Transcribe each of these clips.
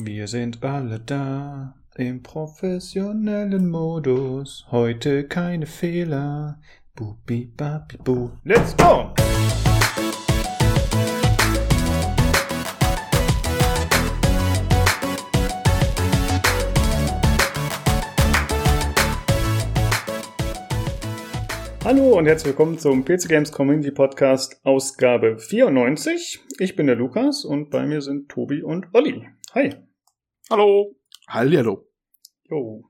Wir sind alle da im professionellen Modus. Heute keine Fehler. Bubi babi bu. Let's go! Hallo und herzlich willkommen zum PC Games Community Podcast Ausgabe 94. Ich bin der Lukas und bei mir sind Tobi und Olli. Hi. Hallo. Hallihallo. Jo.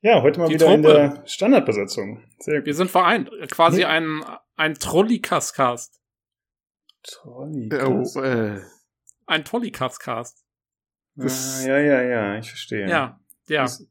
Ja, heute mal Die wieder in Truppe. der Standardbesetzung. Sehr Wir sind vereint. Quasi Nee. ein, ein Trollicast-Cast. Toll. Oh, äh, Ein Trollicast-Cast. Ah, ja, ja, ja, ich verstehe. Ja, ja. Das-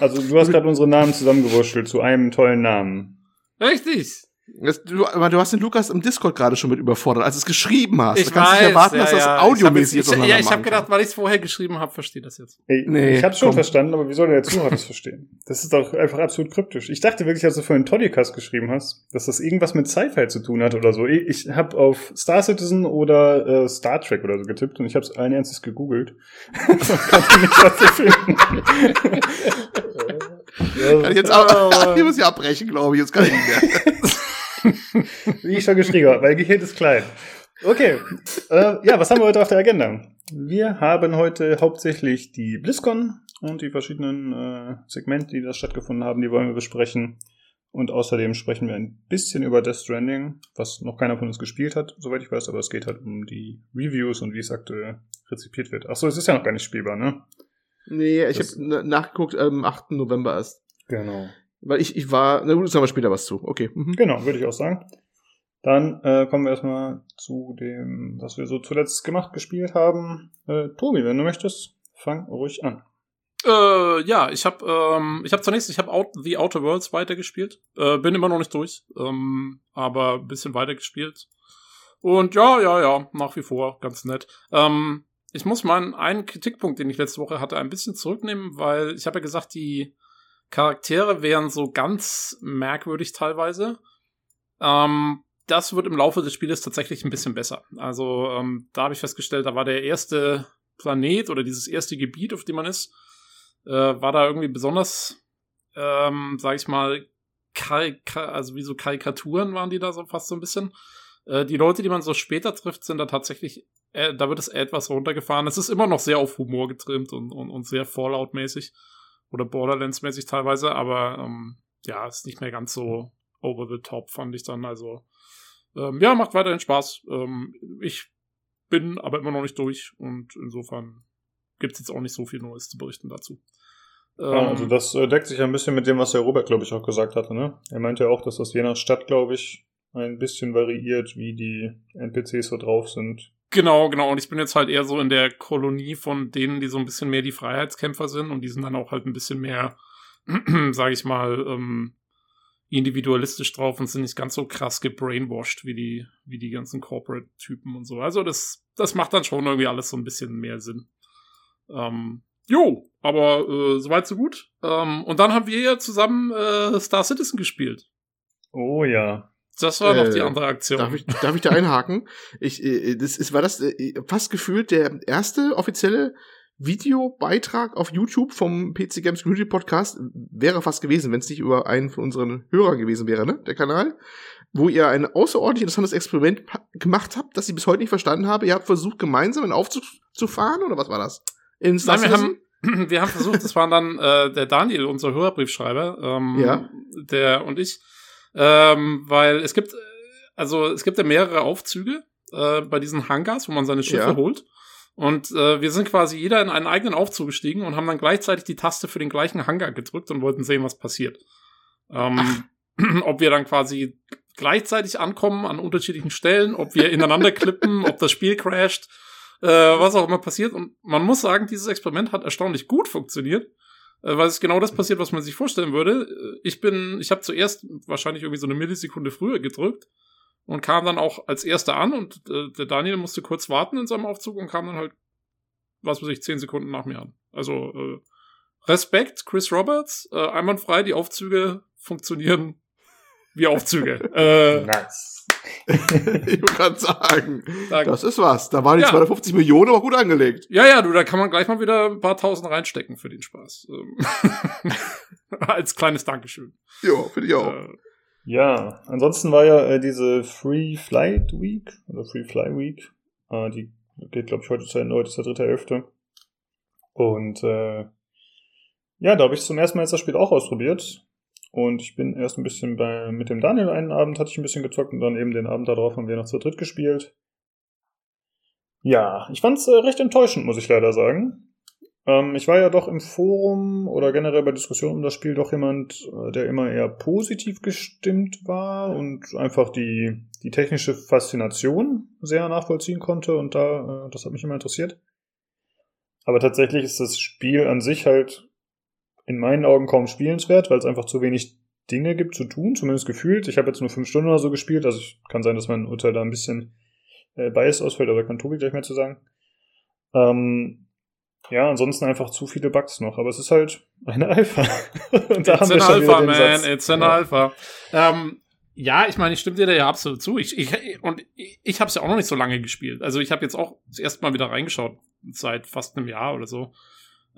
Also du hast gerade unsere Namen zusammengewurschtelt zu einem tollen Namen. Richtig. Das, du, aber du hast den Lukas im Discord gerade schon mit überfordert, als du es geschrieben hast. Ich du kannst weiß. nicht erwarten, ja, dass das ja. audiomäßig ich jetzt- Ja, ich habe gedacht, weil ich es vorher geschrieben habe, verstehe das jetzt. Ey, Nee, ich hab's schon komm. verstanden, aber wie soll der Zuhörer das verstehen? Das ist doch einfach absolut kryptisch. Ich dachte wirklich, als du vorhin Toddycast geschrieben hast, dass das irgendwas mit Sci-Fi zu tun hat oder so. Ich, ich habe auf Star Citizen oder äh, Star Trek oder so getippt und ich habe es allen Ernstes gegoogelt. Konnte nicht was zu finden. Kann ich jetzt aber, ich muss ja abbrechen, glaube ich. Jetzt kann ich nicht mehr. Wie ich schon geschrieben habe, mein Gehirn ist klein. Okay, äh, ja, was haben wir heute auf der Agenda? Wir haben heute hauptsächlich die BlizzCon und die verschiedenen äh, Segmente, die da stattgefunden haben, die wollen wir besprechen. Und außerdem sprechen wir ein bisschen über Death Stranding, was noch keiner von uns gespielt hat, soweit ich weiß, aber es geht halt um die Reviews und wie es aktuell rezipiert wird. Achso, es ist ja noch gar nicht spielbar, ne? Nee, ich habe nachgeguckt, am 8. November erst. Genau. Weil ich, ich war, na gut, sagen wir später was zu. Okay. Mhm. Genau, würde ich auch sagen. Dann äh, kommen wir erstmal zu dem, was wir so zuletzt gemacht, gespielt haben. Äh, Tobi, wenn du möchtest, fang ruhig an. Äh, ja, ich habe ähm, ich habe zunächst, ich habe Out, The Outer Worlds weitergespielt. Äh, bin immer noch nicht durch, ähm, aber ein bisschen weitergespielt. Und ja, ja, ja, nach wie vor ganz nett. Ähm, ich muss meinen einen Kritikpunkt, den ich letzte Woche hatte, ein bisschen zurücknehmen, weil ich habe ja gesagt, die Charaktere wären so ganz merkwürdig teilweise. Ähm, das wird im Laufe des Spieles tatsächlich ein bisschen besser. Also ähm, da habe ich festgestellt, da war der erste Planet oder dieses erste Gebiet, auf dem man ist, äh, war da irgendwie besonders, ähm, sag ich mal, also wie so Karikaturen waren die da so fast so ein bisschen. Äh, die Leute, die man so später trifft, sind da tatsächlich, äh, da wird es etwas runtergefahren. Es ist immer noch sehr auf Humor getrimmt und, und, und sehr Fallout-mäßig oder Borderlands-mäßig teilweise, aber ähm, ja, ist nicht mehr ganz so over the top, fand ich dann. Also ähm, ja, macht weiterhin Spaß. Ähm, ich bin aber immer noch nicht durch und insofern gibt's jetzt auch nicht so viel Neues zu berichten dazu. Ähm, Ja, also das äh, deckt sich ja ein bisschen mit dem, was der Robert, glaube ich, auch gesagt hatte. Ne? Er meinte ja auch, dass das je nach Stadt, glaube ich, ein bisschen variiert, wie die NPCs so drauf sind. Genau, genau. Und ich bin jetzt halt eher so in der Kolonie von denen, die so ein bisschen mehr die Freiheitskämpfer sind und die sind dann auch halt ein bisschen mehr, sage ich mal, ähm, individualistisch drauf und sind nicht ganz so krass gebrainwashed wie die, wie die ganzen Corporate-Typen und so. Also das, das macht dann schon irgendwie alles so ein bisschen mehr Sinn. Ähm, jo, aber äh, soweit so gut. Ähm, und dann haben wir ja zusammen äh, Star Citizen gespielt. Oh ja. Das war noch Äh, die andere Aktion. Darf ich, darf ich da einhaken? Ich, äh, das ist, war das äh, fast gefühlt der erste offizielle Videobeitrag auf YouTube vom PC Games Community Podcast wäre fast gewesen, wenn es nicht über einen von unseren Hörern gewesen wäre, ne? Der Kanal, wo ihr ein außerordentlich interessantes Experiment gemacht habt, das ich bis heute nicht verstanden habe. Ihr habt versucht, gemeinsam einen Aufzug zu fahren, oder was war das? In Nein, wir haben, wir haben versucht, das waren dann äh, der Daniel, unser Hörerbriefschreiber, ähm, Ja. der und ich, ähm, weil es gibt, also es gibt ja mehrere Aufzüge äh, bei diesen Hangars, wo man seine Schiffe Ja. holt. Und äh, wir sind quasi jeder in einen eigenen Aufzug gestiegen und haben dann gleichzeitig die Taste für den gleichen Hangar gedrückt und wollten sehen, was passiert. Ähm, ob wir dann quasi gleichzeitig ankommen an unterschiedlichen Stellen, ob wir ineinander klippen, ob das Spiel crasht, äh, was auch immer passiert. Und man muss sagen, dieses Experiment hat erstaunlich gut funktioniert, weil es genau das passiert, was man sich vorstellen würde. Äh, Ich bin, ich habe zuerst wahrscheinlich irgendwie so eine Millisekunde früher gedrückt und kam dann auch als erster an und äh, der Daniel musste kurz warten in seinem Aufzug und kam dann halt, was weiß ich, zehn Sekunden nach mir an. Also äh, Respekt, Chris Roberts, äh, einwandfrei, die Aufzüge funktionieren wie Aufzüge. äh, Nice. ich wollte gerade sagen, Da- das ist was. Da waren die Ja. 250 Millionen aber gut angelegt. Ja, ja, du, da kann man gleich mal wieder ein paar tausend reinstecken für den Spaß. Ähm, Als kleines Dankeschön. Ja, finde ich auch. Äh, Ja, ansonsten war ja äh, diese Free Flight Week oder Free Fly Week. Äh, die geht, glaube ich, heute zu Ende. Heute ist der dritte Elfte. Und äh, ja, da habe ich zum ersten Mal jetzt das Spiel auch ausprobiert. Und ich bin erst ein bisschen bei mit dem Daniel einen Abend hatte ich ein bisschen gezockt und dann eben den Abend darauf haben wir noch zu dritt gespielt. Ja, ich fand's äh, recht enttäuschend, muss ich leider sagen. Ähm, ich war ja doch im Forum oder generell bei Diskussionen um das Spiel doch jemand, äh, der immer eher positiv gestimmt war und einfach die, die technische Faszination sehr nachvollziehen konnte und da, äh, das hat mich immer interessiert. Aber tatsächlich ist das Spiel an sich halt in meinen Augen kaum spielenswert, weil es einfach zu wenig Dinge gibt zu tun, zumindest gefühlt. Ich habe jetzt nur fünf Stunden oder so gespielt, also ich, kann sein, dass mein Urteil da ein bisschen äh, biased ausfällt, aber kann Tobi gleich mehr zu sagen. Ähm, ja, ansonsten einfach zu viele Bugs noch, aber es ist halt eine Alpha. Und It's an schon Alpha, man. Satz. It's an Ja. Alpha. Ähm, ja, ich meine, ich stimme dir da ja absolut zu. Ich, ich, und ich, ich habe es ja auch noch nicht so lange gespielt. Also ich habe jetzt auch das erste Mal wieder reingeschaut, seit fast einem Jahr oder so.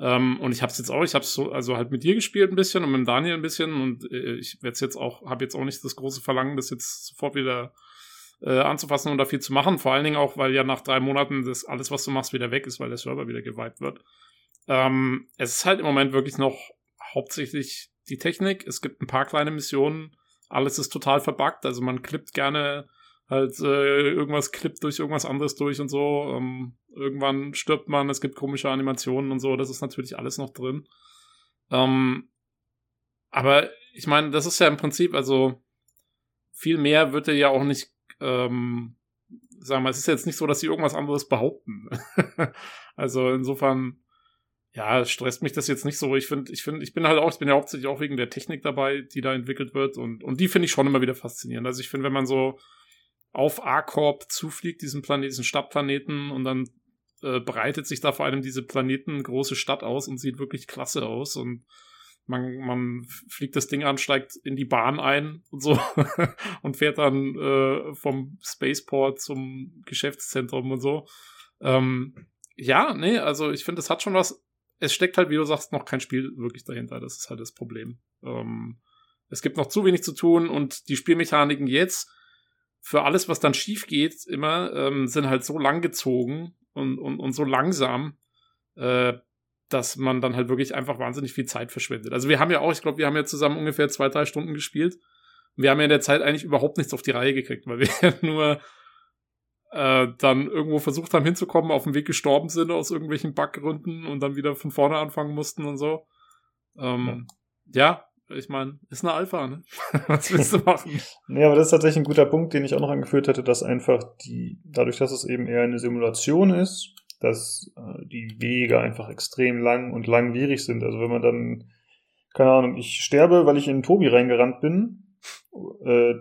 Ähm, und ich habe es jetzt auch, ich habe es so, also halt mit dir gespielt ein bisschen und mit Daniel ein bisschen und äh, ich werde jetzt auch, habe jetzt auch nicht das große Verlangen, das jetzt sofort wieder äh, anzufassen und da viel zu machen. Vor allen Dingen auch, weil ja nach drei Monaten das alles, was du machst, wieder weg ist, weil der Server wieder geweiht wird. Ähm, es ist halt im Moment wirklich noch hauptsächlich die Technik. Es gibt ein paar kleine Missionen. Alles ist total verbuggt. Also man klippt gerne halt äh, irgendwas klippt durch irgendwas anderes durch und so. Ähm, irgendwann stirbt man. Es gibt komische Animationen und so. Das ist natürlich alles noch drin. Ähm, aber ich meine, das ist ja im Prinzip, also viel mehr wird er ja auch nicht, ähm, sagen wir es ist jetzt nicht so, dass sie irgendwas anderes behaupten. also insofern, ja, stresst mich das jetzt nicht so. Ich finde, ich finde, ich bin halt auch, ich bin ja hauptsächlich auch wegen der Technik dabei, die da entwickelt wird und, und die finde ich schon immer wieder faszinierend. Also ich finde, wenn man so auf A-Corp zufliegt, diesen Planeten, diesen Stadtplaneten und dann äh, breitet sich da vor allem diese Planeten große Stadt aus und sieht wirklich klasse aus und man, man fliegt das Ding an, steigt in die Bahn ein und so und fährt dann äh, vom Spaceport zum Geschäftszentrum und so. Ähm, ja, nee, also ich finde, es hat schon was. Es steckt halt, wie du sagst, noch kein Spiel wirklich dahinter. Das ist halt das Problem. Ähm, es gibt noch zu wenig zu tun und die Spielmechaniken jetzt für alles, was dann schief geht, immer ähm, sind halt so langgezogen und, und, und so langsam, äh, dass man dann halt wirklich einfach wahnsinnig viel Zeit verschwendet. Also wir haben ja auch, ich glaube, wir haben ja zusammen ungefähr zwei, drei Stunden gespielt. Wir haben ja in der Zeit eigentlich überhaupt nichts auf die Reihe gekriegt, weil wir ja nur äh, dann irgendwo versucht haben hinzukommen, auf dem Weg gestorben sind aus irgendwelchen Buggründen und dann wieder von vorne anfangen mussten und so. Ähm, ja. Ich meine, ist eine Alpha, ne? Was willst du machen? Nee, aber das ist tatsächlich ein guter Punkt, den ich auch noch angeführt hätte, dass einfach die, dadurch, dass es eben eher eine Simulation ist, dass äh, die Wege einfach extrem lang und langwierig sind. Also wenn man dann, keine Ahnung, ich sterbe, weil ich in Tobi reingerannt bin, äh,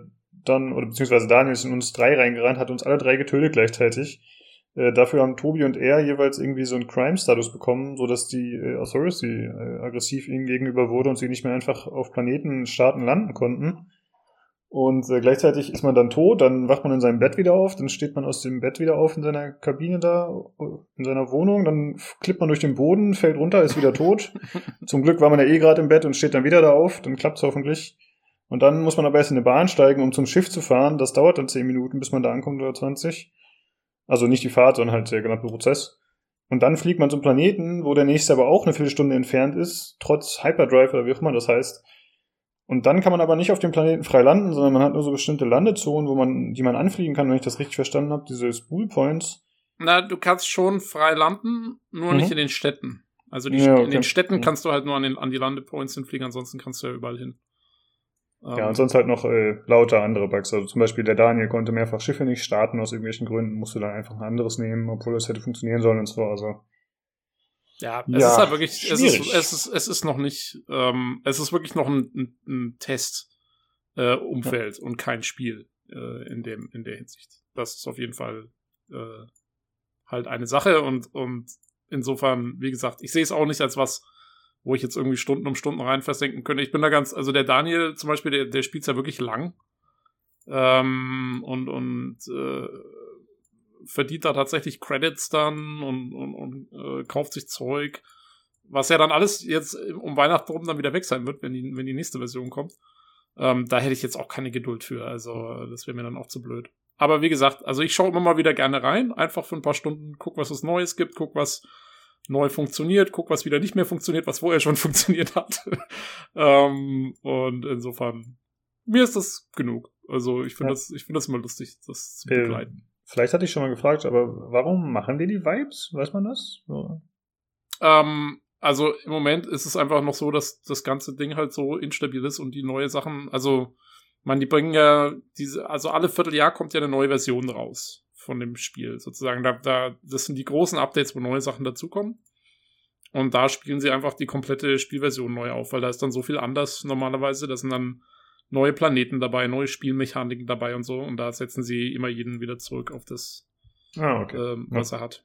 dann, oder beziehungsweise Daniel ist in uns drei reingerannt, hat uns alle drei getötet gleichzeitig. Äh, dafür haben Tobi und er jeweils irgendwie so einen Crime-Status bekommen, so dass die äh, Authority äh, aggressiv ihnen gegenüber wurde und sie nicht mehr einfach auf Planeten starten landen konnten. Und äh, gleichzeitig ist man dann tot, dann wacht man in seinem Bett wieder auf, dann steht man aus dem Bett wieder auf in seiner Kabine da, in seiner Wohnung, dann klippt man durch den Boden, fällt runter, ist wieder tot. Zum Glück war man ja eh gerade im Bett und steht dann wieder da auf, dann klappt's hoffentlich. Und dann muss man aber erst in eine Bahn steigen, um zum Schiff zu fahren. Das dauert dann 10 Minuten, bis man da ankommt oder 20. Also nicht die Fahrt, sondern halt der gesamte Prozess. Und dann fliegt man zum Planeten, wo der nächste aber auch eine Viertelstunde entfernt ist, trotz Hyperdrive oder wie auch immer das heißt. Und dann kann man aber nicht auf dem Planeten frei landen, sondern man hat nur so bestimmte Landezonen, wo man, die man anfliegen kann, wenn ich das richtig verstanden habe, diese Spool Points. Na, du kannst schon frei landen, nur Mhm. nicht in den Städten. Also die, Ja, in okay. den Städten Mhm. kannst du halt nur an, den, an die Landepoints hinfliegen, ansonsten kannst du ja überall hin. Ja, Ähm, und sonst halt noch äh, lauter andere Bugs. Also zum Beispiel der Daniel konnte mehrfach Schiffe nicht starten aus irgendwelchen Gründen, musste dann einfach ein anderes nehmen, obwohl das hätte funktionieren sollen und so. Also Ja, es Ja, ist halt wirklich, es ist, es ist, es ist noch nicht, ähm, es ist wirklich noch ein, ein, ein Test äh, Umfeld und kein Spiel äh, in dem, in der Hinsicht. Das ist auf jeden Fall äh, halt eine Sache und, und insofern, wie gesagt, ich sehe es auch nicht als was, wo ich jetzt irgendwie Stunden um Stunden rein versenken könnte. Ich bin da ganz, also der Daniel zum Beispiel, der, der spielt ja wirklich lang. ähm, und, und äh, verdient da tatsächlich Credits dann und, und, und äh, kauft sich Zeug, was ja dann alles jetzt um Weihnachten rum dann wieder weg sein wird, wenn die, wenn die nächste Version kommt. Ähm, da hätte ich jetzt auch keine Geduld für, also das wäre mir dann auch zu blöd. Aber wie gesagt, also ich schaue immer mal wieder gerne rein, einfach für ein paar Stunden, guck, was es Neues gibt, guck, was neu funktioniert, guck, was wieder nicht mehr funktioniert, was vorher schon funktioniert hat. ähm, und insofern, mir ist das genug. Also ich finde ja. das, ich finde das immer lustig, das zu äh, begleiten. Vielleicht hatte ich schon mal gefragt, aber warum machen die die Vibes? Weiß man das? Ähm, also im Moment ist es einfach noch so, dass das ganze Ding halt so instabil ist und die neue Sachen, also man, die bringen ja diese, also alle Vierteljahr kommt ja eine neue Version raus von dem Spiel sozusagen. Da, da, das sind die großen Updates, wo neue Sachen dazukommen. Und da spielen sie einfach die komplette Spielversion neu auf, weil da ist dann so viel anders normalerweise. Da sind dann neue Planeten dabei, neue Spielmechaniken dabei und so. Und da setzen sie immer jeden wieder zurück auf das, ah, okay. ähm, was ja. er hat.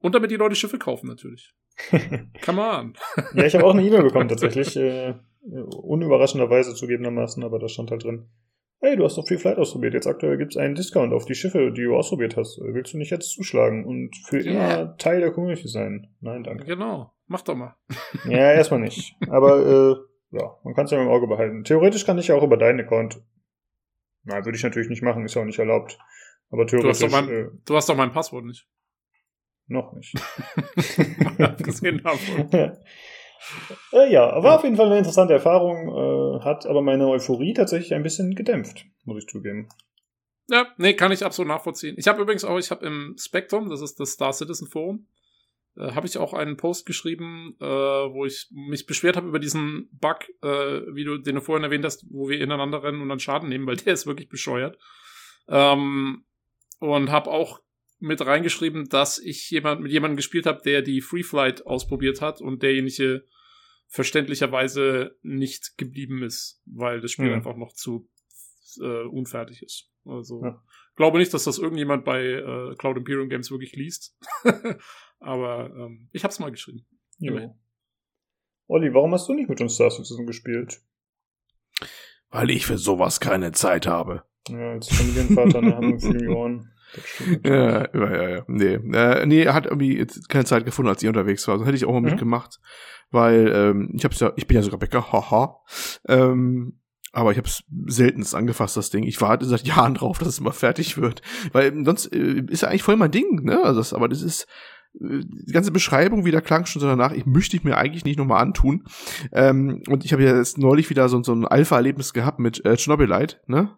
Und damit die Leute Schiffe kaufen natürlich. Come on. ja, ich habe auch eine E-Mail bekommen tatsächlich. Äh, unüberraschenderweise zugegebenermaßen, aber da stand halt drin. Hey, du hast doch viel Flight ausprobiert. Jetzt aktuell gibt's einen Discount auf die Schiffe, die du ausprobiert hast. Willst du nicht jetzt zuschlagen und für yeah. immer Teil der Community sein? Nein, danke. Genau. Mach doch mal. ja, erstmal nicht. Aber äh, ja, man kann es ja im Auge behalten. Theoretisch kann ich ja auch über deinen Account. Na, würde ich natürlich nicht machen, ist ja auch nicht erlaubt. Aber theoretisch. Du hast doch mein, äh, du hast doch mein Passwort nicht. Noch nicht. Abgesehen davon. äh, ja, war auf jeden Fall eine interessante Erfahrung, äh, hat aber meine Euphorie tatsächlich ein bisschen gedämpft, muss ich zugeben. Ja, nee, kann ich absolut nachvollziehen. Ich habe übrigens auch, ich habe im Spectrum, das ist das Star Citizen Forum, äh, habe ich auch einen Post geschrieben, äh, wo ich mich beschwert habe über diesen Bug, äh, wie du, den du vorhin erwähnt hast, wo wir ineinander rennen und dann Schaden nehmen, weil der ist wirklich bescheuert. Ähm, und habe auch mit reingeschrieben, dass ich jemand, mit jemandem gespielt habe, der die Free Flight ausprobiert hat und derjenige verständlicherweise nicht geblieben ist, weil das Spiel mhm. einfach noch zu äh, unfertig ist. Also ja. glaube nicht, dass das irgendjemand bei äh, Cloud Imperium Games wirklich liest. Aber ähm, ich habe es mal geschrieben. Ja. Olli, warum hast du nicht mit uns Star Citizen gespielt? Weil ich für sowas keine Zeit habe. Ja, als Familienvater ne, haben wir viele Ohren. Ja, ja, ja, ja. Nee. Äh, nee, er hat irgendwie jetzt keine Zeit gefunden, als ich unterwegs war. Also hätte ich auch mal mhm. mitgemacht. Weil, ähm, ich hab's ja, ich bin ja sogar Bäcker, haha. Ähm, aber ich habe es seltenst angefasst, das Ding. Ich warte seit Jahren drauf, dass es immer fertig wird. Weil sonst äh, ist ja eigentlich voll mein Ding, ne? Also das, aber das ist äh, die ganze Beschreibung wieder klang schon so danach, ich möchte ich mir eigentlich nicht nochmal antun. Ähm, und ich habe ja jetzt neulich wieder so, so ein Alpha-Erlebnis gehabt mit äh, Chernobylite, ne?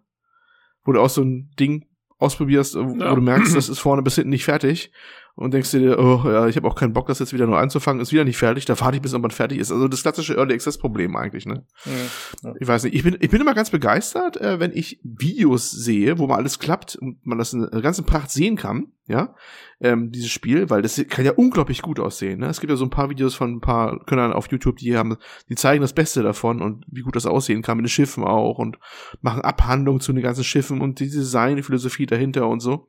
Wo du auch so ein Ding ausprobierst, wo ja. du merkst, das ist vorne bis hinten nicht fertig und denkst dir, oh ja, ich habe auch keinen Bock, das jetzt wieder nur anzufangen, ist wieder nicht fertig, da warte ich, bis irgendwann fertig ist. Also das klassische Early Access Problem eigentlich, ne? Ja, ja. Ich weiß nicht, ich bin, ich bin immer ganz begeistert, äh, wenn ich Videos sehe, wo mal alles klappt und man das in der ganzen Pracht sehen kann, ja, ähm, dieses Spiel, weil das kann ja unglaublich gut aussehen. Ne? Es gibt ja so ein paar Videos von ein paar Könnern auf YouTube, die haben, die zeigen das Beste davon und wie gut das aussehen kann mit den Schiffen auch und machen Abhandlungen zu den ganzen Schiffen und die Designphilosophie dahinter und so.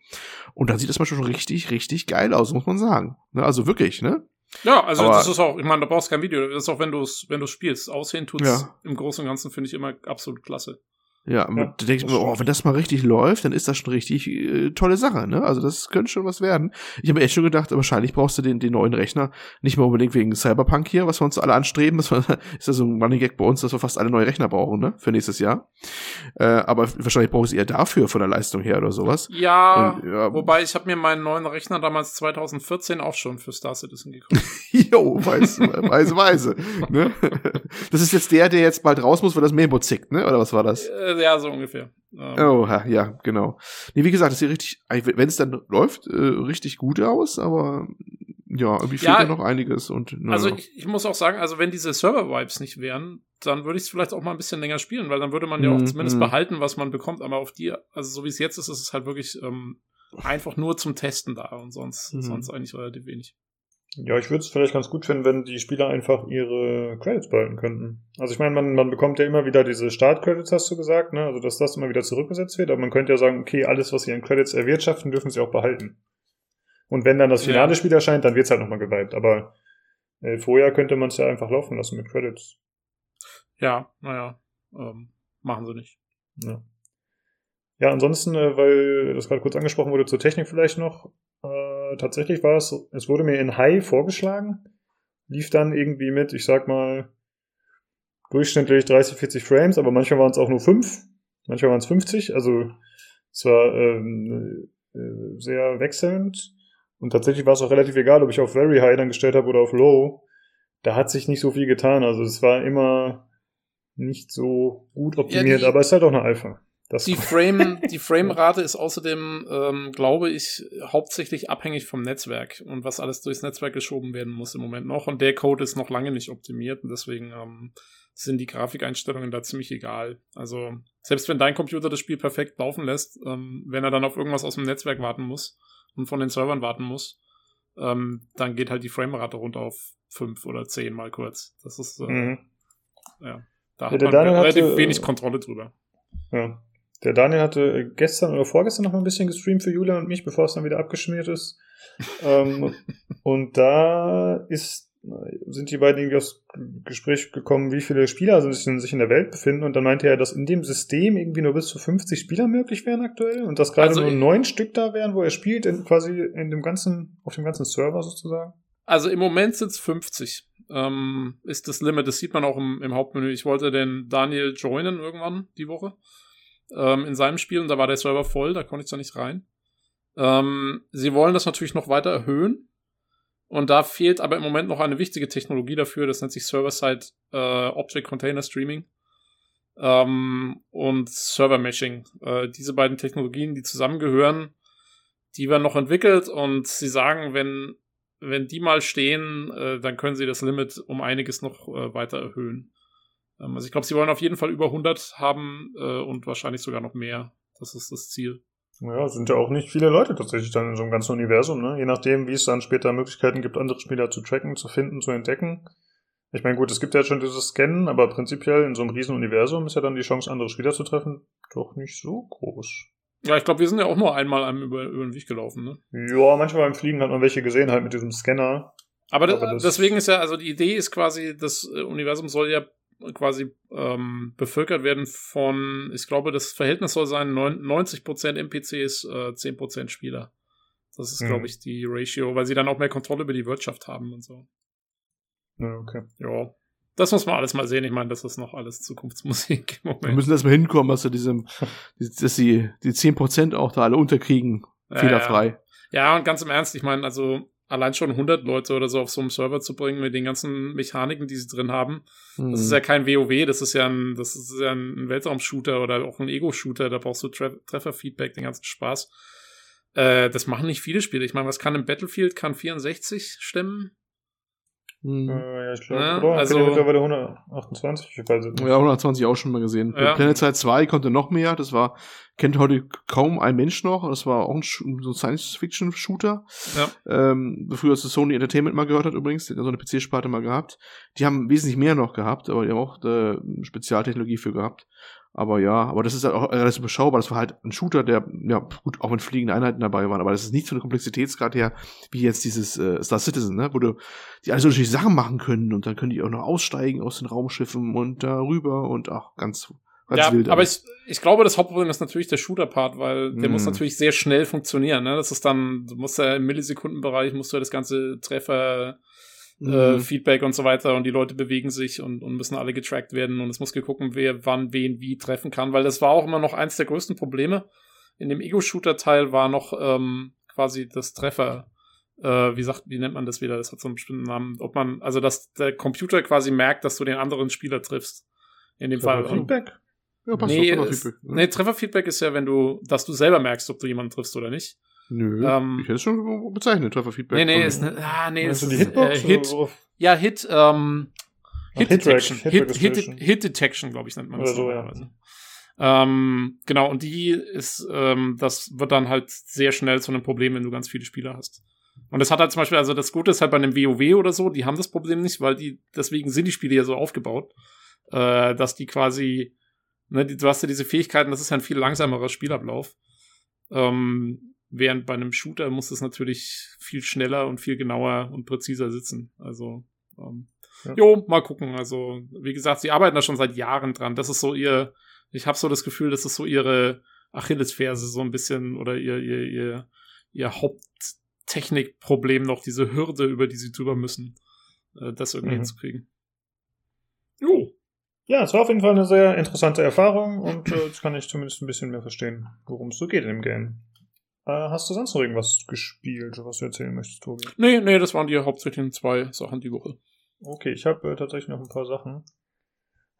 Und dann sieht das mal schon richtig, richtig geil aus, muss man sagen. Ne? Also wirklich, ne? Ja, also Aber, das ist auch, ich meine, da brauchst kein Video. Das ist auch, wenn du es, wenn du spielst. Aussehen tut's ja. im Großen und Ganzen, finde ich immer absolut klasse. Ja, ja da denke ich mir, oh, wenn das mal richtig läuft, dann ist das schon richtig äh, tolle Sache, ne? Also das könnte schon was werden. Ich habe echt schon gedacht, wahrscheinlich brauchst du den, den neuen Rechner nicht mal unbedingt wegen Cyberpunk hier, was wir uns alle anstreben. Das ist ja so ein Running Gag bei uns, dass wir fast alle neue Rechner brauchen, ne? Für nächstes Jahr. Äh, aber wahrscheinlich brauchst du eher dafür von der Leistung her oder sowas. Ja, Und, ja wobei ich habe mir meinen neuen Rechner damals 2014 auch schon für Star Citizen gekauft. jo, weiß, weise, weise. Ne? Das ist jetzt der, der jetzt bald raus muss, weil das Memo zickt, ne? Oder was war das? Äh, ja, so ungefähr. Ähm. Oh, ja, genau. Nee, wie gesagt, das sieht richtig, wenn es dann läuft, äh, richtig gut aus, aber ja, irgendwie fehlt ja, da noch einiges und. Na, also ich, ich, muss auch sagen, also wenn diese Server-Vibes nicht wären, dann würde ich es vielleicht auch mal ein bisschen länger spielen, weil dann würde man ja auch mm, zumindest mm. behalten, was man bekommt, aber auf die, also so wie es jetzt ist, ist es halt wirklich ähm, einfach nur zum Testen da und sonst, mm. sonst eigentlich relativ wenig. Ja, ich würde es vielleicht ganz gut finden, wenn die Spieler einfach ihre Credits behalten könnten. Also ich meine, man, man bekommt ja immer wieder diese Start-Credits, hast du gesagt, ne? Also dass das immer wieder zurückgesetzt wird, aber man könnte ja sagen, okay, alles, was sie an Credits erwirtschaften, dürfen sie auch behalten. Und wenn dann das finale ja. Spiel erscheint, dann wird's halt nochmal geweibt. Aber äh, vorher könnte man es ja einfach laufen lassen mit Credits. Ja, naja, ähm, machen sie nicht. Ja. Ja, ansonsten, äh, weil das gerade kurz angesprochen wurde, zur Technik vielleicht noch. Äh, tatsächlich war es, es wurde mir in High vorgeschlagen, lief dann irgendwie mit, ich sag mal, durchschnittlich 30, 40 Frames, aber manchmal waren es auch nur 5, manchmal waren es 50, also es war ähm, äh, sehr wechselnd. Und tatsächlich war es auch relativ egal, ob ich auf Very High dann gestellt habe oder auf Low. Da hat sich nicht so viel getan. Also es war immer nicht so gut optimiert, ja, die, aber es ist halt auch eine Alpha. Das die Frame, die Framerate ist außerdem, ähm, glaube ich, hauptsächlich abhängig vom Netzwerk und was alles durchs Netzwerk geschoben werden muss im Moment noch. Und der Code ist noch lange nicht optimiert und deswegen ähm, sind die Grafikeinstellungen da ziemlich egal. Also selbst wenn dein Computer das Spiel perfekt laufen lässt, ähm, wenn er dann auf irgendwas aus dem Netzwerk warten muss und von den Servern warten muss, ähm, dann geht halt die Framerate runter auf fünf oder zehn mal kurz. Das ist äh, mhm. ja, da ja, hat man relativ hatte, wenig Kontrolle drüber. Ja. Der Daniel hatte gestern oder vorgestern noch mal ein bisschen gestreamt für Julia und mich, bevor es dann wieder abgeschmiert ist. ähm, und da ist, sind die beiden irgendwie aufs Gespräch gekommen, wie viele Spieler sich in, sich in der Welt befinden. Und dann meinte er, dass in dem System irgendwie nur bis zu 50 Spieler möglich wären aktuell und dass gerade also nur neun Stück da wären, wo er spielt, in, quasi in dem ganzen, auf dem ganzen Server sozusagen. Also im Moment sind es 50. Ähm, ist das Limit. Das sieht man auch im, im Hauptmenü. Ich wollte den Daniel joinen irgendwann die Woche ähm, in seinem Spiel und da war der Server voll, da konnte ich da nicht rein. Ähm, sie wollen das natürlich noch weiter erhöhen. Und da fehlt aber im Moment noch eine wichtige Technologie dafür, das nennt sich Server-Side äh, Object Container Streaming ähm, und Server Meshing. Äh, diese beiden Technologien, die zusammengehören, die werden noch entwickelt und sie sagen, wenn, wenn die mal stehen, äh, dann können sie das Limit um einiges noch äh, weiter erhöhen. Ähm, also ich glaube, sie wollen auf jeden Fall über 100 haben äh, und wahrscheinlich sogar noch mehr. Das ist das Ziel. Ja, sind ja auch nicht viele Leute tatsächlich dann in so einem ganzen Universum, ne? Je nachdem, wie es dann später Möglichkeiten gibt, andere Spieler zu tracken, zu finden, zu entdecken. Ich meine, gut, es gibt ja schon dieses Scannen, aber prinzipiell in so einem riesen Universum ist ja dann die Chance, andere Spieler zu treffen, doch nicht so groß. Ja, ich glaube, wir sind ja auch nur einmal einem über, über den Weg gelaufen, ne? Ja, manchmal beim Fliegen hat man welche gesehen, halt mit diesem Scanner. Aber, aber deswegen ist ja, also die Idee ist quasi, das Universum soll ja quasi ähm, bevölkert werden von, ich glaube, das Verhältnis soll sein 90% NPCs, äh, 10% Spieler. Das ist, mhm. glaube ich, die Ratio, weil sie dann auch mehr Kontrolle über die Wirtschaft haben und so. Ja, okay. Ja. Das muss man alles mal sehen. Ich meine, das ist noch alles Zukunftsmusik im Moment. Wir müssen erstmal hinkommen, dass, diesem, dass sie die 10% auch da alle unterkriegen. Ja, fehlerfrei. Ja. ja, und ganz im Ernst, ich meine, also allein schon 100 Leute oder so auf so einem Server zu bringen mit den ganzen Mechaniken, die sie drin haben. Mhm. Das ist ja kein WoW, das ist ja ein, das ist ja ein Weltraum-Shooter oder auch ein Ego-Shooter, da brauchst du Tre Treffer-Feedback, den ganzen Spaß. Äh, das machen nicht viele Spiele. Ich meine, was kann im Battlefield? Kann 64 stemmen? Mhm. Äh, ja, ich glaube, ja? Also, mittlerweile 128, ich weiß nicht. Ja, 120 auch schon mal gesehen. Ja. Planet Side 2 konnte noch mehr, das war, kennt heute kaum ein Mensch noch, das war auch ein, so Science-Fiction-Shooter. Ja. Ähm, früher als Sony Entertainment mal gehört hat übrigens, die so eine PC-Sparte mal gehabt. Die haben wesentlich mehr noch gehabt, aber die haben auch äh, Spezialtechnologie für gehabt. Aber ja, aber das ist halt auch relativ überschaubar. Das war halt ein Shooter, der, ja, gut, auch mit fliegenden Einheiten dabei waren, aber das ist nicht so eine Komplexitätsgrad her, wie jetzt dieses äh, Star Citizen, ne? wo du die alles unterschiedliche Sachen machen können und dann können die auch noch aussteigen aus den Raumschiffen und darüber und auch ganz, ganz ja, wild. Aber ich, ich glaube, das Hauptproblem ist natürlich der Shooter-Part, weil der mm. muss natürlich sehr schnell funktionieren. Ne? Das ist dann, du musst ja im Millisekundenbereich, musst du ja das ganze Treffer äh, mhm. Feedback und so weiter und die Leute bewegen sich und, und müssen alle getrackt werden und es muss geguckt, wer wann wen wie treffen kann, weil das war auch immer noch eins der größten Probleme. In dem Ego-Shooter-Teil war noch ähm, quasi das Treffer, äh, wie sagt, wie nennt man das wieder? Das hat so einen bestimmten Namen. Ob man, also dass der Computer quasi merkt, dass du den anderen Spieler triffst. In dem Fall. Feedback? Ja, passt nee, Trefferfeedback. Ne? Nee, Trefferfeedback ist ja, wenn du, dass du selber merkst, ob du jemanden triffst oder nicht. Nö, ähm, ich hätte es schon bezeichnet, Trefferfeedback. Nee, nee, ist ne, ah, nee, ist die Hitbox äh, Hit? Ja, Hit, ähm, Hit, Hit Detection. Hit, Hit, Hit, Hit Detection, glaube ich, nennt man das. So, ja. Ähm, genau, und die ist, ähm, das wird dann halt sehr schnell zu einem Problem, wenn du ganz viele Spieler hast. Und das hat halt zum Beispiel, also das Gute ist halt bei einem WoW oder so, die haben das Problem nicht, weil die, deswegen sind die Spiele ja so aufgebaut, äh, dass die quasi, ne, die, du hast ja diese Fähigkeiten, das ist ja ein viel langsamerer Spielablauf. Ähm, Während bei einem Shooter muss es natürlich viel schneller und viel genauer und präziser sitzen. Also, ähm, ja. jo, mal gucken. Also, wie gesagt, sie arbeiten da schon seit Jahren dran. Das ist so ihr, ich habe so das Gefühl, das ist so ihre Achillesferse so ein bisschen oder ihr, ihr, ihr, ihr Haupttechnikproblem noch, diese Hürde, über die sie drüber müssen, äh, das irgendwie mhm. hinzukriegen. Jo. Ja, es war auf jeden Fall eine sehr interessante Erfahrung und äh, jetzt kann ich zumindest ein bisschen mehr verstehen, worum es so geht in dem Game. Äh, hast du sonst noch irgendwas gespielt, was du erzählen möchtest, Tobi? Nee, nee, das waren die hauptsächlichen zwei Sachen die Woche. Okay, ich habe äh, tatsächlich noch ein paar Sachen.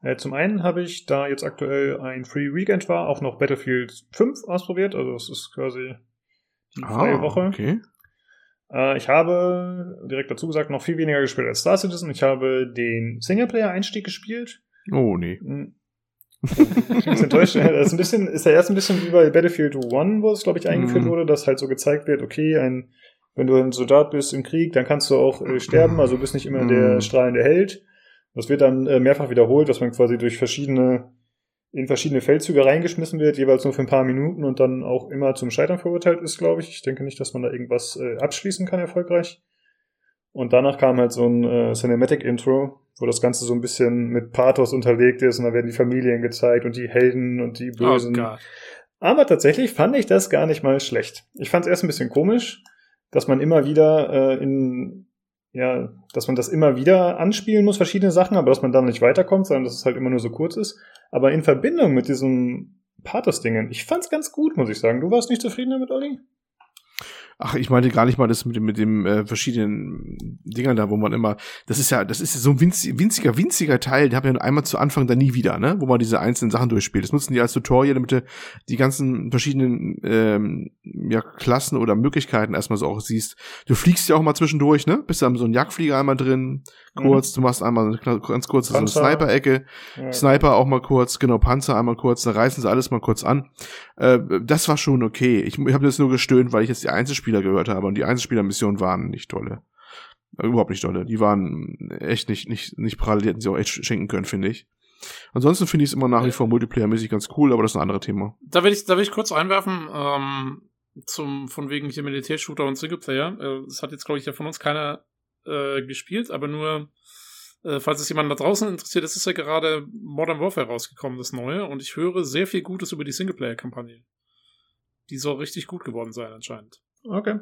Äh, zum einen habe ich, da jetzt aktuell ein Free Weekend war, auch noch Battlefield 5 ausprobiert. Also es ist quasi die ah, freie Woche. Okay. Äh, ich habe, direkt dazu gesagt, noch viel weniger gespielt als Star Citizen. Ich habe den Singleplayer-Einstieg gespielt. Oh, nee. Hm. Ich bin enttäuscht. Das ist ein bisschen, ist ja erst ein bisschen wie bei Battlefield 1, wo es, glaube ich, eingeführt mm. wurde, dass halt so gezeigt wird, okay, ein, wenn du ein Soldat bist im Krieg, dann kannst du auch äh, sterben, also du bist nicht immer mm. der strahlende Held. Das wird dann äh, mehrfach wiederholt, dass man quasi durch verschiedene, in verschiedene Feldzüge reingeschmissen wird, jeweils nur für ein paar Minuten und dann auch immer zum Scheitern verurteilt ist, glaube ich. Ich denke nicht, dass man da irgendwas äh, abschließen kann erfolgreich. Und danach kam halt so ein äh, Cinematic-Intro, wo das Ganze so ein bisschen mit Pathos unterlegt ist und da werden die Familien gezeigt und die Helden und die oh Bösen. Oh Aber tatsächlich fand ich das gar nicht mal schlecht. Ich fand es erst ein bisschen komisch, dass man immer wieder äh, in ja, dass man das immer wieder anspielen muss, verschiedene Sachen, aber dass man dann nicht weiterkommt, sondern dass es halt immer nur so kurz ist. Aber in Verbindung mit diesem Pathos-Dingen, ich fand's ganz gut, muss ich sagen. Du warst nicht zufrieden damit, Olli? Ach, ich meinte gar nicht mal das mit dem, mit dem äh, verschiedenen Dingern da, wo man immer, das ist ja, das ist ja so ein winzig, winziger, winziger Teil, den ich ja einmal zu Anfang dann nie wieder, ne, wo man diese einzelnen Sachen durchspielt. Das nutzen die als Tutorial, damit du die ganzen verschiedenen ähm, ja, Klassen oder Möglichkeiten erstmal so auch siehst. Du fliegst ja auch mal zwischendurch, ne? Bist da so ein Jagdflieger einmal drin, kurz, mhm. du machst einmal ganz kurz so eine Sniper-Ecke, ja. Sniper auch mal kurz, genau, Panzer einmal kurz, dann reißen sie alles mal kurz an. Äh, das war schon okay. Ich, ich habe das nur gestöhnt, weil ich jetzt die Einzelspieler gehört habe und die Einzelspieler-Missionen waren nicht tolle. Äh, überhaupt nicht tolle. Die waren echt nicht, nicht, nicht prall, die hätten sie auch echt schenken können, finde ich. Ansonsten finde ich es immer nach wie vor multiplayer-mäßig ganz cool, aber das ist ein anderes Thema. Da will ich, da will ich kurz einwerfen, ähm, zum, von wegen hier Militärshooter und Singleplayer. Äh, das hat jetzt, glaube ich, ja von uns keiner äh, gespielt, aber nur, äh, falls es jemand da draußen interessiert, es ist ja gerade Modern Warfare rausgekommen, das neue, und ich höre sehr viel Gutes über die Singleplayer-Kampagne. Die soll richtig gut geworden sein, anscheinend. Okay.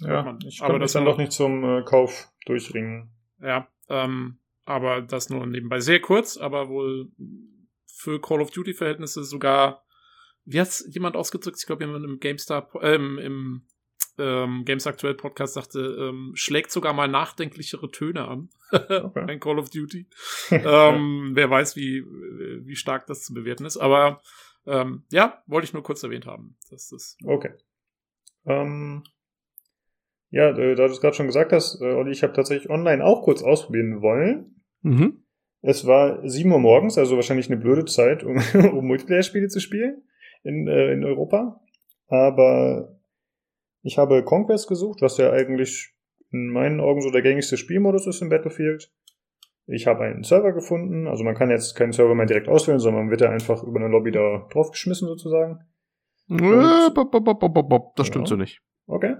Ja, ich kann das dann doch nicht zum äh, Kauf durchringen. Ja, ähm, aber das nur nebenbei. Sehr kurz, aber wohl für Call of Duty-Verhältnisse sogar, wie hat's jemand ausgedrückt? Ich glaube, jemand im GameStar, ähm, im ähm, Games Aktuell Podcast sagte, ähm, schlägt sogar mal nachdenklichere Töne an. okay. Ein Call of Duty. ähm, wer weiß, wie, wie stark das zu bewerten ist. Aber ähm, ja, wollte ich nur kurz erwähnt haben. Das ist okay. Ähm, ja, äh, da du es gerade schon gesagt hast, äh, Olli, ich habe tatsächlich online auch kurz ausprobieren wollen. Mhm. Es war 7 Uhr morgens, also wahrscheinlich eine blöde Zeit, um, um Multiplayer-Spiele zu spielen in, äh, in Europa. Aber ich habe Conquest gesucht, was ja eigentlich in meinen Augen so der gängigste Spielmodus ist im Battlefield. Ich habe einen Server gefunden, also man kann jetzt keinen Server mehr direkt auswählen, sondern man wird ja einfach über eine Lobby da draufgeschmissen sozusagen. Und, das stimmt ja. so nicht. Okay.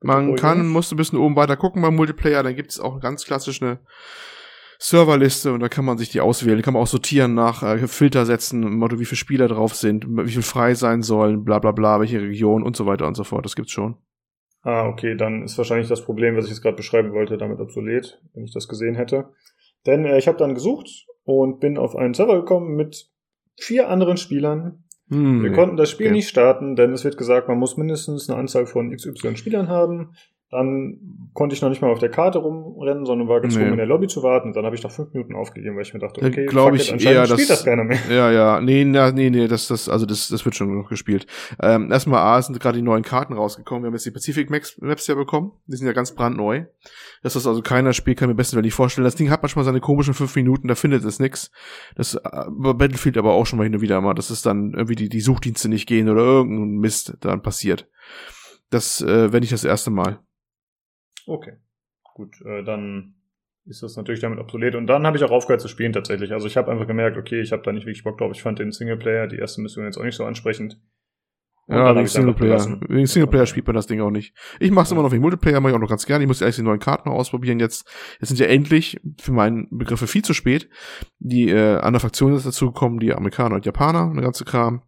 Man kann, musst ein bisschen oben weiter gucken beim Multiplayer, dann gibt es auch ganz klassisch eine Serverliste und da kann man sich die auswählen. Da kann man auch sortieren nach äh, Filter setzen, Motto, wie viele Spieler drauf sind, wie viel frei sein sollen, bla bla bla, welche Region und so weiter und so fort. Das gibt's schon. Ah, okay, dann ist wahrscheinlich das Problem, was ich jetzt gerade beschreiben wollte, damit obsolet, wenn ich das gesehen hätte. Denn äh, ich habe dann gesucht und bin auf einen Server gekommen mit vier anderen Spielern. Hm, Wir konnten das Spiel okay. nicht starten, denn es wird gesagt, man muss mindestens eine Anzahl von XY Spielern haben. Dann konnte ich noch nicht mal auf der Karte rumrennen, sondern war gezwungen, nee. in der Lobby zu warten. Und dann habe ich nach fünf Minuten aufgegeben, weil ich mir dachte, okay, glaube ich it, eher, spielt das keiner mehr. Ja, ja, nee, na, nee, nee, das, das, also das, das wird schon noch gespielt. Ähm, erstmal A, sind gerade die neuen Karten rausgekommen. Wir haben jetzt die Pacific Maps, Maps ja bekommen. Die sind ja ganz brandneu. Dass das also keiner spielt, kann mir besten nicht vorstellen. Das Ding hat manchmal seine komischen fünf Minuten, da findet es nix. Das äh, Battlefield aber auch schon mal hin und wieder mal, dass es dann irgendwie die, die Suchdienste nicht gehen oder irgendein Mist dann passiert. Das äh, wenn ich das erste Mal. Okay. Gut, äh, dann ist das natürlich damit obsolet. Und dann habe ich auch aufgehört zu spielen tatsächlich. Also ich habe einfach gemerkt, okay, ich habe da nicht wirklich Bock drauf. Ich fand den Singleplayer, die erste Mission jetzt auch nicht so ansprechend. Und ja, wegen Singleplayer. Wegen Singleplayer spielt man das Ding auch nicht. Ich mache es ja. immer noch wegen Multiplayer, mache ich auch noch ganz gerne. Ich muss ja erst die neuen Karten noch ausprobieren. Jetzt, jetzt sind ja endlich, für meinen Begriffe viel zu spät, die äh, anderen Fraktionen dazu gekommen, die Amerikaner und Japaner, eine ganze Kram.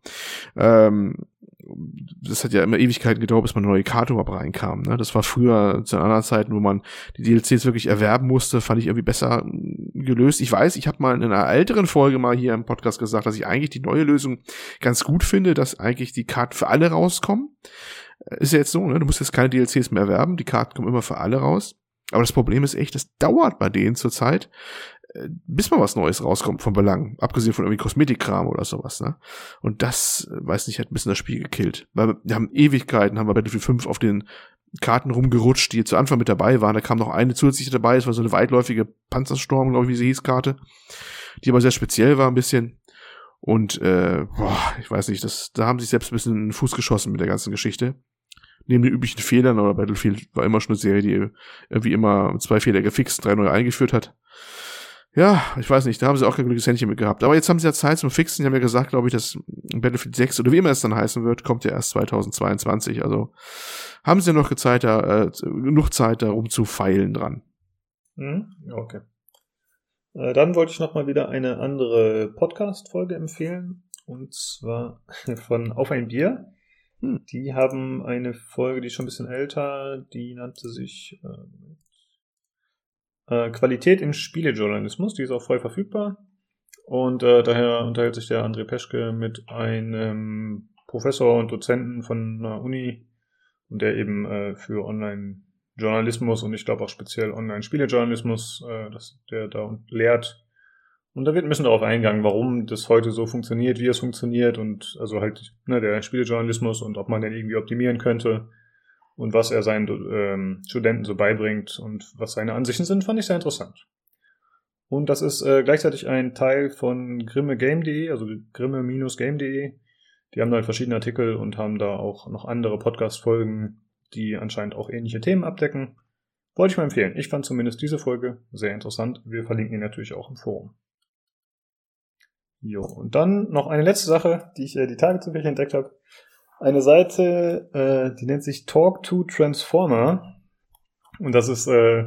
Ähm, das hat ja immer Ewigkeiten gedauert, bis man eine neue Karte überhaupt reinkam. Ne? Das war früher zu anderen Zeiten, wo man die DLCs wirklich erwerben musste, fand ich irgendwie besser gelöst. Ich weiß, ich habe mal in einer älteren Folge mal hier im Podcast gesagt, dass ich eigentlich die neue Lösung ganz gut finde, dass eigentlich die Karten für alle rauskommen. Ist ja jetzt so, ne? Du musst jetzt keine DLCs mehr erwerben, die Karten kommen immer für alle raus. Aber das Problem ist echt, das dauert bei denen zurzeit, äh, bis mal was Neues rauskommt von Belang, abgesehen von irgendwie Kosmetikkram oder sowas, ne? Und das, äh, weiß nicht, hat ein bisschen das Spiel gekillt. Weil wir haben Ewigkeiten, haben wir Battlefield 5 auf den Karten rumgerutscht, die zu Anfang mit dabei waren. Da kam noch eine zusätzliche dabei, das war so eine weitläufige Panzersturm, glaube ich, wie sie hieß, Karte. Die aber sehr speziell war ein bisschen. Und äh, boah, ich weiß nicht, das, da haben sich selbst ein bisschen in den Fuß geschossen mit der ganzen Geschichte. Neben den üblichen Fehlern, aber Battlefield war immer schon eine Serie, die irgendwie immer zwei Fehler gefixt, drei neue eingeführt hat ja, ich weiß nicht, da haben sie auch kein glückliches Händchen mit gehabt. Aber jetzt haben sie ja Zeit zum Fixen. Die haben ja gesagt, glaube ich, dass Battlefield 6 oder wie immer es dann heißen wird, kommt ja erst 2022. Also haben sie ja noch Zeit, da, äh, genug Zeit, da rumzufeilen dran. Mhm, okay. Äh, dann wollte ich noch mal wieder eine andere Podcast-Folge empfehlen. Und zwar von Auf ein Bier. Hm. Die haben eine Folge, die ist schon ein bisschen älter, die nannte sich, äh, äh, Qualität im Spielejournalismus, die ist auch frei verfügbar. Und äh, daher unterhält sich der André Peschke mit einem Professor und Dozenten von einer Uni, und der eben äh, für Online-Journalismus und ich glaube auch speziell Online-Spielejournalismus, äh, der da lehrt. Und da wird ein bisschen darauf eingegangen, warum das heute so funktioniert, wie es funktioniert und also halt ne, der Spielejournalismus und ob man den irgendwie optimieren könnte und was er seinen ähm, Studenten so beibringt und was seine Ansichten sind, fand ich sehr interessant. Und das ist äh, gleichzeitig ein Teil von grimmegame.de, also grimme-game.de. Die haben da halt verschiedene Artikel und haben da auch noch andere Podcast-Folgen, die anscheinend auch ähnliche Themen abdecken. Wollte ich mal empfehlen. Ich fand zumindest diese Folge sehr interessant. Wir verlinken ihn natürlich auch im Forum. Jo, und dann noch eine letzte Sache, die ich äh, die Tage zufällig entdeckt habe eine Seite, äh, die nennt sich Talk to Transformer. Und das ist äh,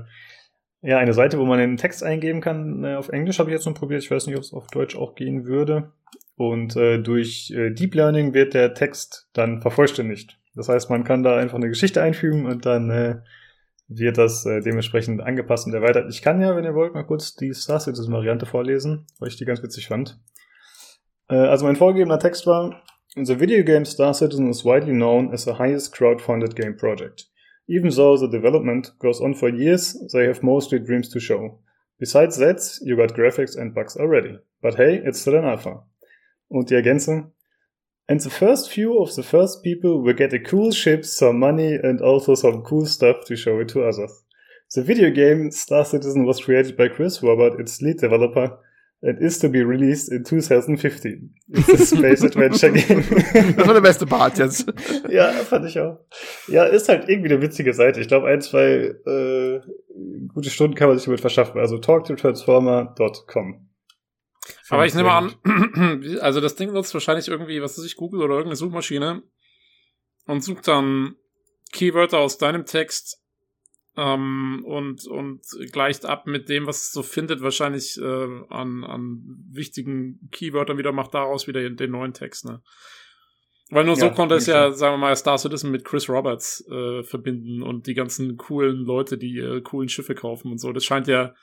ja eine Seite, wo man einen Text eingeben kann. Äh, auf Englisch habe ich jetzt noch probiert. Ich weiß nicht, ob es auf Deutsch auch gehen würde. Und äh, durch äh, Deep Learning wird der Text dann vervollständigt. Das heißt, man kann da einfach eine Geschichte einfügen und dann äh, wird das äh, dementsprechend angepasst und erweitert. Ich kann ja, wenn ihr wollt, mal kurz die Star Citizen Variante vorlesen, weil ich die ganz witzig fand. Äh, also mein vorgegebener Text war, The video game Star Citizen is widely known as the highest crowd-funded game project. Even though the development goes on for years, they have mostly dreams to show. Besides that, you got graphics and bugs already. But hey, it's still an alpha. Und die Ergänzung. And the first few of the first people will get a cool ship, some money, and also some cool stuff to show it to others. The video game Star Citizen was created by Chris Robert, its lead developer, It is to be released in 2015. It's a Space Adventure Game. das war der beste Part jetzt. ja, fand ich auch. Ja, ist halt irgendwie eine witzige Seite. Ich glaube, ein, zwei äh, gute Stunden kann man sich damit verschaffen. Also talktotransformer.com. Aber ich nehme an, also das Ding nutzt wahrscheinlich irgendwie, was weiß ich, Google oder irgendeine Suchmaschine und sucht dann Keywörter aus deinem Text ähm, und, und gleicht ab mit dem, was es so findet, wahrscheinlich äh, an, an wichtigen Keywörtern wieder, macht daraus wieder den neuen Text, ne? Weil nur so ja, konnte es ja, sagen wir mal, Star Citizen mit Chris Roberts äh, verbinden und die ganzen coolen Leute, die äh, coolen Schiffe kaufen und so. Das scheint ja,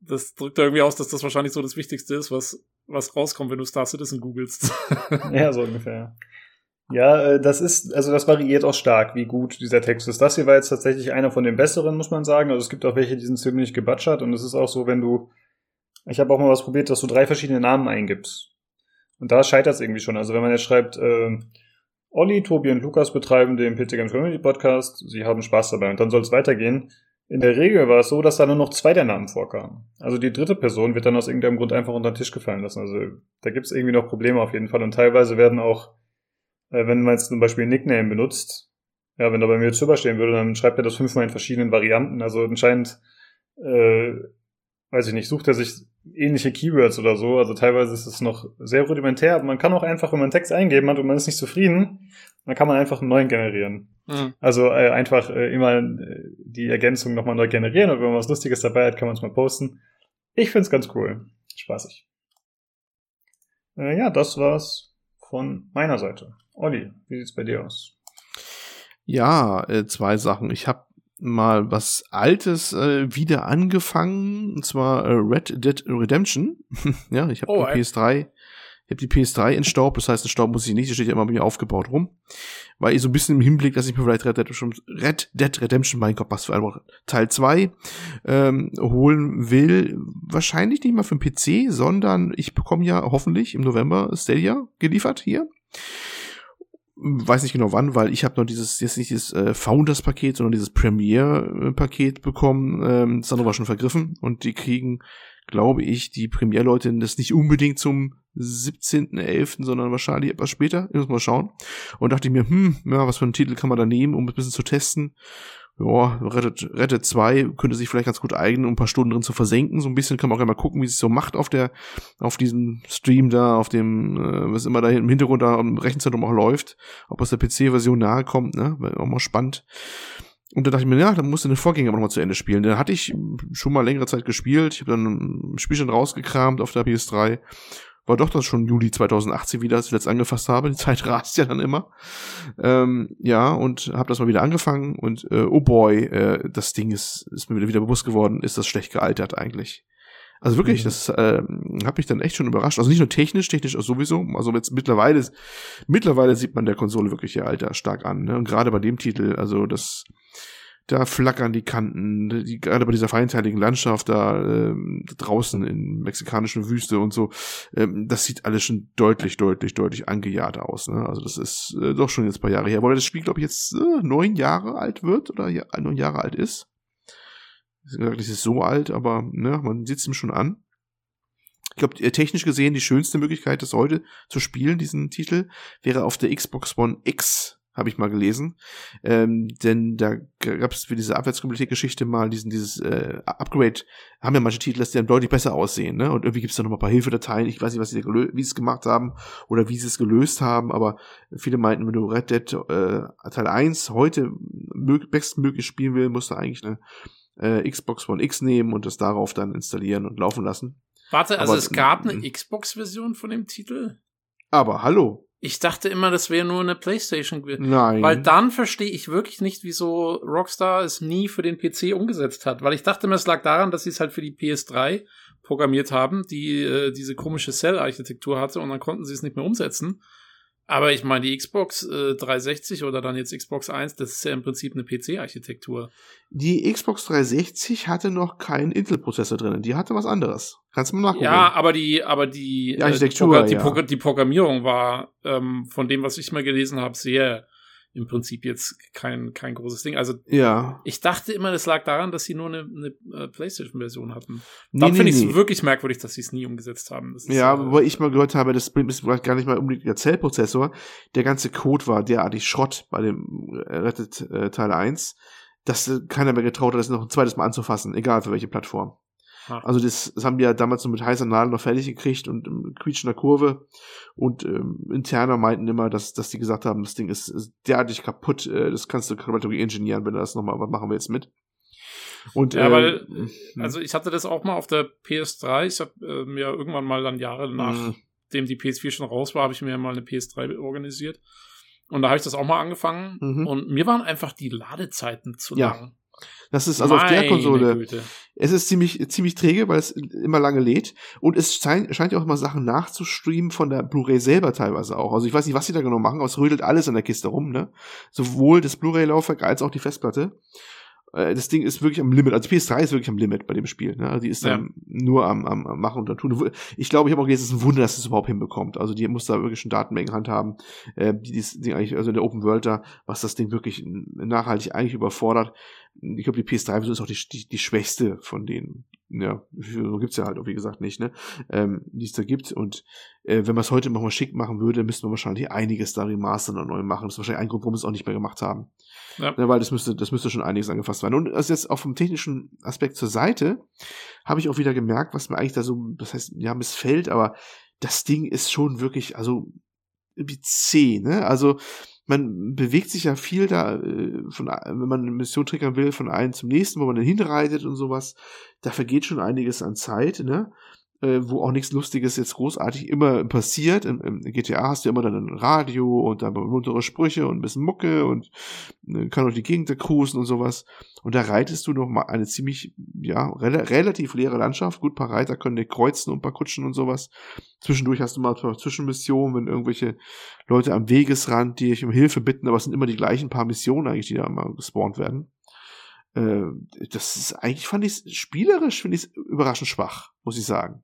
das drückt ja irgendwie aus, dass das wahrscheinlich so das Wichtigste ist, was, was rauskommt, wenn du Star Citizen googelst. ja, so ungefähr. Ja, äh, das ist, also das variiert auch stark, wie gut dieser Text ist. Das hier war jetzt tatsächlich einer von den besseren, muss man sagen. Also es gibt auch welche, die sind ziemlich gebutschert und es ist auch so, wenn du, ich habe auch mal was probiert, dass du drei verschiedene Namen eingibst. Und da scheitert es irgendwie schon. Also wenn man jetzt schreibt, äh, Olli, Tobi und Lukas betreiben den PC Games Community Podcast, sie haben Spaß dabei und dann soll es weitergehen. In der Regel war es so, dass da nur noch zwei der Namen vorkamen. Also die dritte Person wird dann aus irgendeinem Grund einfach unter den Tisch gefallen lassen. Also da gibt es irgendwie noch Probleme auf jeden Fall und teilweise werden auch wenn man jetzt zum Beispiel ein Nickname benutzt, ja, wenn da bei mir drüber stehen würde, dann schreibt er das fünfmal in verschiedenen Varianten. Also anscheinend, äh, weiß ich nicht, sucht er sich ähnliche Keywords oder so. Also teilweise ist es noch sehr rudimentär, aber man kann auch einfach, wenn man einen Text eingeben hat und man ist nicht zufrieden, dann kann man einfach einen neuen generieren. Mhm. Also äh, einfach äh, immer äh, die Ergänzung nochmal neu generieren und wenn man was Lustiges dabei hat, kann man es mal posten. Ich find's ganz cool. Spaßig. Äh, ja, das war's von meiner Seite. Olli, wie sieht's bei dir aus? Ja, äh, zwei Sachen. Ich habe mal was Altes äh, wieder angefangen, und zwar äh, Red Dead Redemption. ja, ich habe oh, die PS3 ich habe die PS3 entstaubt, das heißt, den Staub muss ich nicht, der steht ja immer bei mir aufgebaut rum. Weil ich so ein bisschen im Hinblick, dass ich mir vielleicht Red Dead Redemption, Red Dead Redemption mein Gott, was für ein Teil 2 ähm, holen will. Wahrscheinlich nicht mal für den PC, sondern ich bekomme ja hoffentlich im November Stadia geliefert hier weiß nicht genau wann, weil ich habe noch dieses, jetzt nicht dieses äh, Founders-Paket, sondern dieses Premiere-Paket bekommen. Ähm, das andere war schon vergriffen und die kriegen, glaube ich, die Premiere-Leute das nicht unbedingt zum 17.11., sondern wahrscheinlich etwas später. Ich muss mal schauen. Und dachte ich mir, hm, ja, was für einen Titel kann man da nehmen, um ein bisschen zu testen ja, Reddit, Reddit 2 könnte sich vielleicht ganz gut eignen, um ein paar Stunden drin zu versenken. So ein bisschen kann man auch immer gucken, wie es so macht auf der, auf diesem Stream da, auf dem, äh, was immer da im Hintergrund da im Rechenzentrum auch läuft, ob aus der PC-Version nahe kommt, ne, Wäre auch mal spannend. Und da dachte ich mir, ja, dann musst du den Vorgänger nochmal zu Ende spielen. Den hatte ich schon mal längere Zeit gespielt. Ich habe dann ein Spielchen rausgekramt auf der PS3 war doch das schon Juli 2018 wieder, als ich das angefasst habe. Die Zeit rast ja dann immer. Ähm, ja, und habe das mal wieder angefangen und äh, oh boy, äh, das Ding ist, ist mir wieder bewusst geworden, ist das schlecht gealtert eigentlich. Also wirklich, mhm. das äh, hat mich dann echt schon überrascht. Also nicht nur technisch, technisch auch sowieso. Also jetzt mittlerweile, mittlerweile sieht man der Konsole wirklich ihr Alter stark an. Ne? Und gerade bei dem Titel, also das da flackern die Kanten, die, gerade bei dieser feinteiligen Landschaft da, äh, draußen in mexikanischen Wüste und so, ähm, das sieht alles schon deutlich, deutlich, deutlich angejahrt aus. Ne? Also das ist äh, doch schon jetzt ein paar Jahre her, weil das Spiel, glaube ich, jetzt äh, neun Jahre alt wird oder ja, neun Jahre alt ist. Das ist so alt, aber ne, man sieht es ihm schon an. Ich glaube, äh, technisch gesehen die schönste Möglichkeit, das heute zu spielen, diesen Titel, wäre auf der Xbox One X habe ich mal gelesen. Ähm, denn da gab es für diese Abwärtskompatibilität-Geschichte mal diesen, dieses äh, Upgrade, haben ja manche Titel, dass die dann deutlich besser aussehen, ne? Und irgendwie gibt es da noch mal ein paar Hilfedateien. Ich weiß nicht, was sie wie sie es gemacht haben oder wie sie es gelöst haben, aber viele meinten, wenn du Red Dead äh, Teil 1 heute bestmöglich spielen will, musst du eigentlich eine äh, Xbox One X nehmen und das darauf dann installieren und laufen lassen. Warte, also aber, es gab eine Xbox-Version von dem Titel? Aber hallo, ich dachte immer, das wäre nur eine PlayStation gewesen. Nein. Weil dann verstehe ich wirklich nicht, wieso Rockstar es nie für den PC umgesetzt hat. Weil ich dachte immer, es lag daran, dass sie es halt für die PS3 programmiert haben, die äh, diese komische Cell-Architektur hatte und dann konnten sie es nicht mehr umsetzen. Aber ich meine, die Xbox äh, 360 oder dann jetzt Xbox 1, das ist ja im Prinzip eine PC-Architektur. Die Xbox 360 hatte noch keinen Intel-Prozessor drin, die hatte was anderes. Kannst du mal nachgucken. Ja, aber die, aber die, die Architektur, äh, die, Progr ja. die, Programmierung war ähm, von dem, was ich mal gelesen habe, sehr im Prinzip jetzt kein, kein großes Ding. Also ja. ich dachte immer, das lag daran, dass sie nur eine, eine äh, PlayStation-Version hatten. Nee, Dann nee, finde ich es nee. wirklich merkwürdig, dass sie es nie umgesetzt haben. Ist, ja, äh, wo ich mal gehört habe, das ist gar nicht mal unbedingt der Zellprozessor. Der ganze Code war derartig Schrott bei dem äh, Rettet äh, Teil 1, dass äh, keiner mehr getraut hat, das noch ein zweites Mal anzufassen, egal für welche Plattform. Also das, das haben die ja damals so mit heißer Nadel noch fertig gekriegt und ähm, quietschender Kurve. Und ähm, interner meinten immer, dass, dass die gesagt haben, das Ding ist, ist derartig kaputt, äh, das kannst du Kategorie ingenieren, wenn du das nochmal, was machen wir jetzt mit? Und, ja, äh, weil, hm. also ich hatte das auch mal auf der PS3. Ich habe äh, mir irgendwann mal dann Jahre nachdem mhm. die PS4 schon raus war, habe ich mir mal eine PS3 organisiert. Und da habe ich das auch mal angefangen. Mhm. Und mir waren einfach die Ladezeiten zu ja. lang. Das ist also Meine auf der Konsole. Güte. Es ist ziemlich, ziemlich träge, weil es immer lange lädt. Und es scheint, scheint ja auch immer Sachen nachzustreamen von der Blu-ray selber teilweise auch. Also ich weiß nicht, was sie da genau machen, aber es rödelt alles in der Kiste rum, ne? Sowohl das Blu-ray-Laufwerk als auch die Festplatte. Äh, das Ding ist wirklich am Limit. Also PS3 ist wirklich am Limit bei dem Spiel. Ne? Also die ist dann ja. nur am, am, am Machen und tun. Ich glaube, ich habe auch gelesen, es ist ein Wunder, dass es überhaupt hinbekommt. Also die muss da wirklich schon Datenmengen handhaben, äh, die das Ding eigentlich, also in der Open World da, was das Ding wirklich nachhaltig eigentlich überfordert. Ich glaube, die PS3 ist auch die, die, die schwächste von denen ja, so gibt's ja halt auch, wie gesagt, nicht, ne? Ähm, die es da gibt. Und äh, wenn man es heute nochmal schick machen würde, müsste man wahrscheinlich einiges da remastern und neu machen. Das ist wahrscheinlich ein Grund, warum wir es auch nicht mehr gemacht haben. Ja. ja. weil das müsste, das müsste schon einiges angefasst werden. Und also jetzt auch vom technischen Aspekt zur Seite habe ich auch wieder gemerkt, was mir eigentlich da so, das heißt, ja, missfällt, aber das Ding ist schon wirklich, also wie zäh, ne? Also man bewegt sich ja viel da, äh, von, wenn man eine Mission triggern will, von einem zum nächsten, wo man dann hinreitet und sowas. Da vergeht schon einiges an Zeit, ne? Äh, wo auch nichts Lustiges jetzt großartig immer passiert. Im, Im, GTA hast du immer dann ein Radio und dann muntere Sprüche und ein bisschen Mucke und äh, kann auch die Gegend cruisen und sowas. Und da reitest du noch mal eine ziemlich, ja, re relativ leere Landschaft. Gut, paar Reiter können dir kreuzen und paar Kutschen und sowas. Zwischendurch hast du mal Zwischenmissionen, wenn irgendwelche Leute am Wegesrand dich um Hilfe bitten, aber es sind immer die gleichen paar Missionen eigentlich, die da immer gespawnt werden. Äh, das ist eigentlich, fand ich spielerisch, finde ich überraschend schwach, muss ich sagen.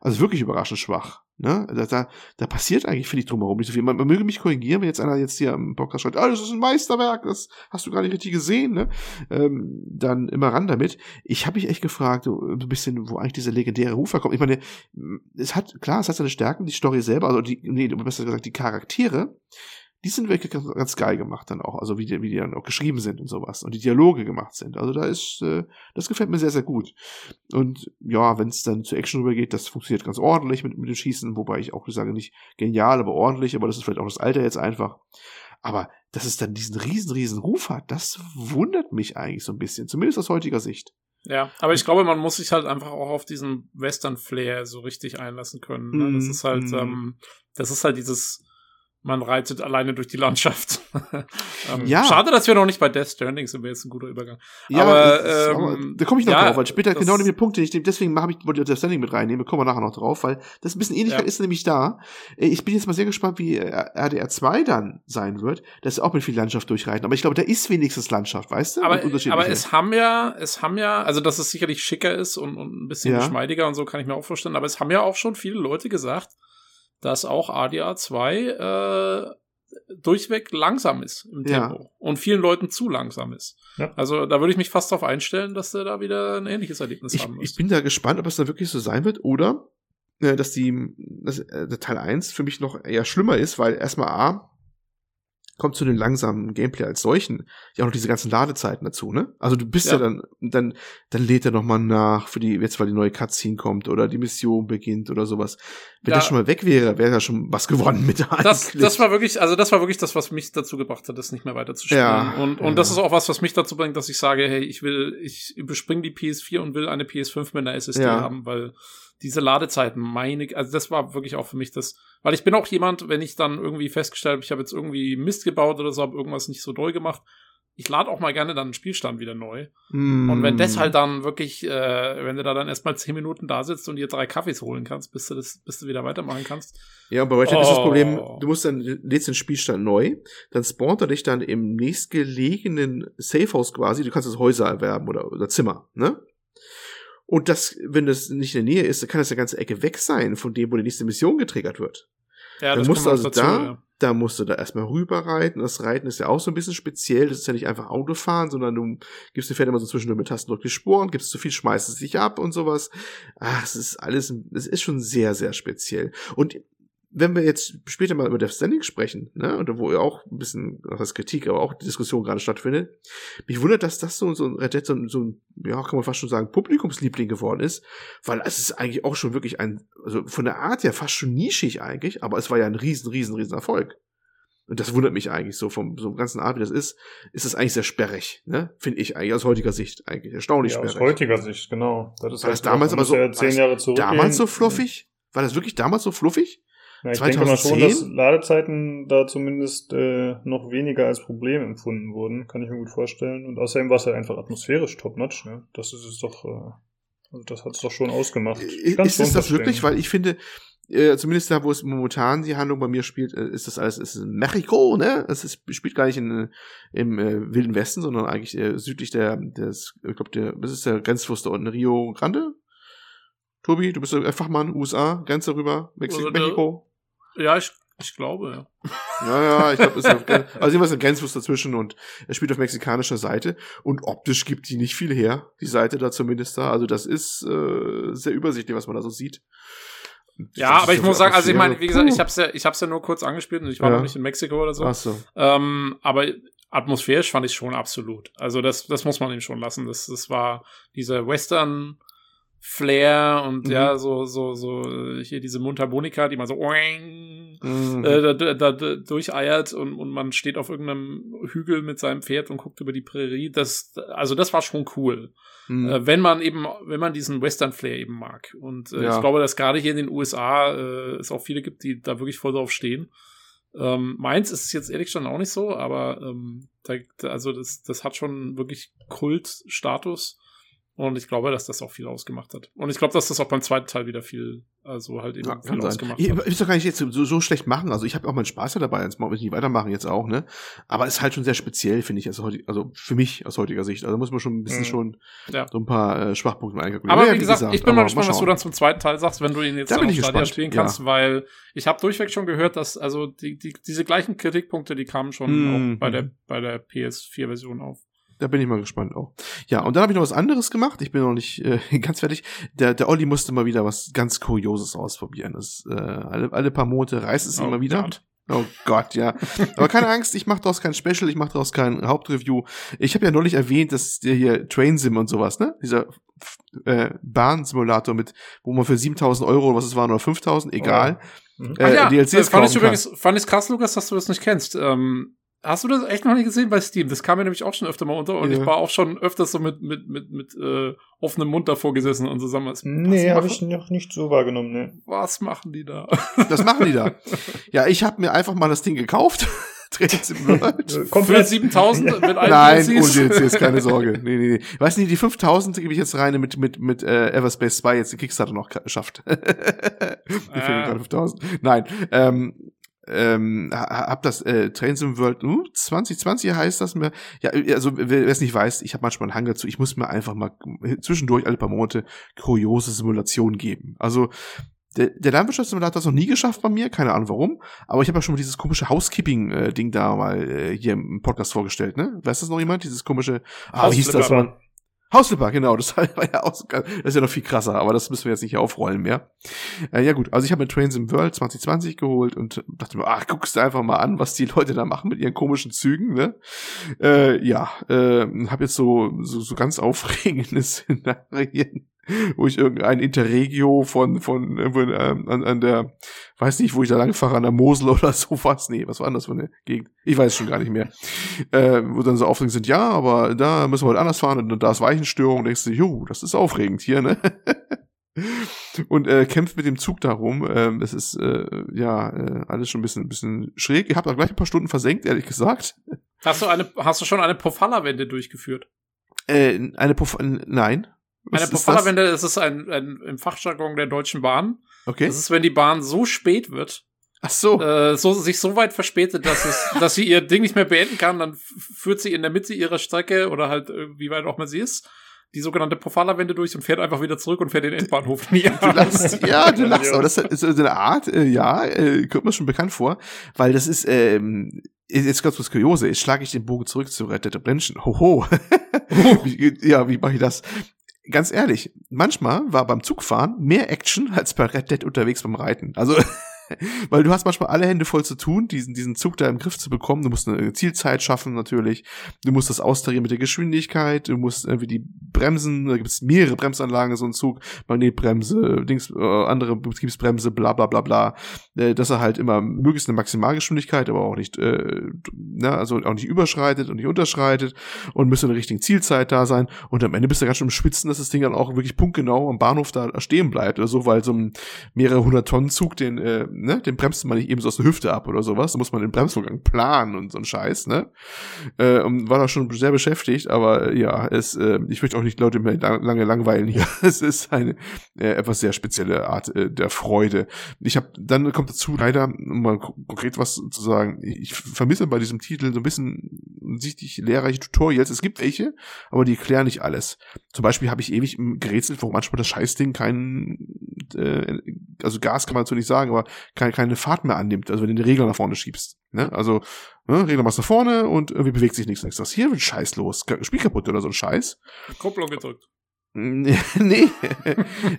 Also wirklich überraschend schwach. Ne? Da, da, da passiert eigentlich, finde ich, drumherum nicht so viel. Man, man möge mich korrigieren, wenn jetzt einer jetzt hier am Podcast schreibt, ah, das ist ein Meisterwerk, das hast du gar nicht richtig gesehen, ne? Ähm, dann immer ran damit. Ich habe mich echt gefragt, so ein bisschen, wo eigentlich dieser legendäre Rufer kommt. Ich meine, es hat, klar, es hat seine Stärken, die Story selber, also die, nee, besser gesagt, die Charaktere, die sind wirklich ganz, geil gemacht dann auch, also wie die, wie die dann auch geschrieben sind und sowas und die Dialoge gemacht sind. Also da ist, äh, das gefällt mir sehr, sehr gut. Und ja, wenn es dann zu Action rübergeht, das funktioniert ganz ordentlich mit, mit dem Schießen, wobei ich auch sage, nicht genial, aber ordentlich, aber das ist vielleicht auch das Alter jetzt einfach. Aber dass es dann diesen riesen, riesen Ruf hat, das wundert mich eigentlich so ein bisschen, zumindest aus heutiger Sicht. Ja, aber ich glaube, man muss sich halt einfach auch auf diesen Western-Flair so richtig einlassen können. Ne? Das mhm, ist halt, mm. ähm, das ist halt dieses, man reitet alleine durch die Landschaft. ähm, ja. Schade, dass wir noch nicht bei Death Stranding sind, wäre jetzt ein guter Übergang. Ja, aber, ähm, aber da komme ich noch ja, drauf, weil später genau die Punkte, ich, deswegen habe ich wollte Death Stranding mit reinnehmen, kommen wir nachher noch drauf, weil das ein bisschen Ähnlichkeit ja. ist nämlich da. Äh, ich bin jetzt mal sehr gespannt, wie äh, RDR 2 dann sein wird, dass sie auch mit viel Landschaft durchreiten. Aber ich glaube, da ist wenigstens Landschaft, weißt du? Aber, aber es haben ja, es haben ja, also dass es sicherlich schicker ist und, und ein bisschen ja. geschmeidiger und so kann ich mir auch vorstellen, aber es haben ja auch schon viele Leute gesagt, dass auch ADA 2 äh, durchweg langsam ist im Tempo ja. und vielen Leuten zu langsam ist. Ja. Also da würde ich mich fast darauf einstellen, dass er da wieder ein ähnliches Erlebnis ich, haben muss. Ich bin da gespannt, ob es da wirklich so sein wird oder äh, dass die dass, äh, Teil 1 für mich noch eher schlimmer ist, weil erstmal A, kommt zu den langsamen Gameplay als solchen ja auch noch diese ganzen Ladezeiten dazu, ne? Also du bist ja, ja dann, dann, dann lädt er nochmal nach für die, jetzt weil die neue Cutscene kommt oder die Mission beginnt oder sowas. Wenn ja. das schon mal weg wäre, wäre ja schon was gewonnen mit der das, das war wirklich, also das war wirklich das, was mich dazu gebracht hat, das nicht mehr weiter zu spielen. Ja, und, und ja. das ist auch was, was mich dazu bringt, dass ich sage, hey, ich will, ich überspringe die PS4 und will eine PS5 mit einer SSD haben, weil diese Ladezeiten, meine, also das war wirklich auch für mich das, weil ich bin auch jemand, wenn ich dann irgendwie festgestellt habe, ich habe jetzt irgendwie Mist gebaut oder so, habe irgendwas nicht so doll gemacht, ich lade auch mal gerne dann einen Spielstand wieder neu. Mm. Und wenn das halt dann wirklich, äh, wenn du da dann erstmal zehn Minuten da sitzt und dir drei Kaffees holen kannst, bis du das, bis du wieder weitermachen kannst. Ja, bei Ratchet oh. ist das Problem, oh. du musst dann, lädst den Spielstand neu, dann spawnt er dich dann im nächstgelegenen Safehouse quasi, du kannst das Häuser erwerben oder, oder Zimmer, ne? Und das, wenn das nicht in der Nähe ist, dann kann das eine ganze Ecke weg sein von dem, wo die nächste Mission getriggert wird. Ja, dann musst du also dazu, da, ja. da musst du da erstmal rüberreiten. Das Reiten ist ja auch so ein bisschen speziell. Das ist ja nicht einfach Autofahren, sondern du gibst dem Pferd immer so zwischendurch mit Tastendruck die Sporen, gibst zu viel, schmeißt es sich ab und sowas. Ach, es ist alles, es ist schon sehr, sehr speziell. Und wenn wir jetzt später mal über Death Standing sprechen, ne, und wo ja auch ein bisschen, was heißt Kritik, aber auch die Diskussion gerade stattfindet, mich wundert, dass das so, so ein Red Dead, so, so ein, ja, kann man fast schon sagen, Publikumsliebling geworden ist, weil es ist eigentlich auch schon wirklich ein, also von der Art ja fast schon nischig eigentlich, aber es war ja ein riesen, riesen, riesen Erfolg. Und das wundert mich eigentlich so vom so ganzen Art, wie das ist, ist das eigentlich sehr sperrig, ne? Finde ich eigentlich aus heutiger Sicht eigentlich erstaunlich ja, sperrig. Aus heutiger Sicht, genau. Das ist war das damals aber so ja zehn Jahre zurück damals so fluffig? War das wirklich damals so fluffig? Ja, ich 2010? denke mal schon, dass Ladezeiten da zumindest äh, noch weniger als Problem empfunden wurden, kann ich mir gut vorstellen. Und außerdem war es halt einfach atmosphärisch top-notch. Ne? Das ist es doch, äh, also das hat es doch schon ausgemacht. Ist es das wirklich? Weil ich finde, äh, zumindest da, wo es momentan die Handlung bei mir spielt, äh, ist das alles ist Mexiko, ne? Es ist, spielt gar nicht in, im äh, Wilden Westen, sondern eigentlich äh, südlich der, des, ich glaube, der, das ist der Grenzfluss da unten, Rio Grande, Tobi, du bist der Fachmann, USA, Grenze rüber, Mexi also, Mexiko. Ja, ich, ich glaube, ja. Ja, ja, ich glaube, es ist also irgendwas ein Grenzfluss dazwischen und er spielt auf mexikanischer Seite und optisch gibt die nicht viel her, die Seite da zumindest da. Also das ist äh, sehr übersichtlich, was man da so sieht. Ja, aber ich muss sagen, also ich meine, wie gesagt, ich hab's ja, ich hab's ja nur kurz angespielt und ich war ja. noch nicht in Mexiko oder so. Ach so. Ähm, aber atmosphärisch fand ich schon absolut. Also das, das muss man ihm schon lassen. Das, das war dieser Western Flair und Mhm. ja, so, so, so, äh, hier diese Mundharmonika, die mal so oing, Mhm. äh, da, da, da, durcheiert und, und man steht auf irgendeinem Hügel mit seinem Pferd und guckt über die Prärie. Das, also das war schon cool. Mhm. Äh, wenn man eben, wenn man diesen Western Flair eben mag. Und äh, Ja. ich glaube, dass gerade hier in den USA äh, es auch viele gibt, die da wirklich voll drauf stehen. Ähm, meins ist es jetzt ehrlich schon auch nicht so, aber ähm, da- also das, das hat schon wirklich Kultstatus. Und ich glaube, dass das auch viel ausgemacht hat. Und ich glaube, dass das auch beim zweiten Teil wieder viel, also halt eben Ja, viel ausgemacht Ich, hat. ich will doch gar nicht jetzt so, so schlecht machen. Also ich habe auch meinen Spaß ja dabei, jetzt muss ich nicht weitermachen jetzt auch, ne? Aber es ist halt schon sehr speziell, finde ich, also, heute, also für mich aus heutiger Sicht. Also da muss man schon ein bisschen Mhm. schon Ja. so ein paar äh, Schwachpunkte einkalkulieren. Aber Ja, wie gesagt, ich bin mal gespannt, was du dann zum zweiten Teil sagst, wenn du ihn jetzt Da bin ich gespannt, spielen kannst, weil ich habe durchweg schon gehört, dass also die, die, diese gleichen Kritikpunkte, die kamen schon Mhm. auch bei der, bei der PS4-Version auf. Da bin ich mal gespannt auch. Ja, und dann habe ich noch was anderes gemacht. Ich bin noch nicht äh, ganz fertig. Der, der Olli musste mal wieder was ganz Kurioses ausprobieren. Das, äh, alle, alle paar Monate reißt es Oh immer wieder. Gott. Oh Gott, ja. Aber keine Angst, ich mache daraus kein Special, ich mache daraus kein Hauptreview. Ich habe ja neulich erwähnt, dass der hier Train Sim und sowas, ne? Dieser äh, Bahnsimulator mit, wo man für 7000 Euro, was es waren, oder 5000, egal, Mhm. äh, Ach ja, DLCs das fand ich kann. übrigens, fand ich krass, Lukas, dass du das nicht kennst. Ähm, hast du das echt noch nicht gesehen bei Steam? Das kam mir nämlich auch schon öfter mal unter und Ja. ich war auch schon öfters so mit, mit, mit, mit äh, offenem Mund davor gesessen und zusammen. Was, Nee, habe ich noch nicht so wahrgenommen, ne. Was machen die da? Das machen die da. Ja, ich habe mir einfach mal das Ding gekauft. Train Sim World. Äh, Für Komplett. 7000 mit allen Nein, DLCs? ohne DLCs, keine Sorge. Nee, nee, nee. Weißt du, die 5000 gebe ich jetzt rein, mit, mit, mit äh, Everspace 2 jetzt die Kickstarter noch schafft. Mir fehlen Ah. gerade 5000. Nein, ähm, ähm, ha- hab das äh, Trains im World uh, 2020 heißt das mir. Ja, also wer es nicht weiß, ich habe manchmal einen Hang dazu. Ich muss mir einfach mal zwischendurch alle paar Monate kuriose Simulationen geben. Also der, der Landwirtschaftssimulator hat das noch nie geschafft bei mir, keine Ahnung warum. Aber ich habe ja schon mal dieses komische Housekeeping-Ding da mal äh, hier im Podcast vorgestellt, ne? Weiß das noch jemand? Dieses komische, ah, wie hieß das? Mal? Hausflipper, genau, das war ja auch das ist ja noch viel krasser, aber das müssen wir jetzt nicht aufrollen mehr. Äh, ja gut, also ich habe mir Trains im World 2020 geholt und dachte mir, ach, guckst du einfach mal an, was die Leute da machen mit ihren komischen Zügen, ne? Äh, ja, äh, habe jetzt so, so, so ganz aufregende Szenarien, wo ich irgendein Interregio von, von irgendwo ähm, an, an der, weiß nicht, wo ich da lang fahre, an der Mosel oder sowas. Nee, was war das für eine Gegend? Ich weiß schon gar nicht mehr. Äh, wo dann so aufregend sind, ja, aber da müssen wir halt anders fahren und da ist Weichenstörung. Und denkst du, jo, das ist aufregend hier, ne? und äh, kämpft mit dem Zug darum. Ähm, es ist äh, ja äh, alles schon ein bisschen, ein bisschen schräg. Ihr habt auch gleich ein paar Stunden versenkt, ehrlich gesagt. Hast du eine, hast du schon eine Pofalla-Wende durchgeführt? Äh, eine Prof nein. Was Eine ist das? Das ist ein, ein, im Fachjargon der Deutschen Bahn. Okay. Das ist, wenn die Bahn so spät wird, Ach so. äh, so, sich so weit verspätet, dass, es, dass sie ihr Ding nicht mehr beenden kann, dann führt sie in der Mitte ihrer Strecke oder halt, wie weit auch immer sie ist, die sogenannte Pofalla-Wende durch und fährt einfach wieder zurück und fährt den Endbahnhof nie Du lachst, ja, du lachst, aber das ist so eine Art, äh, ja, äh, kommt mir schon bekannt vor, weil das ist, ähm, jetzt ganz was Kuriose, jetzt schlage ich den Bogen zurück zu Red Dead Redemption. Hoho. wie, ja, wie mache ich das? Ganz ehrlich, manchmal war beim Zugfahren mehr Action als bei Red Dead unterwegs beim Reiten. Also, weil du hast manchmal alle Hände voll zu tun, diesen, diesen Zug da im Griff zu bekommen. Du musst eine Zielzeit schaffen natürlich. Du musst das austarieren mit der Geschwindigkeit. Du musst irgendwie die Bremsen, da gibt es mehrere Bremsanlagen, so ein Zug. Magnetbremse, Dings, äh, andere Betriebsbremse, bla bla bla bla. Äh, dass er halt immer möglichst eine Maximalgeschwindigkeit, aber auch nicht, äh, na, also auch nicht überschreitet und nicht unterschreitet und müsste eine richtige Zielzeit da sein. Und am Ende bist du ganz schön im Schwitzen, dass das Ding dann auch wirklich punktgenau am Bahnhof da stehen bleibt oder so, weil so ein mehrere hundert Tonnen Zug, den, äh, ne, den bremst man nicht eben so aus der Hüfte ab oder sowas. Da muss man den Bremsvorgang planen und so ein Scheiß, ne? Äh, und war da schon sehr beschäftigt, aber äh, ja, es, äh, ich möchte auch nicht Leute mehr lang, lange langweilen hier. es ist eine äh, etwas sehr spezielle Art äh, der Freude. Ich habe dann kommt dazu leider, um mal ko- konkret was zu sagen, ich vermisse bei diesem Titel so ein bisschen sichtlich lehrreiche Tutorials. Es gibt welche, aber die erklären nicht alles. Zum Beispiel habe ich ewig gerätselt, warum manchmal das Scheißding kein, äh, also Gas kann man nicht sagen, aber keine, keine Fahrt mehr annimmt, also wenn du den Regler nach vorne schiebst. Ne? Also, ne, Regler machst nach vorne und irgendwie bewegt sich nichts. Dann ist hier wird Scheiß los. Spiel kaputt oder so ein Scheiß. Kupplung gedrückt. nee,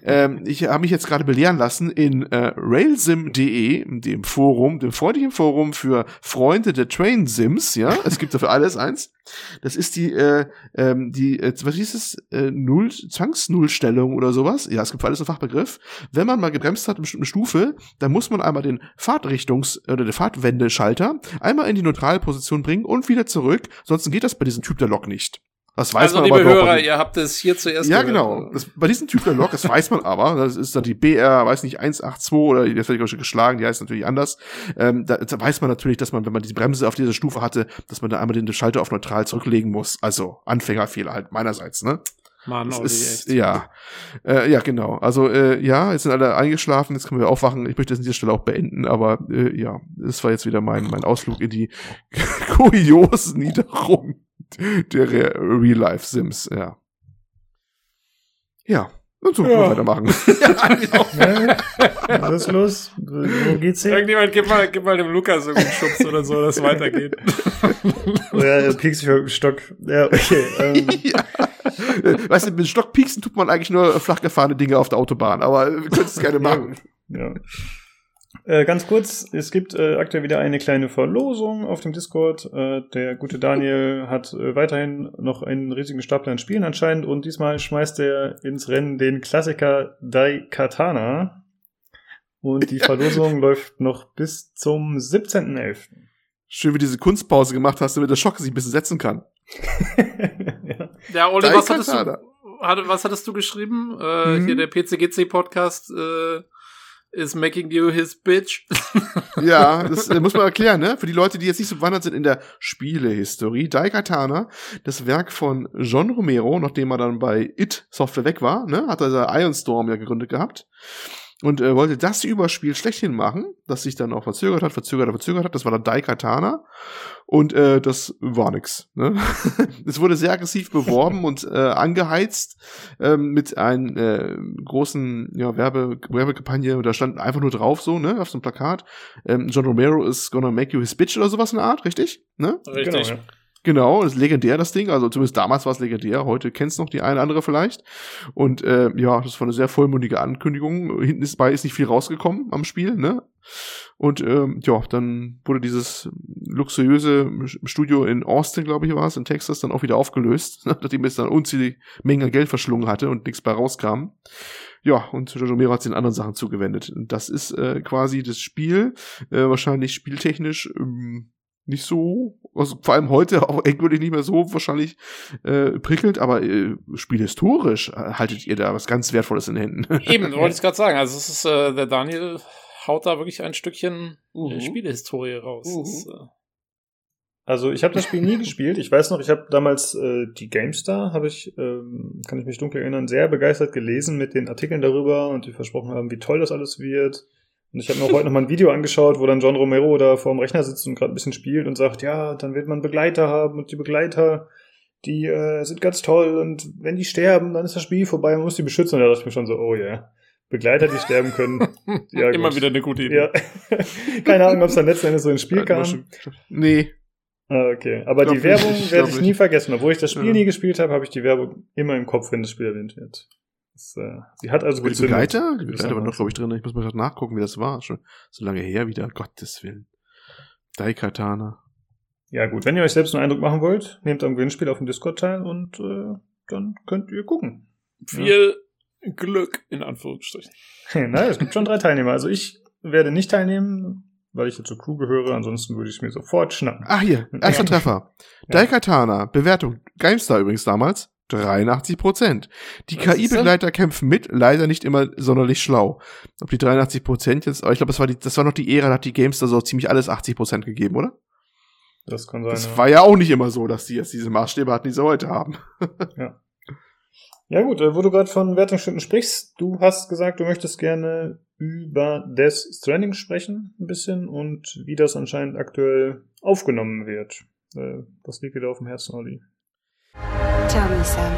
ähm, ich habe mich jetzt gerade belehren lassen in äh, railsim.de, dem Forum, dem freundlichen Forum für Freunde der Train Sims, ja, es gibt dafür alles eins. Das ist die, äh, ähm, die, äh, was hieß es, äh, Null, Zwangsnullstellung oder sowas. Ja, es gibt für alles einen Fachbegriff. Wenn man mal gebremst hat in bestimmten Stufe, dann muss man einmal den Fahrtrichtungs- oder den Fahrtwendeschalter einmal in die neutrale Position bringen und wieder zurück, sonst geht das bei diesem Typ der Lok nicht. Das weiß also, man liebe aber Hörer, ihr habt es hier zuerst Ja, gehört. genau. Das, bei diesem Typ der Lok, das weiß man aber, das ist dann die BR, weiß nicht, 182 oder die vielleicht schon geschlagen, die heißt natürlich anders. Ähm, da, da weiß man natürlich, dass man, wenn man die Bremse auf dieser Stufe hatte, dass man da einmal den Schalter auf neutral zurücklegen muss. Also Anfängerfehler halt meinerseits, ne? Mann, Das Olli, ist, echt. ja, äh, ja, genau. Also äh, ja, jetzt sind alle eingeschlafen, jetzt können wir aufwachen. Ich möchte das an dieser Stelle auch beenden, aber äh, ja, das war jetzt wieder mein mein Ausflug in die kuriosen Niederungen der Re Real-Life-Sims, ja. Ja, und so können wir Ja. weitermachen. ja, genau. Was ist los? Wo geht's hin? Irgendjemand, gib mal, gib mal dem Lukas irgendeinen Schubs oder so, dass es weitergeht. Oh ja, er piekst sich mit dem Stock. Ja, okay. Ähm, ja. Weißt du, mit Stockpieksen tut man eigentlich nur flach gefahrene Dinge auf der Autobahn, aber wir können es gerne machen. Ja. Äh, ganz kurz, es gibt äh, aktuell wieder eine kleine Verlosung auf dem Discord. Äh, der gute Daniel hat äh, weiterhin noch einen riesigen Stapel an Spielen anscheinend und diesmal schmeißt er ins Rennen den Klassiker Daikatana. Und die Verlosung läuft noch bis zum 17.11. Schön, wie du diese Kunstpause gemacht hast, damit der Schock sich ein bisschen setzen kann. ja. Ja, Olli, was hattest du, was hattest du geschrieben? Äh, Mhm. Hier der PCGC-Podcast äh, is making you his bitch. Ja, das äh, muss man erklären, ne? Für die Leute, die jetzt nicht so bewandert sind in der Spielehistorie. Daikatana, das Werk von John Romero, nachdem er dann bei It Software weg war, ne? Hat er Iron Storm ja gegründet gehabt. Und äh, wollte das Überspiel schlechthin machen, das sich dann auch verzögert hat, verzögert hat, verzögert hat. Das war dann Daikatana. Und äh, das war nix. Ne? es wurde sehr aggressiv beworben und äh, angeheizt ähm, mit einer äh, großen ja, Werbe Werbekampagne. Und da stand einfach nur drauf so, ne, auf so einem Plakat. Ähm, John Romero is gonna make you his bitch oder sowas in der Art, richtig? Ne? Richtig. Genau, ja. Genau, ist legendär, das Ding. Also zumindest damals war es legendär. Heute kennst noch die eine andere vielleicht. Und äh, ja, das war eine sehr vollmundige Ankündigung. Hinten ist bei ist nicht viel rausgekommen am Spiel, ne? Und ähm, ja, dann wurde dieses luxuriöse Studio in Austin, glaube ich, war es, in Texas, dann auch wieder aufgelöst, nachdem es dann unzählige Mengen Geld verschlungen hatte und nichts bei rauskam. Ja, und Jojo Romero hat sich den anderen Sachen zugewendet. Das ist äh, quasi das Spiel, äh, wahrscheinlich spieltechnisch ähm, nicht so, also vor allem heute auch endgültig nicht mehr so wahrscheinlich äh, prickelnd, aber äh, spielhistorisch äh, haltet ihr da was ganz Wertvolles in den Händen. Eben, wollte ich gerade sagen. Also es ist, äh, der Daniel haut da wirklich ein Stückchen Mhm. äh, Spielehistorie raus. Mhm. Das ist, äh, Also ich habe das Spiel nie gespielt. Ich weiß noch, ich habe damals äh, die GameStar, habe ich, ähm, kann ich mich dunkel erinnern, sehr begeistert gelesen mit den Artikeln darüber und die versprochen haben, wie toll das alles wird. Und ich habe mir auch heute noch mal ein Video angeschaut, wo dann John Romero da vor dem Rechner sitzt und gerade ein bisschen spielt und sagt, ja, dann wird man Begleiter haben und die Begleiter, die äh, sind ganz toll und wenn die sterben, dann ist das Spiel vorbei, man muss die beschützen. Und da dachte ich mir schon so, oh ja, yeah. Begleiter, die sterben können. Ja, immer wieder eine gute Idee. Ja. Keine Ahnung, ob es dann letzten Endes so ins Spiel kam. Nee, Ah, okay. Aber Glaub die Werbung werde ich. nie vergessen. Obwohl ich das Spiel Ja. nie gespielt habe, habe ich die Werbung immer im Kopf, wenn das Spiel erwähnt wird. Das, äh, sie hat also aber die gezündet. Begleiter, die Begleiter waren doch, glaube ich, drin. Ich muss mal gerade nachgucken, wie das war. Schon so lange her wieder, Gottes Willen. Daikatana. Ja gut, wenn ihr euch selbst einen Eindruck machen wollt, nehmt am Gewinnspiel auf dem Discord teil und äh, dann könnt ihr gucken. Viel Glück, in Anführungsstrichen. Na, es gibt schon drei Teilnehmer. Also ich werde nicht teilnehmen, weil ich jetzt zur Crew gehöre. Ansonsten würde ich es mir sofort schnappen. Ah, hier, erster Ja. Treffer. Ja. Daikatana, Bewertung, GameStar übrigens damals, 83 Prozent. Die Was KI-Begleiter kämpfen mit, leider nicht immer sonderlich schlau. Ob die 83 Prozent jetzt, aber ich glaube, das war die, das war noch die Ära, da hat die GameStar so ziemlich alles 80 Prozent gegeben, oder? Das kann sein. Das ja. war ja auch nicht immer so, dass die jetzt diese Maßstäbe hatten, die sie heute haben. Ja gut, äh, wo du gerade von Wertungsstunden sprichst, du hast gesagt, du möchtest gerne über Death Stranding sprechen, ein bisschen, und wie das anscheinend aktuell aufgenommen wird. Äh, Das liegt wieder auf dem Herzen, Olli. Tell me, Sam,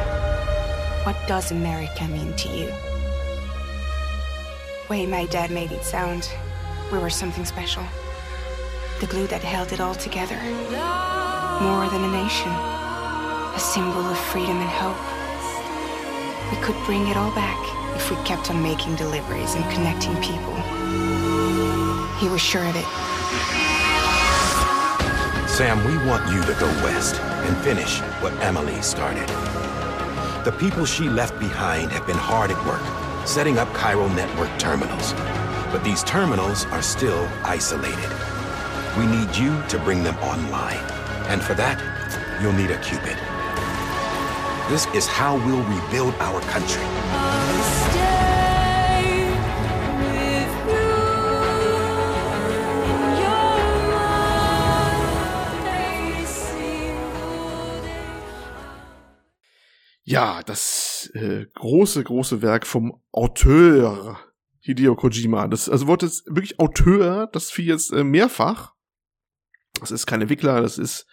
what does America mean to you? Way my dad made it sound, we were something special. The glue that held it all together. More than a nation, a symbol of freedom and hope. We could bring it all back if we kept on making deliveries and connecting people. He was sure of it. Sam, we want you to go west and finish what Emily started. The people she left behind have been hard at work, setting up Cairo network terminals. But these terminals are still isolated. We need you to bring them online. And for that, you'll need a Cupid. This is how we'll rebuild our country. Ja, das äh, große, große Werk vom Auteur Hideo Kojima. Das also wurde jetzt wirklich Auteur, das fiel jetzt äh, mehrfach. Das ist kein Entwickler, das ist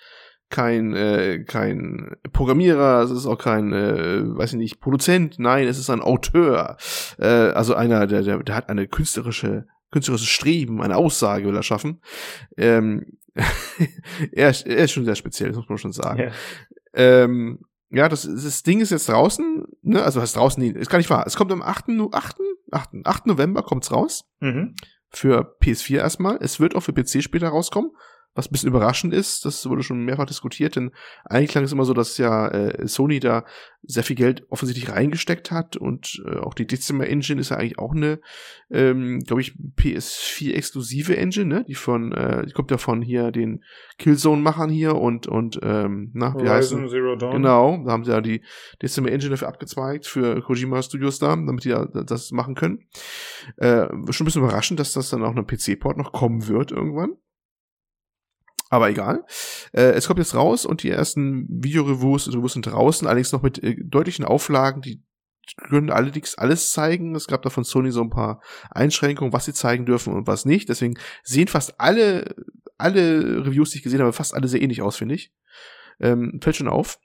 kein äh, kein Programmierer, es ist auch kein äh, weiß ich nicht Produzent, nein, es ist ein Auteur. Äh, also einer der, der der hat eine künstlerische künstlerisches Streben, eine Aussage will er schaffen. Ähm, er, er ist schon sehr speziell, das muss man schon sagen. Ja. Ähm, ja, das, das Ding ist jetzt draußen, ne? Also was draußen, nee, ist gar nicht wahr. Es kommt am 8. No- 8. 8. 8. November kommt's raus. Mhm. Für PS4 erstmal. Es wird auch für PC später rauskommen. Was ein bisschen überraschend ist, das wurde schon mehrfach diskutiert, denn eigentlich klang es immer so, dass ja äh, Sony da sehr viel Geld offensichtlich reingesteckt hat und äh, auch die Decima Engine ist ja eigentlich auch eine, ähm, glaube ich, PS4 exklusive Engine, ne? Die von, äh, die kommt ja von hier den Killzone-Machern hier und und ähm, na, wie heißt Horizon Zero Dawn. Genau, da haben sie ja die Decima Engine dafür abgezweigt für Kojima Studios da, damit die ja das machen können. Äh, schon ein bisschen überraschend, dass das dann auch ein PC-Port noch kommen wird irgendwann. Aber egal. Äh, es kommt jetzt raus und die ersten Videoreviews Reviews sind draußen, allerdings noch mit äh, deutlichen Auflagen, die können allerdings alles zeigen. Es gab da von Sony so ein paar Einschränkungen, was sie zeigen dürfen und was nicht. Deswegen sehen fast alle, alle Reviews, die ich gesehen habe, fast alle sehr ähnlich aus, finde ich. Ähm, fällt schon auf.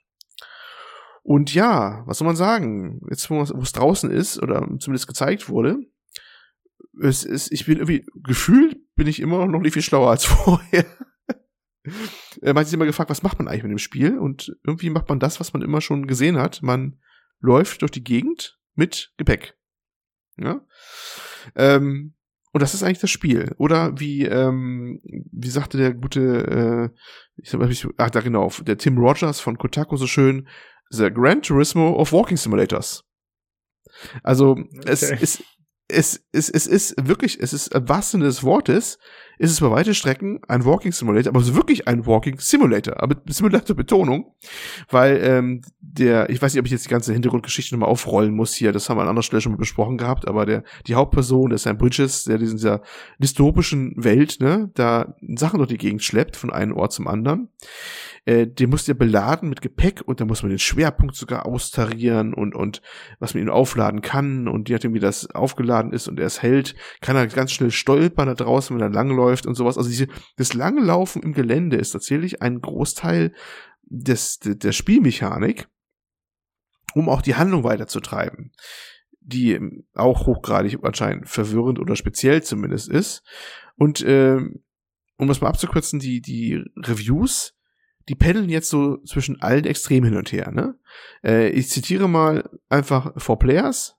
Und ja, was soll man sagen? Jetzt, wo es draußen ist, oder zumindest gezeigt wurde, es ist, ich bin irgendwie, gefühlt bin ich immer noch nicht viel schlauer als vorher. Äh, Man hat sich immer gefragt, was macht man eigentlich mit dem Spiel? Und irgendwie macht man das, was man immer schon gesehen hat. Man läuft durch die Gegend mit Gepäck. Ja. Ähm, und das ist eigentlich das Spiel. Oder wie, ähm, wie sagte der gute, äh, ich sag mal, ich- ach da genau, der Tim Rogers von Kotaku so schön, The Gran Turismo of Walking Simulators. Also es Okay. ist es, es, es ist wirklich, es ist im wahrsten des Wortes, ist es bei weite Strecken ein Walking Simulator, aber es ist wirklich ein Walking Simulator, aber mit Simulator-Betonung, weil ähm, der, ich weiß nicht, ob ich jetzt die ganze Hintergrundgeschichte nochmal aufrollen muss hier, das haben wir an anderer Stelle schon mal besprochen gehabt, aber der, die Hauptperson, der Sam Bridges, der in dieser dystopischen Welt, ne, da Sachen durch die Gegend schleppt, von einem Ort zum anderen, äh, den muss der beladen mit Gepäck und da muss man den Schwerpunkt sogar austarieren und, und was man ihn aufladen kann und je nachdem, wie das aufgeladen ist und er es hält, kann er ganz schnell stolpern da draußen, wenn er langläuft und sowas. Also diese, das Langlaufen im Gelände ist tatsächlich ein Großteil des, der, Spielmechanik, um auch die Handlung weiterzutreiben, die ähm, auch hochgradig anscheinend verwirrend oder speziell zumindest ist. Und ähm, um das mal abzukürzen, die, die Reviews, die pendeln jetzt so zwischen allen Extremen hin und her. Ne? Äh, ich zitiere mal einfach For Players.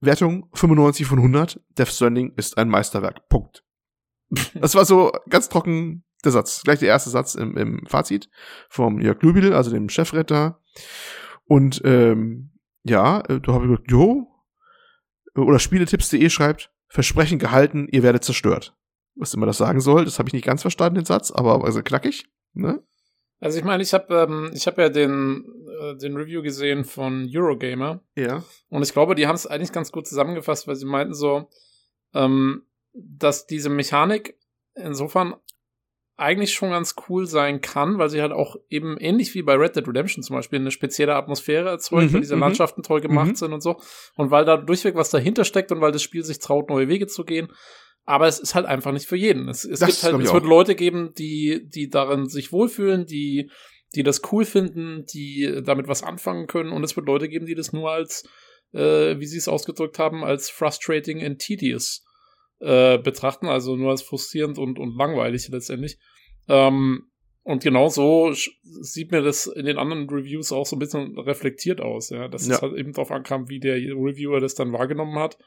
Wertung 95 von 100. Death Stranding ist ein Meisterwerk. Punkt. Das war so ganz trocken der Satz. Gleich der erste Satz im, im Fazit vom Jörg Lübel, also dem Chefretter. Und ähm, ja, äh, da habe ich gesagt, jo. Oder Spieletipps.de schreibt, Versprechen gehalten, ihr werdet zerstört. Was immer das sagen soll, das habe ich nicht ganz verstanden, den Satz, aber also knackig. Ne? Also ich meine, ich habe ähm, ich habe ja den äh, den Review gesehen von Eurogamer Ja. und ich glaube, die haben es eigentlich ganz gut zusammengefasst, weil sie meinten so, ähm, dass diese Mechanik insofern eigentlich schon ganz cool sein kann, weil sie halt auch eben ähnlich wie bei Red Dead Redemption zum Beispiel eine spezielle Atmosphäre erzeugt, Mhm, weil diese mhm. Landschaften toll gemacht Mhm. sind und so. Und weil da durchweg was dahinter steckt und weil das Spiel sich traut, neue Wege zu gehen. Aber es ist halt einfach nicht für jeden. Es, es Das gibt halt, es wird. Leute geben, die, die darin sich wohlfühlen, die, die das cool finden, die damit was anfangen können. Und es wird Leute geben, die das nur als, äh, wie sie es ausgedrückt haben, als frustrating and tedious äh, betrachten, also nur als frustrierend und, und langweilig letztendlich. Ähm, Und genau so sieht mir das in den anderen Reviews auch so ein bisschen reflektiert aus, ja. Dass ja. es halt eben darauf ankam, wie der Reviewer das dann wahrgenommen hat.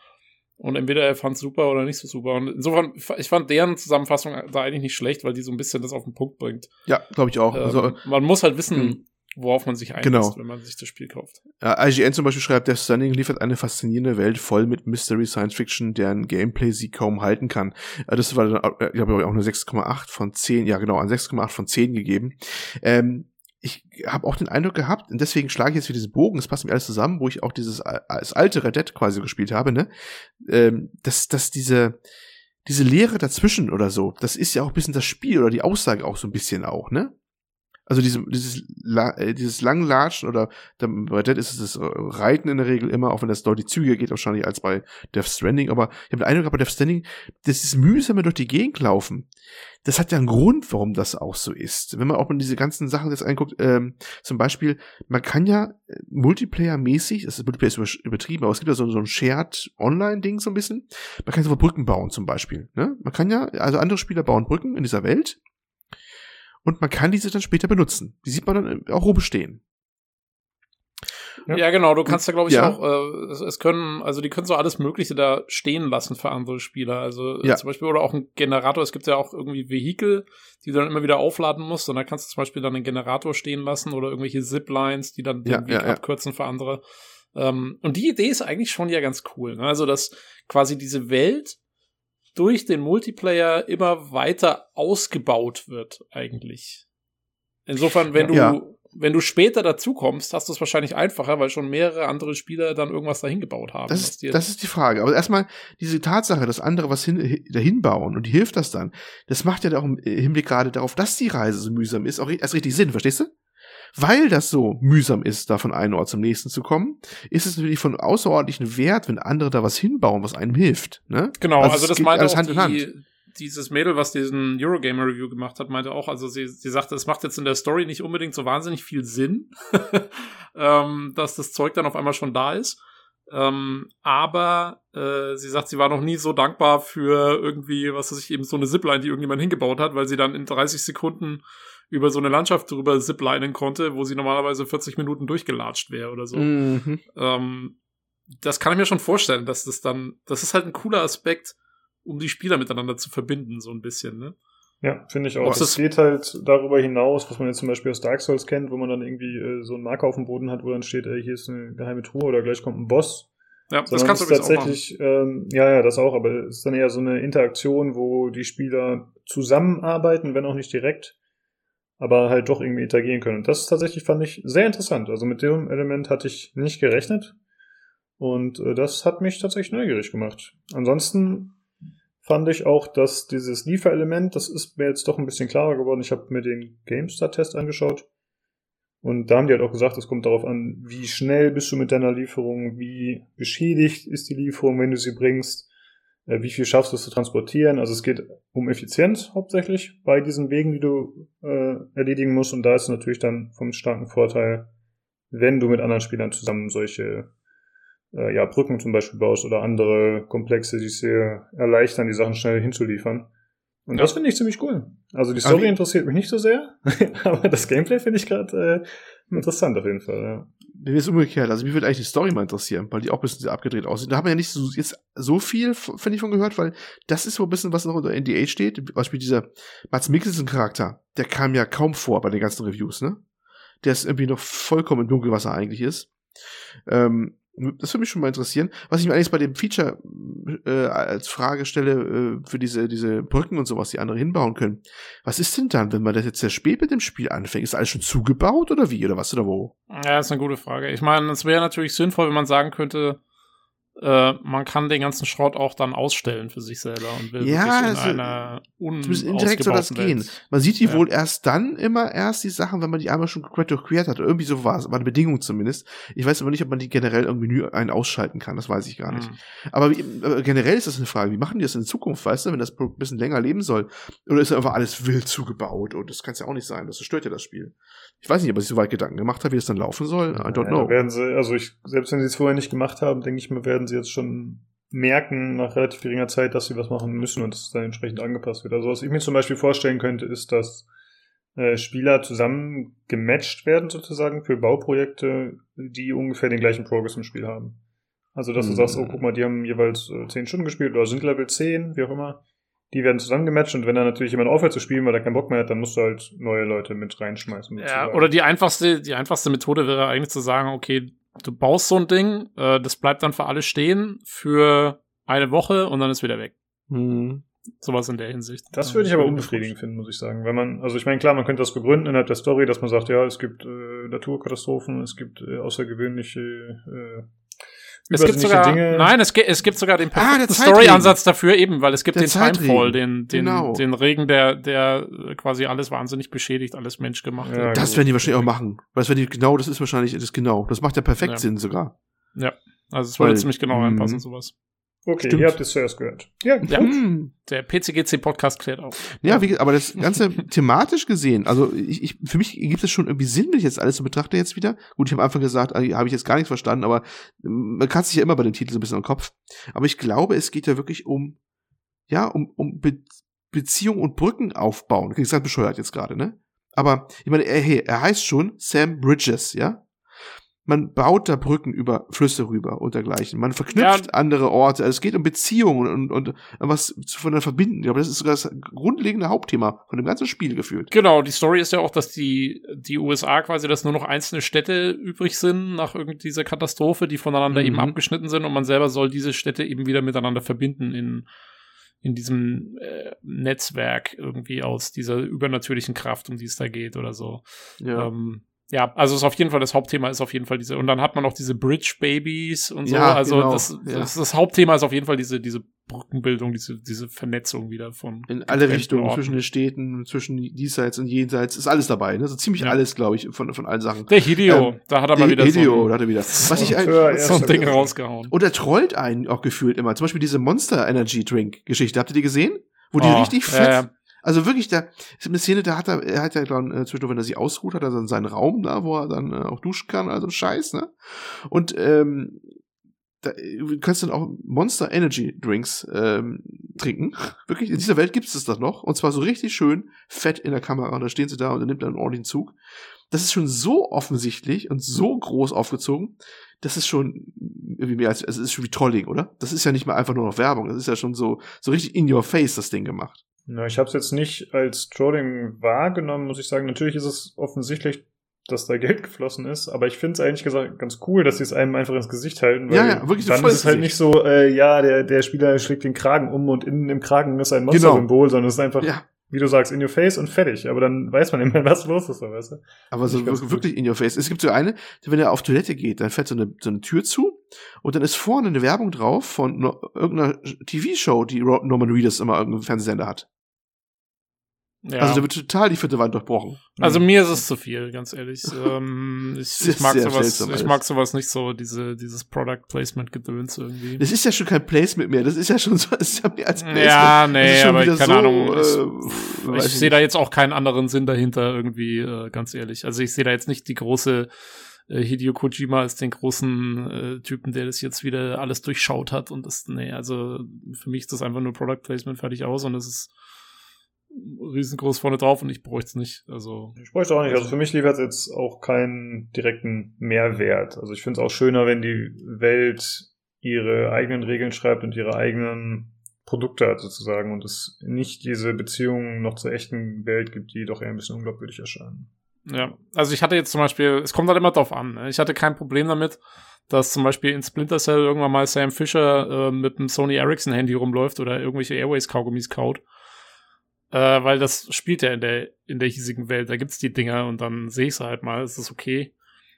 Und entweder er fand es super oder nicht so super. Und insofern, ich fand deren Zusammenfassung da eigentlich nicht schlecht, weil die so ein bisschen das auf den Punkt bringt. Ja, glaube ich auch. Ähm, also, man muss halt wissen, hm worauf man sich einlässt, genau. wenn man sich das Spiel kauft. Ja, IGN zum Beispiel schreibt, Death Stranding liefert eine faszinierende Welt voll mit Mystery Science Fiction, deren Gameplay sie kaum halten kann. Das war dann, äh, ich glaube, auch eine 6,8 von 10, ja genau, an 6,8 von 10 gegeben. Ähm, ich habe auch den Eindruck gehabt, und deswegen schlage ich jetzt wieder diesen Bogen, es passt mir alles zusammen, wo ich auch dieses das alte Red Dead quasi gespielt habe, ne? Ähm, dass, dass diese, diese Lehre dazwischen oder so, das ist ja auch ein bisschen das Spiel oder die Aussage auch so ein bisschen auch, ne? Also diese, dieses, äh, dieses Langlatschen oder bei Dead ist es das Reiten in der Regel immer, auch wenn das deutlich zügiger geht wahrscheinlich als bei Death Stranding. Aber ich habe den Eindruck, bei Death Stranding, das ist mühsam durch die Gegend laufen. Das hat ja einen Grund, warum das auch so ist. Wenn man auch mal diese ganzen Sachen jetzt anguckt, ähm, zum Beispiel, man kann ja äh, Multiplayer-mäßig, das ist Multiplayer ist übertrieben, aber es gibt ja so, so ein Shared-Online-Ding so ein bisschen. Man kann so Brücken bauen zum Beispiel. Ne? Man kann ja, also andere Spieler bauen Brücken in dieser Welt und man kann diese dann später benutzen. Die sieht man dann auch rumstehen. Ja. ja, genau. Du kannst da, glaube ich, ja. auch, äh, es, es, können, also die können so alles Mögliche da stehen lassen für andere Spieler. Also äh, ja. zum Beispiel, oder auch ein Generator. Es gibt ja auch irgendwie Vehikel, die du dann immer wieder aufladen musst. Und da kannst du zum Beispiel dann einen Generator stehen lassen oder irgendwelche Ziplines, die dann den Weg abkürzen für andere. Ähm, und die Idee ist eigentlich schon ja ganz cool. Ne? Also, dass quasi diese Welt durch den Multiplayer immer weiter ausgebaut wird, eigentlich. Insofern, wenn du, ja. wenn du später dazukommst, hast du es wahrscheinlich einfacher, weil schon mehrere andere Spieler dann irgendwas dahin gebaut haben. Das, ist, das ist die Frage. Aber erstmal diese Tatsache, dass andere was hin, dahin bauen und hilft das dann, das macht ja auch im Hinblick gerade darauf, dass die Reise so mühsam ist, auch erst richtig Sinn, verstehst du? Weil das so mühsam ist, da von einem Ort zum nächsten zu kommen, ist es natürlich von außerordentlichem Wert, wenn andere da was hinbauen, was einem hilft. Ne? Genau, also, also das meinte auch Hand die, Hand. dieses Mädel, was diesen Eurogamer Review gemacht hat, meinte auch, also sie, sie sagte, es macht jetzt in der Story nicht unbedingt so wahnsinnig viel Sinn, ähm, dass das Zeug dann auf einmal schon da ist. Ähm, aber äh, sie sagt, sie war noch nie so dankbar für irgendwie, was weiß ich, eben so eine Zipline, die irgendjemand hingebaut hat, weil sie dann in 30 Sekunden über so eine Landschaft drüber ziplinen konnte, wo sie normalerweise 40 Minuten durchgelatscht wäre oder so. Mhm. Ähm, das kann ich mir schon vorstellen, dass das dann, das ist halt ein cooler Aspekt, um die Spieler miteinander zu verbinden, so ein bisschen, ne? Ja, finde ich auch. Es geht halt darüber hinaus, was man jetzt zum Beispiel aus Dark Souls kennt, wo man dann irgendwie äh, so einen Marker auf dem Boden hat, wo dann steht, ey, hier ist eine geheime Truhe oder gleich kommt ein Boss. Ja, das kannst du tatsächlich, auch machen. Ähm, ja, ja, das auch, aber es ist dann eher so eine Interaktion, wo die Spieler zusammenarbeiten, wenn auch nicht direkt aber halt doch irgendwie interagieren können. Und das tatsächlich fand ich sehr interessant. Also mit dem Element hatte ich nicht gerechnet. Und äh, das hat mich tatsächlich neugierig gemacht. Ansonsten fand ich auch, dass dieses Lieferelement, das ist mir jetzt doch ein bisschen klarer geworden. Ich habe mir den GameStar-Test angeschaut. Und da haben die halt auch gesagt, es kommt darauf an, wie schnell bist du mit deiner Lieferung, wie beschädigt ist die Lieferung, wenn du sie bringst. Äh, wie viel schaffst du es zu transportieren. Also es geht um Effizienz hauptsächlich bei diesen Wegen, die du äh, erledigen musst. Und da ist natürlich dann vom starken Vorteil, wenn du mit anderen Spielern zusammen solche äh, ja, Brücken zum Beispiel baust oder andere Komplexe, die es dir erleichtern, die Sachen schnell hinzuliefern. Und ja. das finde ich ziemlich cool. Also die Story interessiert mich nicht so sehr, aber das Gameplay finde ich gerade äh, interessant auf jeden Fall. Ja. Mir ist umgekehrt. Also mich würde eigentlich die Story mal interessieren, weil die auch ein bisschen sehr abgedreht aussieht. Da haben wir ja nicht so, jetzt so viel, finde ich, von gehört, weil das ist so ein bisschen, was noch unter NDA steht. Beispiel dieser Mats Mikkelsen-Charakter, der kam ja kaum vor bei den ganzen Reviews, ne? Der ist irgendwie noch vollkommen dunkel, was er eigentlich ist. Ähm, das würde mich schon mal interessieren. Was ich mir eigentlich bei dem Feature äh, als Frage stelle, äh, für diese, diese Brücken und sowas, die andere hinbauen können. Was ist denn dann, wenn man das jetzt sehr spät mit dem Spiel anfängt? Ist alles schon zugebaut oder wie? Oder was oder wo? Ja, ist eine gute Frage. Ich meine, es wäre natürlich sinnvoll, wenn man sagen könnte, äh, man kann den ganzen Schrott auch dann ausstellen für sich selber und will ja, wirklich in also, einer indirekt soll das Welt. gehen. Man sieht die ja. wohl erst dann immer erst die Sachen, wenn man die einmal schon durchquert hat. Irgendwie so war es, war eine Bedingung zumindest. Ich weiß aber nicht, ob man die generell im Menü ein ausschalten kann, das weiß ich gar nicht. Mhm. Aber wie, äh, generell ist das eine Frage, wie machen die das in Zukunft, weißt du, wenn das ein bisschen länger leben soll? Oder ist einfach alles wild zugebaut und das kann es ja auch nicht sein, das stört ja das Spiel. Ich weiß nicht, ob er sich so weit Gedanken gemacht hat, wie es dann laufen soll. I don't ja, know. Werden sie, also ich, selbst wenn sie es vorher nicht gemacht haben, denke ich mir, werden sie jetzt schon merken nach relativ geringer Zeit, dass sie was machen müssen und es dann entsprechend angepasst wird. Also was ich mir zum Beispiel vorstellen könnte, ist, dass äh, Spieler zusammen gematcht werden sozusagen für Bauprojekte, die ungefähr den gleichen Progress im Spiel haben. Also, dass du Mhm. sagst, oh, guck mal, die haben jeweils äh, 10 Stunden gespielt oder sind Level 10, wie auch immer. Die werden zusammen gematcht und wenn dann natürlich jemand aufhört zu spielen, weil er keinen Bock mehr hat, dann musst du halt neue Leute mit reinschmeißen. Ja, sozusagen. oder die einfachste, die einfachste Methode wäre eigentlich zu sagen, okay, du baust so ein Ding, äh, das bleibt dann für alle stehen für eine Woche und dann ist wieder weg. Hm. Sowas in der Hinsicht. Das würde ich aber unbefriedigend finden, muss ich sagen. Wenn man, also ich meine, klar, man könnte das begründen innerhalb der Story, dass man sagt, ja, es gibt äh, Naturkatastrophen, es gibt äh, außergewöhnliche äh, Es gibt sogar, Dinge. nein, es, es gibt sogar den Ah, der perfekten Zeitregen. Story-Ansatz dafür eben, weil es gibt Der den Zeitregen. Timefall, den, den, Genau. den Regen, der, der äh, quasi alles wahnsinnig beschädigt, alles menschgemacht. Ja, Das gut. werden die wahrscheinlich auch machen. Weil es werden die, genau, das ist wahrscheinlich, das genau. Das macht ja perfekt Ja. Sinn sogar. Also es würde ziemlich genau Mhm. reinpassen, sowas. Okay, Stimmt. ihr habt es zuerst gehört. Ja, Ja. gut. Hm. Der PCGC-Podcast klärt auf. Ja, wie, aber das Ganze thematisch gesehen, also ich, ich, für mich gibt es schon irgendwie Sinn, wenn ich jetzt alles so betrachte jetzt wieder. Gut, ich habe am Anfang gesagt, äh, habe ich jetzt gar nichts verstanden, aber ähm, man kann sich ja immer bei dem Titel so ein bisschen im Kopf. Aber ich glaube, es geht ja wirklich um, ja, um, um Be Beziehung und Brücken aufbauen. Klingt ganz bescheuert jetzt gerade, ne? Aber ich meine, er, hey, er heißt schon Sam Bridges, ja? Man baut da Brücken über Flüsse rüber und dergleichen. Man verknüpft Ja. andere Orte. Also es geht um Beziehungen und, und, und was voneinander verbinden. Ich glaube, das ist sogar das grundlegende Hauptthema von dem ganzen Spiel gefühlt. Genau, die Story ist ja auch, dass die, die USA quasi, dass nur noch einzelne Städte übrig sind nach irgend dieser Katastrophe, die voneinander Mhm. eben abgeschnitten sind und man selber soll diese Städte eben wieder miteinander verbinden in, in diesem äh, Netzwerk irgendwie aus dieser übernatürlichen Kraft, um die es da geht oder so. Ja. Ähm, ja, also ist auf jeden Fall das Hauptthema ist auf jeden Fall diese und dann hat man noch diese Bridge Babies und so. Ja, also genau, das, ja. das, das Hauptthema ist auf jeden Fall diese diese Brückenbildung, diese diese Vernetzung wieder von in alle Richtungen, Orten. zwischen den Städten, zwischen diesseits und jenseits, ist alles dabei, ne? So ziemlich Ja. alles, glaube ich, von, von allen Sachen. Der Hideo, Ähm, da hat er mal wieder Hideo, so da ein, hat er wieder. Was ich ein, so ein Ding rausgehauen. und er trollt einen auch gefühlt immer. Zum Beispiel diese Monster Energy Drink Geschichte. Habt ihr die gesehen? Wo die Oh, richtig fett, ja. Also wirklich, da ist eine Szene, da hat er, er hat ja dann äh, zwischendurch, wenn er sich ausruht, hat er dann seinen Raum da, wo er dann äh, auch duschen kann, also Scheiß, ne? Und ähm, da, du kannst dann auch Monster Energy Drinks ähm, trinken. Wirklich, in dieser Welt gibt es das doch noch. Und zwar so richtig schön fett in der Kamera. Und da stehen sie da und er nimmt dann einen ordentlichen Zug. Das ist schon so offensichtlich und so groß aufgezogen. Das ist schon irgendwie mehr als, also es ist schon wie Trolling, oder? Das ist ja nicht mal einfach nur noch Werbung. Das ist ja schon so, so richtig in your face, das Ding gemacht. Na, ich habe es jetzt nicht als Trolling wahrgenommen, muss ich sagen. Natürlich ist es offensichtlich, dass da Geld geflossen ist, aber ich finde es eigentlich gesagt ganz cool, dass sie es einem einfach ins Gesicht halten. Weil Ja, ja, wirklich Dann ist es halt nicht so, äh, ja, der, der Spieler schlägt den Kragen um und innen im Kragen ist ein Genau. Monster-Symbol, sondern es ist einfach, Ja. wie du sagst, in your face und fertig. Aber dann weiß man immer, was los ist, weißt du? Aber so wirklich, in your face. Es gibt so eine, wenn er auf Toilette geht, dann fährt so eine, so eine Tür zu und dann ist vorne eine Werbung drauf von no, irgendeiner TV-Show, die Norman Reedus immer irgendein Fernsehsender hat. Ja. Also da wird total die vierte Wand durchbrochen. Also mir ist es zu viel, ganz ehrlich. ähm, ich, ich mag sowas, ich mag sowas nicht so, diese, dieses Product Placement Gedöns irgendwie. Das ist ja schon kein Placement mehr. Das ist ja schon so, das ist ja mehr als Placement. Ja, Das nee, aber keine so, Ahnung. äh, ich ich sehe da jetzt auch keinen anderen Sinn dahinter irgendwie, äh, ganz ehrlich. Also ich sehe da jetzt nicht die große äh, Hideo Kojima als den großen äh, Typen, der das jetzt wieder alles durchschaut hat und das, nee, also für mich ist das einfach nur Product Placement fertig aus und es ist riesengroß vorne drauf und ich bräuchte es nicht. Also Ich bräuchte auch nicht. Also für mich liefert es jetzt auch keinen direkten Mehrwert. Also ich finde es auch schöner, wenn die Welt ihre eigenen Regeln schreibt und ihre eigenen Produkte hat sozusagen und es nicht diese Beziehungen noch zur echten Welt gibt, die doch eher ein bisschen unglaubwürdig erscheinen. Ja, also ich hatte jetzt zum Beispiel, es kommt halt immer drauf an. Ne? Ich hatte kein Problem damit, dass zum Beispiel in Splinter Cell irgendwann mal Sam Fisher äh, mit einem Sony Ericsson Handy rumläuft oder irgendwelche Airways Kaugummis kaut. Äh, weil das spielt ja in der, in der hiesigen Welt. Da gibt's die Dinger und dann sehe ich sie halt mal, es ist okay.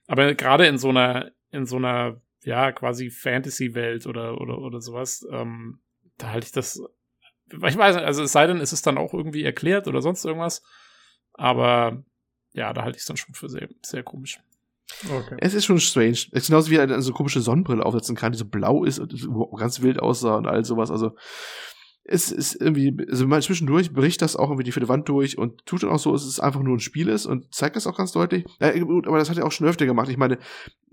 Aber gerade in so einer, in so einer, ja, quasi Fantasy-Welt oder, oder, oder sowas, ähm, da halte ich das, ich weiß nicht, also es sei denn, es ist dann auch irgendwie erklärt oder sonst irgendwas. Aber ja, da halte ich es dann schon für sehr, sehr komisch. Okay. Es ist schon strange. Es ist genauso wie er eine so komische Sonnenbrille aufsetzen kann, die so blau ist und ganz wild aussah und all sowas. Also, es ist irgendwie, also zwischendurch bricht das auch irgendwie die vierte Wand durch und tut dann auch so, dass es einfach nur ein Spiel ist und zeigt das auch ganz deutlich. Ja, gut, aber das hat er auch schon öfter gemacht. Ich meine,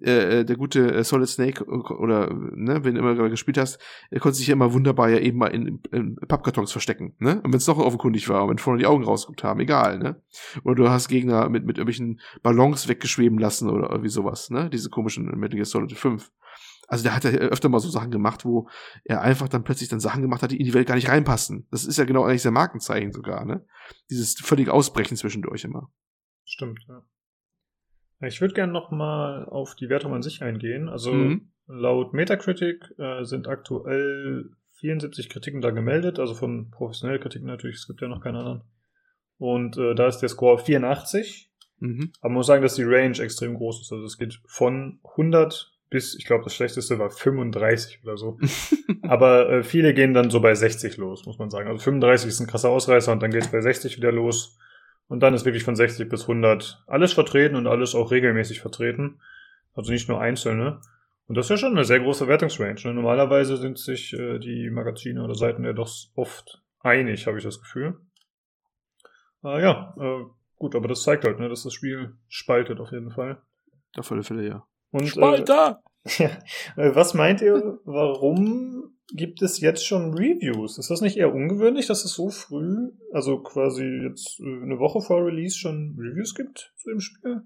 äh, der gute äh, Solid Snake oder, ne, wenn du immer gerade gespielt hast, er konnte sich ja immer wunderbar ja eben mal in, in Pappkartons verstecken, ne? Und wenn es doch offenkundig war und wenn vorne die Augen rausgeguckt haben, egal, ne? Oder du hast Gegner mit, mit irgendwelchen Ballons weggeschweben lassen oder irgendwie sowas, ne? Diese komischen Metal Gear Solid 5. Also der hat ja öfter mal so Sachen gemacht, wo er einfach dann plötzlich dann Sachen gemacht hat, die in die Welt gar nicht reinpassen. Das ist ja genau eigentlich sein Markenzeichen sogar, ne? Dieses völlige Ausbrechen zwischendurch immer. Stimmt, ja. Ich würde gerne noch mal auf die Wertung an sich eingehen. Also mhm. laut Metacritic äh, sind aktuell 74 Kritiken da gemeldet, also von professionellen Kritiken natürlich, es gibt ja noch keine anderen. Und äh, da ist der Score 84. Mhm. Aber man muss sagen, dass die Range extrem groß ist. Also es geht von 100 bis, ich glaube, das schlechteste war 35 oder so. Aber äh, viele gehen dann so bei 60 los, muss man sagen. Also 35 ist ein krasser Ausreißer und dann geht's bei 60 wieder los. Und dann ist wirklich von 60 bis 100 alles vertreten und alles auch regelmäßig vertreten. Also nicht nur einzelne. Und das ist ja schon eine sehr große Wertungsrange. Ne? Normalerweise sind sich äh, die Magazine oder Seiten ja doch oft einig, habe ich das Gefühl. Äh, ja, äh, gut, aber das zeigt halt, ne, dass das Spiel spaltet auf jeden Fall. Auf alle Fälle, ja. Und, Spalter! Äh, ja, was meint ihr, warum gibt es jetzt schon Reviews? Ist das nicht eher ungewöhnlich, dass es so früh, also quasi jetzt äh, eine Woche vor Release schon Reviews gibt zu dem Spiel?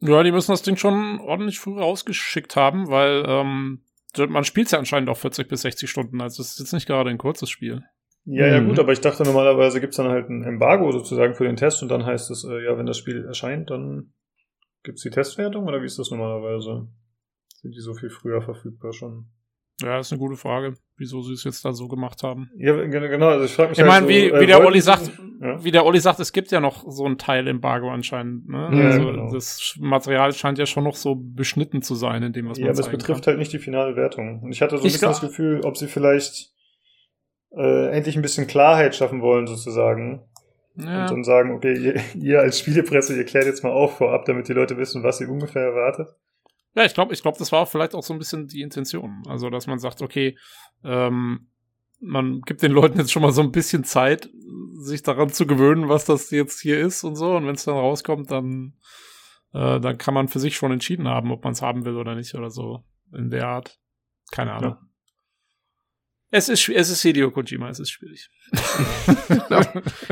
Ja, die müssen das Ding schon ordentlich früh rausgeschickt haben, weil ähm, man spielt ja anscheinend auch 40 bis 60 Stunden, also es ist jetzt nicht gerade ein kurzes Spiel. Ja, ja, mhm. gut, aber ich dachte normalerweise gibt's dann halt ein Embargo sozusagen für den Test und dann heißt es, äh, ja, wenn das Spiel erscheint, dann Gibt es die Testwertung oder wie ist das normalerweise? Sind die so viel früher verfügbar schon? Ja, das ist eine gute Frage, wieso sie es jetzt da so gemacht haben. Ja, genau, also ich frage mich Ich halt meine, wie, so, wie äh, der Olli sagt, ja? wie der Olli sagt, es gibt ja noch so ein Teil Embargo anscheinend, ne? Ja, also genau. das Material scheint ja schon noch so beschnitten zu sein in dem, was man Ja, aber es betrifft kann. halt nicht die finale Wertung. Und ich hatte so ein ich bisschen das Gefühl, ob sie vielleicht äh, endlich ein bisschen Klarheit schaffen wollen, sozusagen. Ja. Und dann sagen, okay, ihr, ihr, als Spielepresse, ihr klärt jetzt mal auf vorab, damit die Leute wissen, was sie ungefähr erwartet. Ja, ich glaube, ich glaube, das war vielleicht auch so ein bisschen die Intention. Also, dass man sagt, okay, ähm, man gibt den Leuten jetzt schon mal so ein bisschen Zeit, sich daran zu gewöhnen, was das jetzt hier ist und so. Und wenn es dann rauskommt, dann, äh, dann kann man für sich schon entschieden haben, ob man es haben will oder nicht oder so. In der Art. Keine Ahnung. Ja. Es ist, es ist Hideo Kojima, es ist schwierig.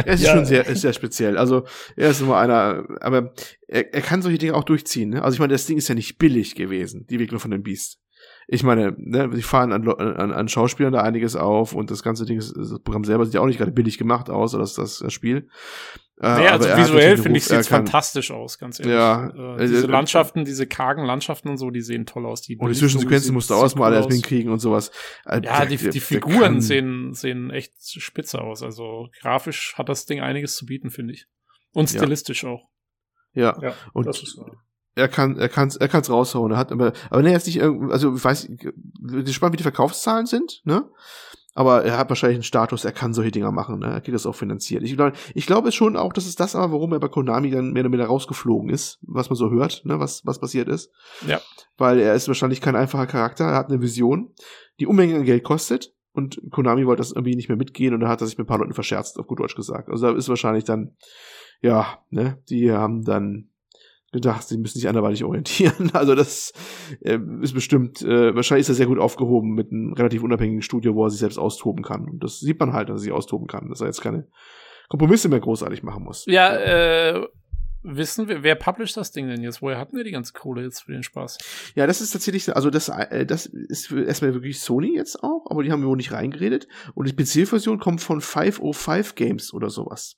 es ist ja. schon sehr, ist sehr speziell. Also, er ist immer einer, aber er, er kann solche Dinge auch durchziehen. Ne? Also, ich meine, das Ding ist ja nicht billig gewesen, die Entwicklung von dem Beast. Ich meine, ne, sie fahren an, an, an Schauspielern da einiges auf und das ganze Ding, ist, das Programm selber sieht ja auch nicht gerade billig gemacht aus, oder das, das, das Spiel. Äh, nee, also visuell finde ich sieht fantastisch aus, ganz ehrlich. Ja, äh, diese äh, Landschaften, diese kargen Landschaften und so, die sehen toll aus. Die und die Zwischensequenzen musst du auch mal erst hinkriegen und sowas. Äh, ja, die, die Figuren sehen, sehen echt spitze aus. Also grafisch hat das Ding einiges zu bieten, finde ich. Und stilistisch ja. auch. Ja, ja und das ist wahr er kann, er kann, er kann's raushauen. Er hat aber, aber nee, jetzt nicht irgendwie, also ich weiß, gespannt, wie die Verkaufszahlen sind, ne? Aber er hat wahrscheinlich einen Status, er kann solche Dinger machen, ne? Er kriegt das auch finanziert. Ich glaube, ich glaube schon auch, dass es das aber, warum er bei Konami dann mehr oder weniger rausgeflogen ist, was man so hört, ne? Was, was passiert ist. Ja. Weil er ist wahrscheinlich kein einfacher Charakter, er hat eine Vision, die Unmengen an Geld kostet. Und Konami wollte das irgendwie nicht mehr mitgehen und da hat er sich mit ein paar Leuten verscherzt, auf gut Deutsch gesagt. Also da ist wahrscheinlich dann, ja, ne, die haben dann gedacht, sie müssen sich anderweitig orientieren. Also das äh, ist bestimmt, äh, wahrscheinlich ist er sehr gut aufgehoben mit einem relativ unabhängigen Studio, wo er sich selbst austoben kann. Und das sieht man halt, dass er sich austoben kann, dass er jetzt keine Kompromisse mehr großartig machen muss. Ja, äh, wissen wir, wer publisht das Ding denn jetzt? Woher hatten wir die ganze Kohle jetzt für den Spaß? Ja, das ist tatsächlich, also das, äh, das ist erstmal wirklich Sony jetzt auch, aber die haben wir wohl nicht reingeredet. Und die PC-Version kommt von 505 Games oder sowas.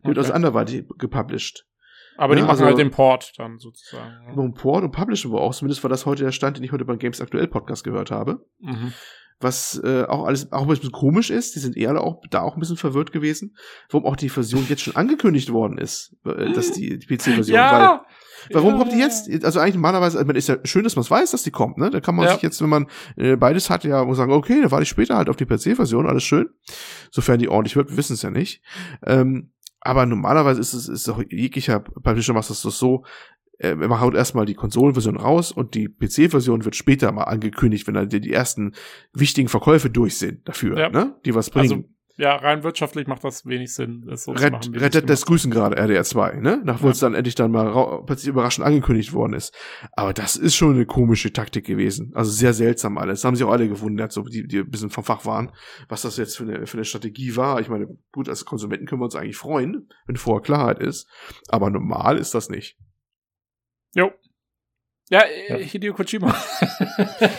Okay. wird also anderweitig gepublished. Aber die ja, machen also, halt den Port dann sozusagen. Ja. Den Port und Publishen wir auch. Zumindest war das heute der Stand, den ich heute beim Games Aktuell Podcast gehört habe. Mhm. Was äh, auch alles auch ein bisschen komisch ist. Die sind eher auch da auch ein bisschen verwirrt gewesen, warum auch die Version jetzt schon angekündigt worden ist, äh, dass die, die PC-Version. Ja! Weil, warum ja. kommt die jetzt? Also eigentlich normalerweise, also ist ja schön, dass man es weiß, dass die kommt, ne? Da kann man ja. sich jetzt, wenn man äh, beides hat, ja sagen, okay, da warte ich später halt auf die PC-Version, alles schön. Sofern die ordentlich wird, wir wissen es ja nicht. Ähm, aber normalerweise ist es ist auch jeglicher Publisher macht das so, äh, wir haut erstmal die Konsolenversion raus und die PC-Version wird später mal angekündigt, wenn dann die, die ersten wichtigen Verkäufe durch sind dafür, Ja. ne? Die was bringen. Also, ja, rein wirtschaftlich macht das wenig Sinn, das so Red, machen. Red Dead grüßen gerade RDR 2, ne? Nachdem Ja. es dann endlich dann mal plötzlich überraschend angekündigt worden ist. Aber das ist schon eine komische Taktik gewesen. Also sehr seltsam alles. Das haben sich auch alle gewundert, so die, die ein bisschen vom Fach waren, was das jetzt für eine, für eine Strategie war. Ich meine, gut, als Konsumenten können wir uns eigentlich freuen, wenn vorher Klarheit ist. Aber normal ist das nicht. Jo. Ja, Ja. Hideo Kojima.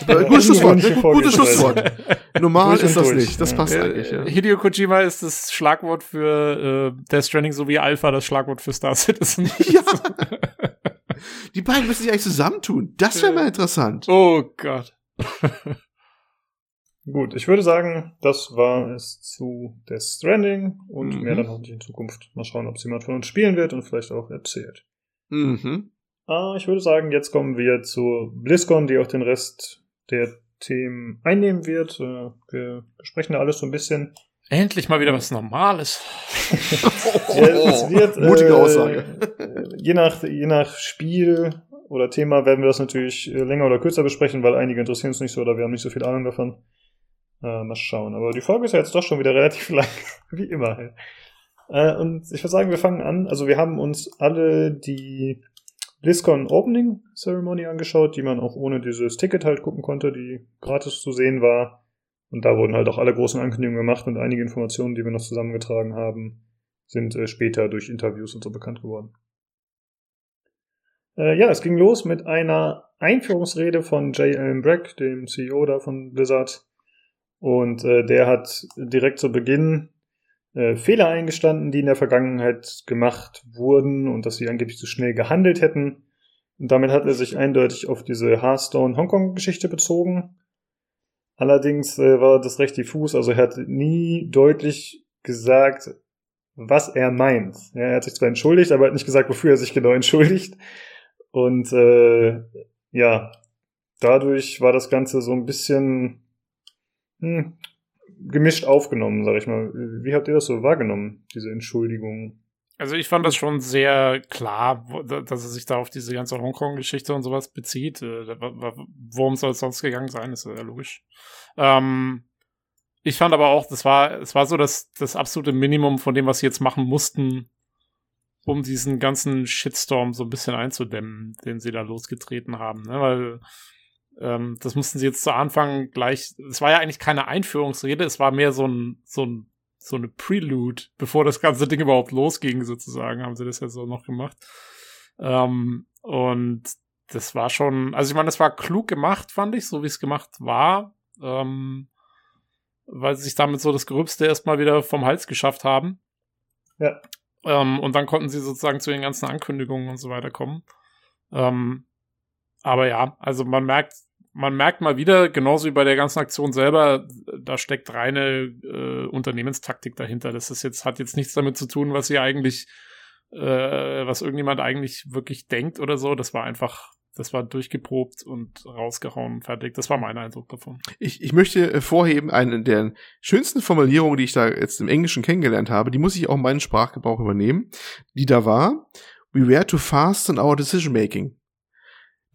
Äh, gutes Schlusswort, gutes. Schlusswort. Normal ist das durch, nicht. Das passt eigentlich, ja. Hideo Kojima ist das Schlagwort für äh, Death Stranding sowie Alpha das Schlagwort für Star Citizen. Ja. Die beiden müssen sich eigentlich zusammentun. Das wäre mal interessant. oh Gott. Gut, ich würde sagen, das war es zu Death Stranding und Mhm. mehr dann hoffentlich in Zukunft. Mal schauen, ob es jemand von uns spielen wird und vielleicht auch erzählt. Mhm. Ah, ich würde sagen, jetzt kommen wir zu BlizzCon, die auch den Rest der Themen einnehmen wird. Äh, Wir besprechen da alles so ein bisschen. Endlich mal wieder was Normales. Ja, es wird, Mutige äh, Aussage. Je nach, je nach Spiel oder Thema werden wir das natürlich äh, länger oder kürzer besprechen, weil einige interessieren uns nicht so oder wir haben nicht so viel Ahnung davon. Äh, mal schauen. Aber die Folge ist ja jetzt doch schon wieder relativ lang, wie immer. Äh, und ich würde sagen, wir fangen an. Also wir haben uns alle die BlizzCon Opening Ceremony angeschaut, die man auch ohne dieses Ticket halt gucken konnte, die gratis zu sehen war. Und da wurden halt auch alle großen Ankündigungen gemacht und einige Informationen, die wir noch zusammengetragen haben, sind äh, später durch Interviews und so bekannt geworden. Äh, ja, es ging los mit einer Einführungsrede von J. Allen Brack, dem CEO da von Blizzard. Und äh, der hat direkt zu Beginn äh, Fehler eingestanden, die in der Vergangenheit gemacht wurden und dass sie angeblich zu schnell gehandelt hätten. Und damit hat er sich eindeutig auf diese Hearthstone-Hongkong-Geschichte bezogen. Allerdings äh, war das recht diffus, also er hat nie deutlich gesagt, was er meint. Ja, er hat sich zwar entschuldigt, aber er hat nicht gesagt, wofür er sich genau entschuldigt. Und äh, ja, dadurch war das Ganze so ein bisschen hm, gemischt aufgenommen, sag ich mal. Wie habt ihr das so wahrgenommen, diese Entschuldigung? Also ich fand das schon sehr klar, dass er sich da auf diese ganze Hongkong-Geschichte und sowas bezieht. Äh, Worum soll es sonst gegangen sein, ist ja logisch. Ähm, ich fand aber auch, das war, es war so das, das absolute Minimum von dem, was sie jetzt machen mussten, um diesen ganzen Shitstorm so ein bisschen einzudämmen, den sie da losgetreten haben. Ne? Weil ähm, das mussten sie jetzt zu Anfang gleich, es war ja eigentlich keine Einführungsrede, es war mehr so ein, so ein so eine Prelude, bevor das ganze Ding überhaupt losging, sozusagen, haben sie das ja so noch gemacht. Ähm, und das war schon, also ich meine, das war klug gemacht, fand ich, so wie es gemacht war, ähm, weil sie sich damit so das Gröbste erstmal wieder vom Hals geschafft haben. Ja. Ähm, und dann konnten sie sozusagen zu den ganzen Ankündigungen und so weiter kommen. Ähm, aber ja, also man merkt, man merkt mal wieder, genauso wie bei der ganzen Aktion selber, da steckt reine äh, Unternehmenstaktik dahinter. Das ist jetzt, hat jetzt nichts damit zu tun, was sie eigentlich, äh, was irgendjemand eigentlich wirklich denkt oder so. Das war einfach, das war durchgeprobt und rausgehauen fertig. Das war mein Eindruck davon. Ich, ich möchte äh, vorheben, eine der schönsten Formulierungen, die ich da jetzt im Englischen kennengelernt habe, die muss ich auch in meinen Sprachgebrauch übernehmen, die da war, we were too fast in our decision making.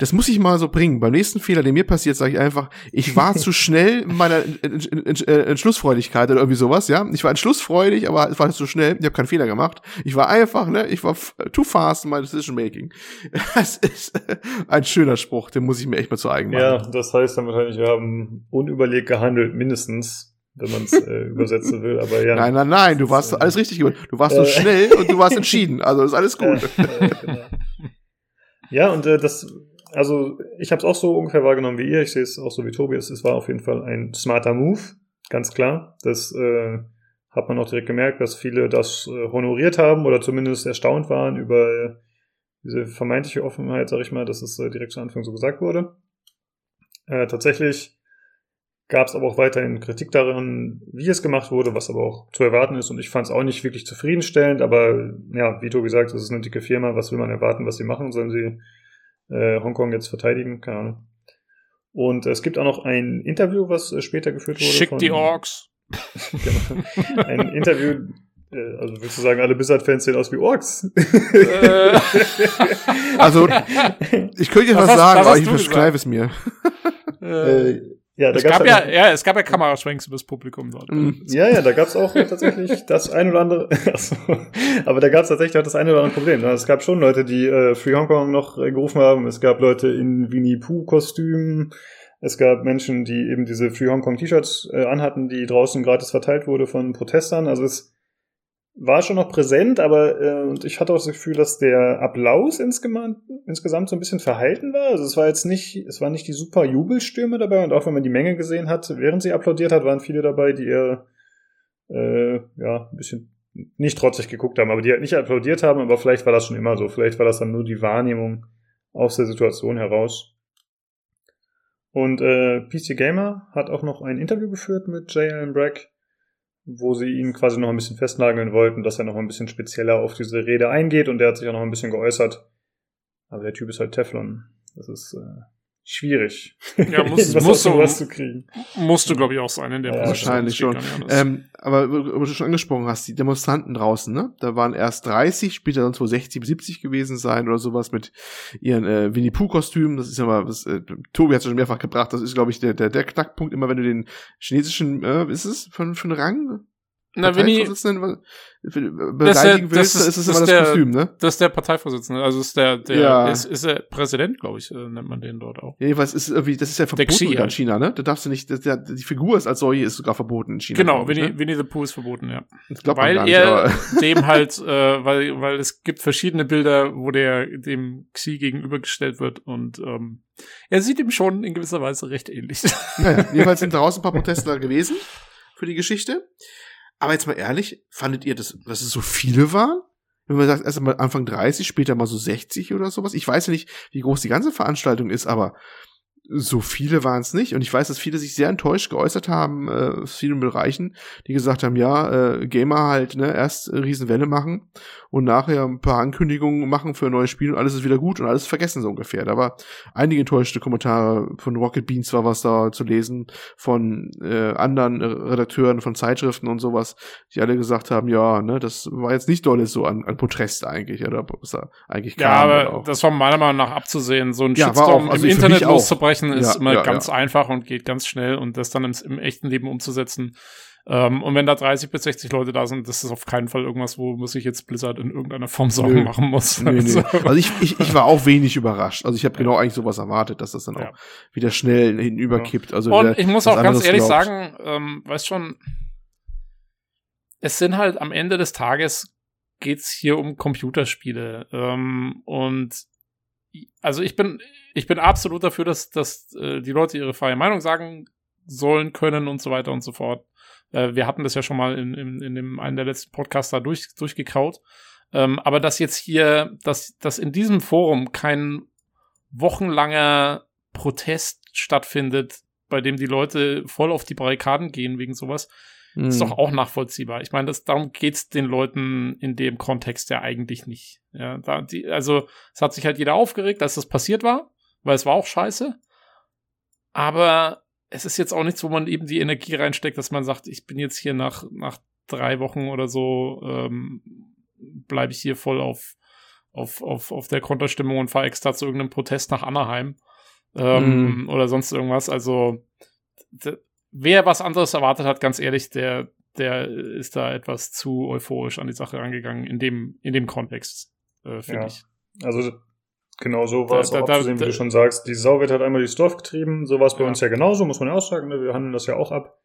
Das muss ich mal so bringen. Beim nächsten Fehler, der mir passiert, sage ich einfach, ich war zu schnell in meiner Ent- Ent- Ent- Entschlussfreudigkeit oder irgendwie sowas, ja. Ich war entschlussfreudig, aber es war zu schnell. Ich habe keinen Fehler gemacht. Ich war einfach, ne, ich war too fast in my decision making. Das ist ein schöner Spruch, den muss ich mir echt mal zu eigen machen. Ja, das heißt dann wahrscheinlich, wir haben unüberlegt gehandelt, mindestens, wenn man es äh, übersetzen will. Aber ja. Nein, nein, nein, du warst äh, alles richtig gemacht. Du warst so äh, schnell und du warst entschieden. Also ist alles gut. Äh, genau. Ja, und äh, das, also ich habe es auch so ungefähr wahrgenommen wie ihr. Ich sehe es auch so wie Tobi. Es, war auf jeden Fall ein smarter Move, ganz klar. Das äh, hat man auch direkt gemerkt, dass viele das äh, honoriert haben oder zumindest erstaunt waren über diese vermeintliche Offenheit, sag ich mal, dass es äh, direkt zu Anfang so gesagt wurde. Äh, tatsächlich gab es aber auch weiterhin Kritik daran, wie es gemacht wurde, was aber auch zu erwarten ist. Und ich fand es auch nicht wirklich zufriedenstellend, aber ja, wie Tobi sagt, es ist eine dicke Firma, was will man erwarten, was sie machen? Sollen sie äh, Hongkong jetzt verteidigen? Keine Ahnung. Und es gibt auch noch ein Interview, was äh, später geführt wurde. Schick von, die Orks. genau, ein Interview Äh, Also willst du sagen, alle Blizzard-Fans sehen aus wie Orks? Äh, Also, ich könnte jetzt Was was hast- sagen, was aber ich du verschreibe es mir. äh, äh, ja, da es gab halt ja, ja, es gab ja Kameraschwenks übers Publikum dort. Mhm. Ja, ja, da gab's auch tatsächlich das ein oder andere. Achso, aber da gab's tatsächlich auch das eine oder andere Problem. ne? Es gab schon Leute, die äh, Free Hong Kong noch äh, gerufen haben. Es gab Leute in Winnie Pooh-Kostümen. Es gab Menschen, die eben diese Free Hong Kong T-Shirts äh, anhatten, die draußen gratis verteilt wurde von Protestern. Also es war schon noch präsent, aber äh, und ich hatte auch das Gefühl, dass der Applaus insgesamt, insgesamt so ein bisschen verhalten war. Also es war jetzt nicht, es waren nicht die super Jubelstürme dabei und auch wenn man die Menge gesehen hat, während sie applaudiert hat, waren viele dabei, die eher äh, ja ein bisschen nicht trotzig geguckt haben, aber die halt nicht applaudiert haben, aber vielleicht war das schon immer so. Vielleicht war das dann nur die Wahrnehmung aus der Situation heraus. Und äh, PC Gamer hat auch noch ein Interview geführt mit J. Allen Bragg, wo sie ihn quasi noch ein bisschen festnageln wollten, dass er noch ein bisschen spezieller auf diese Rede eingeht und der hat sich auch noch ein bisschen geäußert. Aber der Typ ist halt Teflon. Das ist äh, schwierig. Ja, muss- was muss aus so- sowas zu kriegen. Musste, glaube ich, auch sein in der Ja, wahrscheinlich schon. Ähm, aber wo du schon angesprochen hast, die Demonstranten draußen, ne? Da waren erst 30, später dann so 60, 70 gewesen sein oder sowas mit ihren äh, Winnie Pooh-Kostümen. Das ist ja mal, was, äh, Tobi hat es schon mehrfach gebracht, das ist, glaube ich, der, der, der Knackpunkt, immer wenn du den chinesischen, äh, ist es von, von Rang? Na, Winnie, Das ist der- beleidigen das willst, ist- ist es das das der- Kostüm, ne? das ist der Parteivorsitzende. Also ist der, der Ja. ist, ist der Präsident, glaube ich, äh, nennt man den dort auch. Jedenfalls ist irgendwie, das ist ja verboten Xi in halt. China, ne? Da darfst du nicht, der, die Figur ist als solche ist sogar verboten in China. Genau, Winnie, ne? Winnie the Pooh ist verboten, ja. Das glaubt man weil gar nicht, er dem halt, äh, weil, weil es gibt verschiedene Bilder, wo der dem Xi gegenübergestellt wird und ähm, er sieht ihm schon in gewisser Weise recht ähnlich. Naja, jedenfalls sind draußen ein paar Protestler gewesen für die Geschichte. Aber jetzt mal ehrlich, fandet ihr das, dass es so viele waren? Wenn man sagt, erst mal Anfang 30, später mal so 60 oder sowas. Ich weiß ja nicht, wie groß die ganze Veranstaltung ist, aber so viele waren es nicht. Und ich weiß, dass viele sich sehr enttäuscht geäußert haben, äh, aus vielen Bereichen, die gesagt haben, ja, äh, Gamer halt, ne, erst eine Riesenwelle machen und nachher ein paar Ankündigungen machen für ein neues Spiel und alles ist wieder gut und alles vergessen so ungefähr. Da war einige enttäuschte Kommentare von Rocket Beans war was da zu lesen, von äh, anderen äh, Redakteuren von Zeitschriften und sowas, die alle gesagt haben, ja, ne, das war jetzt nicht dolle so an, an Protest eigentlich, oder was da eigentlich ja, aber das war meiner Meinung nach abzusehen. So ein Ja, Shitstorm auch, also im Internet mich loszubrechen ist Ja, immer ja, ganz ja. einfach und geht ganz schnell und das dann im, im echten Leben umzusetzen. Ähm, und wenn da 30 bis 60 Leute da sind, das ist auf keinen Fall irgendwas, wo muss ich jetzt Blizzard in irgendeiner Form Sorgen Nö. machen muss. Nee. Also, Also ich, ich, ich war auch wenig überrascht. Also ich habe genau eigentlich sowas erwartet, dass das dann auch wieder schnell hinüberkippt. Also Und ich muss auch ganz ehrlich glaubt. sagen, ähm, weißt schon, es sind halt am Ende des Tages geht's hier um Computerspiele. Ähm, und also ich bin, ich bin absolut dafür, dass, dass äh, die Leute ihre freie Meinung sagen sollen, können und so weiter und so fort. Äh, wir hatten das ja schon mal in, in, in dem einen der letzten Podcasts da durch, durchgekaut. Ähm, aber dass jetzt hier, dass, dass in diesem Forum kein wochenlanger Protest stattfindet, bei dem die Leute voll auf die Barrikaden gehen wegen sowas, Hm. ist doch auch nachvollziehbar. Ich meine, das, darum geht's den Leuten in dem Kontext ja eigentlich nicht. Ja, da, die, also es hat sich halt jeder aufgeregt, dass das passiert war, weil es war auch scheiße. Aber es ist jetzt auch nichts, wo man eben die Energie reinsteckt, dass man sagt, ich bin jetzt hier nach, nach drei Wochen oder so, ähm, bleibe ich hier voll auf, auf, auf, auf der Konterstimmung und fahre extra zu irgendeinem Protest nach Anaheim ähm, oder sonst irgendwas. Also wer was anderes erwartet hat, ganz ehrlich, der, der ist da etwas zu euphorisch an die Sache rangegangen, in dem, in dem Kontext, äh, finde Ja. ich. Also genau so war Da- es da- auch da- abzusehen, wie du schon sagst. Die Sau wird halt einmal durchs Dorf getrieben. So war es bei Ja. uns ja genauso, muss man ja auch sagen. Ne? Wir handeln das ja auch ab.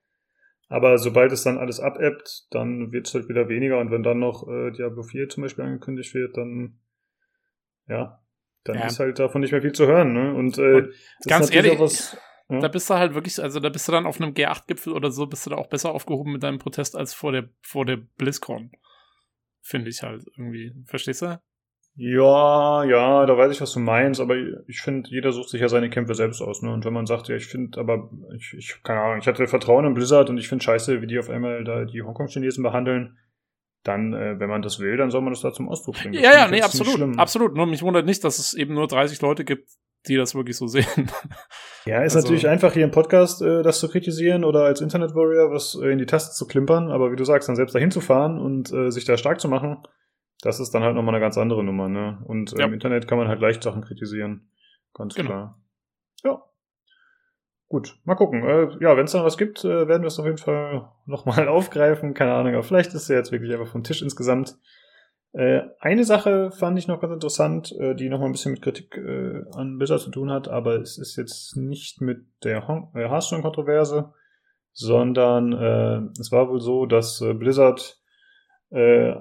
Aber sobald es dann alles abebbt, dann wird es halt wieder weniger. Und wenn dann noch äh, Diablo 4 zum Beispiel angekündigt wird, dann ja, dann Ja. ist halt davon nicht mehr viel zu hören. Ne? Und, äh, Und ganz ehrlich, was, ja. Da bist du halt wirklich, also da bist du dann auf einem G8-Gipfel oder so, bist du da auch besser aufgehoben mit deinem Protest als vor der, vor der BlizzCon. Finde ich halt irgendwie. Verstehst du? Ja, ja, da weiß ich, was du meinst, aber ich finde, jeder sucht sich ja seine Kämpfe selbst aus, ne? Und wenn man sagt, ja, ich finde, aber ich, ich, keine Ahnung, ich hatte Vertrauen in Blizzard und ich finde scheiße, wie die auf einmal da die Hongkong-Chinesen behandeln, dann, äh, wenn man das will, dann soll man das da zum Ausdruck bringen. Das Ja, ja, nee, absolut. Absolut. Nur mich wundert nicht, dass es eben nur 30 Leute gibt, die das wirklich so sehen. Ja, ist Also- natürlich einfach hier im Podcast äh, das zu kritisieren oder als Internet Warrior was äh, in die Taste zu klimpern, aber wie du sagst, dann selbst dahin zu fahren und äh, sich da stark zu machen, das ist dann halt nochmal eine ganz andere Nummer, ne? Und äh, Ja. im Internet kann man halt leicht Sachen kritisieren. Ganz Genau. klar. Ja. Gut, mal gucken. Äh, ja, wenn es dann was gibt, äh, werden wir es auf jeden Fall nochmal aufgreifen. Keine Ahnung, aber vielleicht ist er jetzt wirklich einfach vom Tisch insgesamt. Äh, eine Sache fand ich noch ganz interessant, äh, die noch mal ein bisschen mit Kritik äh, an Blizzard zu tun hat, aber es ist jetzt nicht mit der Hearthstone-Kontroverse, sondern äh, es war wohl so, dass Blizzard äh,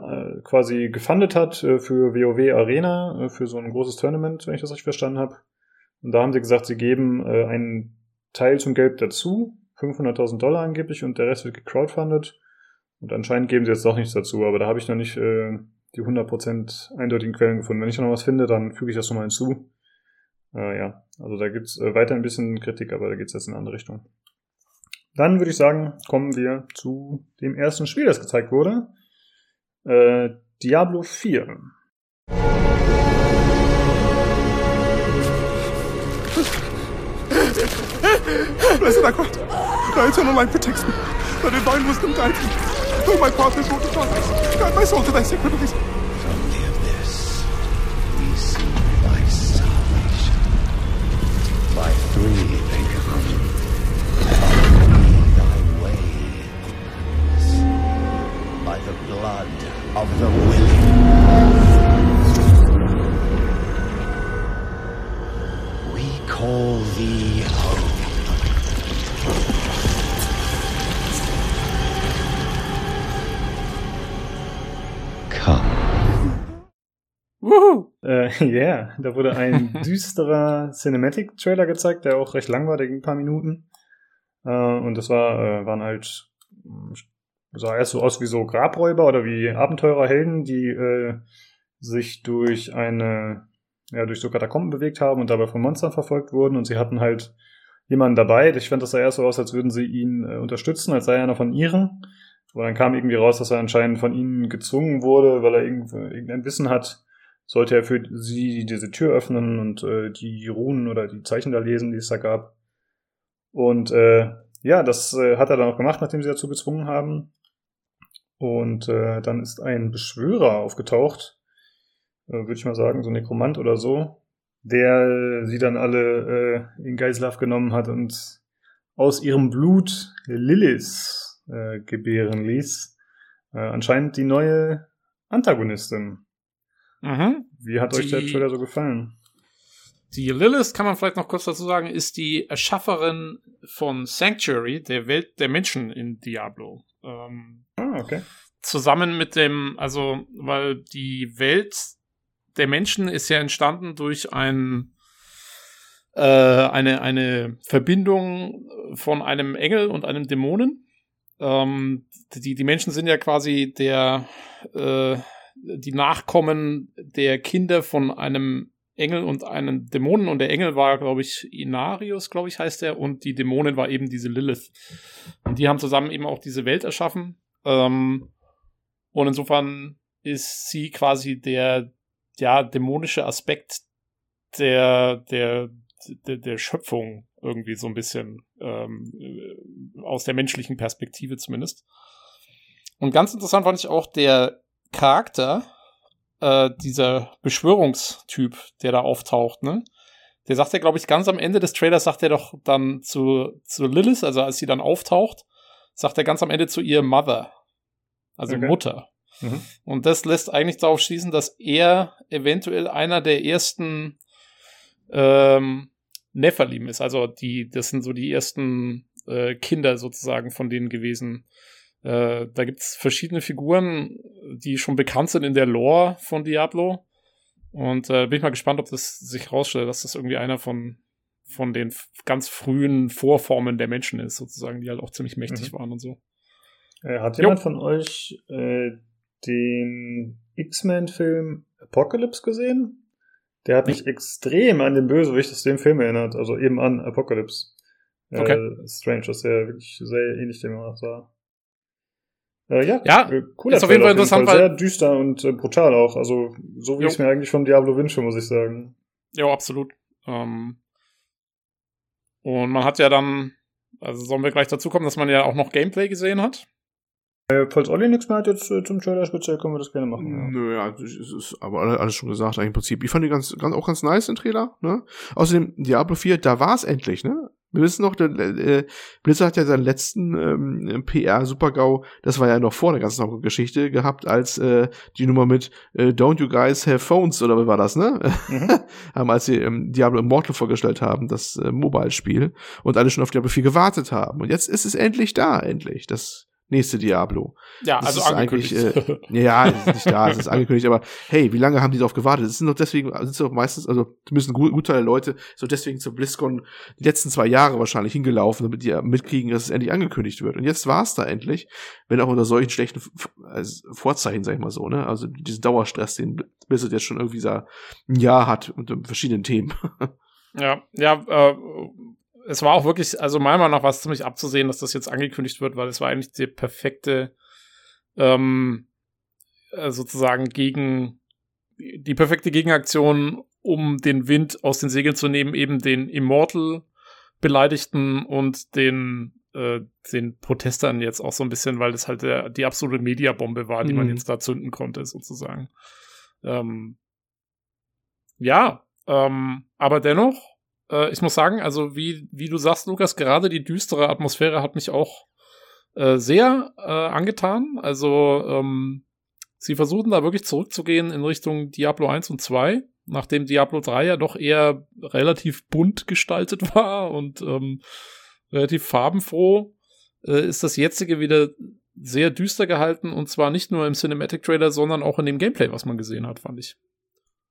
quasi gefundet hat für WoW Arena, für so ein großes Tournament, wenn ich das richtig verstanden habe. Und da haben sie gesagt, sie geben äh, einen Teil zum Geld dazu, 500.000 Dollar angeblich, und der Rest wird gecrowdfundet. Und anscheinend geben sie jetzt doch nichts dazu, aber da habe ich noch nicht äh, die 100% eindeutigen Quellen gefunden. Wenn ich noch was finde, dann füge ich das nochmal hinzu. Äh, ja, also da gibt's äh, weiter ein bisschen Kritik, aber da geht's jetzt in eine andere Richtung. Dann würde ich sagen, kommen wir zu dem ersten Spiel, das gezeigt wurde. Äh, Diablo 4. Blessed are God. Thy eternal light protects me. Thy divine wisdom Though my path is walked upon, guide my soul to thy sacred ways. From the we see thy salvation. By three they come, thy ways. By the blood of the willing. We call thee Woohoo! Äh, yeah, da wurde ein düsterer Cinematic-Trailer gezeigt, der auch recht lang war, der ging ein paar Minuten. Äh, und das war, äh, waren halt, mh, sah erst so aus wie so Grabräuber oder wie Abenteurerhelden, die äh, sich durch eine, ja, durch so Katakomben bewegt haben und dabei von Monstern verfolgt wurden und sie hatten halt jemanden dabei. Ich fand das sah erst so aus, als würden sie ihn äh, unterstützen, als sei er einer von ihren. Aber dann kam irgendwie raus, dass er anscheinend von ihnen gezwungen wurde, weil er irgend, irgendein Wissen hat, sollte er für sie diese Tür öffnen und äh, die Runen oder die Zeichen da lesen, die es da gab. Und äh, ja, das äh, hat er dann auch gemacht, nachdem sie dazu gezwungen haben. Und äh, dann ist ein Beschwörer aufgetaucht, äh, würde ich mal sagen, so ein Nekromant oder so, der äh, sie dann alle äh, in Geiselhaft genommen hat und aus ihrem Blut Lilith äh, gebären ließ. Äh, anscheinend die neue Antagonistin. Mhm. Wie hat euch der Die- Trailer so gefallen? Die Lilith, kann man vielleicht noch kurz dazu sagen, ist die Erschafferin von Sanctuary, der Welt der Menschen in Diablo. Ähm, Ah, okay. zusammen mit dem, also, weil die Welt der Menschen ist ja entstanden durch ein, äh, eine, eine Verbindung von einem Engel und einem Dämonen. Ähm, die, die Menschen sind ja quasi der, äh, die Nachkommen der Kinder von einem Engel und einem Dämonen und der Engel war, glaube ich, Inarius, glaube ich, heißt er, und die Dämonin war eben diese Lilith. Und die haben zusammen eben auch diese Welt erschaffen. Ähm, und insofern ist sie quasi der, ja, dämonische Aspekt der, der, der, der Schöpfung irgendwie so ein bisschen ähm, äh, aus der menschlichen Perspektive zumindest. Und ganz interessant fand ich auch der Charakter, äh, dieser Beschwörungstyp, der da auftaucht, ne? Der sagt ja, glaube ich, ganz am Ende des Trailers sagt er doch dann zu, zu Lilith, also als sie dann auftaucht, sagt er ganz am Ende zu ihr Mother. Also Okay. Mutter. Mhm. Und das lässt eigentlich darauf schließen, dass er eventuell einer der ersten ähm, Nephilim ist. Also die, das sind so die ersten äh, Kinder sozusagen von denen gewesen. Äh, da gibt's verschiedene Figuren, die schon bekannt sind in der Lore von Diablo. Und äh, bin ich mal gespannt, ob das sich rausstellt, dass das irgendwie einer von, von den ganz frühen Vorformen der Menschen ist, sozusagen, die halt auch ziemlich mächtig Mhm. waren und so. Äh, hat Jo. jemand von euch äh, den X-Men-Film Apocalypse gesehen? Der hat mich extrem an den Bösewicht aus dem Film erinnert, also eben an Apocalypse. Äh, Okay. Strange, dass der wirklich sehr ähnlich dem aussah. Äh, ja, Ja, äh, cooler ist auf jeden Fall interessant, Sehr weil- düster und äh, brutal auch. Also, so wie ich es mir eigentlich vom Diablo wünsche, muss ich sagen. Ja, absolut. Ähm, und man hat ja dann, also sollen wir gleich dazu kommen, dass man ja auch noch Gameplay gesehen hat? Äh, falls Olli nichts mehr hat jetzt äh, zum Trailer speziell, können wir das gerne machen. Ja. Nö, ja, es ist aber alle- alles schon gesagt, eigentlich im Prinzip. Ich fand die ganz, ganz, auch ganz nice, den Trailer, ne? Außerdem, Diablo 4, da war es endlich, ne? Wir wissen noch, der, äh, Blizzard hat ja seinen letzten ähm, PR-Super-GAU, das war ja noch vor der ganzen Geschichte, gehabt, als äh, die Nummer mit äh, Don't You Guys Have Phones, oder wie war das, ne? Mhm. haben, als sie ähm, Diablo Immortal vorgestellt haben, das äh, Mobile-Spiel, und alle schon auf Diablo 4 gewartet haben. Und jetzt ist es endlich da, endlich, das nächste Diablo. Ja, Das also ist eigentlich, angekündigt. Ja, es ist nicht da, es ist angekündigt, aber hey, wie lange haben die darauf gewartet? Es sind doch deswegen, sind doch meistens, also ein gut, gut Teil der Leute, so deswegen zur BlizzCon die letzten zwei Jahre wahrscheinlich hingelaufen, damit die mitkriegen, dass es endlich angekündigt wird. Und jetzt war es da endlich, wenn auch unter solchen schlechten also Vorzeichen, sag ich mal so, ne? Also diesen Dauerstress, den Blizzard jetzt schon irgendwie seit ein Jahr hat unter verschiedenen Themen. Ja, ja, äh, es war auch wirklich, also meiner Meinung nach war es ziemlich abzusehen, dass das jetzt angekündigt wird, weil es war eigentlich die perfekte, ähm, äh, sozusagen gegen, die perfekte Gegenaktion, um den Wind aus den Segeln zu nehmen, eben den Immortal Beleidigten und den, äh, den Protestern jetzt auch so ein bisschen, weil das halt der, die absolute Mediabombe war, die man Mhm. jetzt da zünden konnte, sozusagen. Ähm, ja, ähm, aber dennoch, äh, ich muss sagen, also wie, wie du sagst, Lukas, gerade die düstere Atmosphäre hat mich auch äh, sehr äh, angetan. Also ähm, sie versuchen da wirklich zurückzugehen in Richtung Diablo 1 und 2, nachdem Diablo 3 ja doch eher relativ bunt gestaltet war und ähm, relativ farbenfroh, äh, ist das jetzige wieder sehr düster gehalten und zwar nicht nur im Cinematic Trailer, sondern auch in dem Gameplay, was man gesehen hat, fand ich.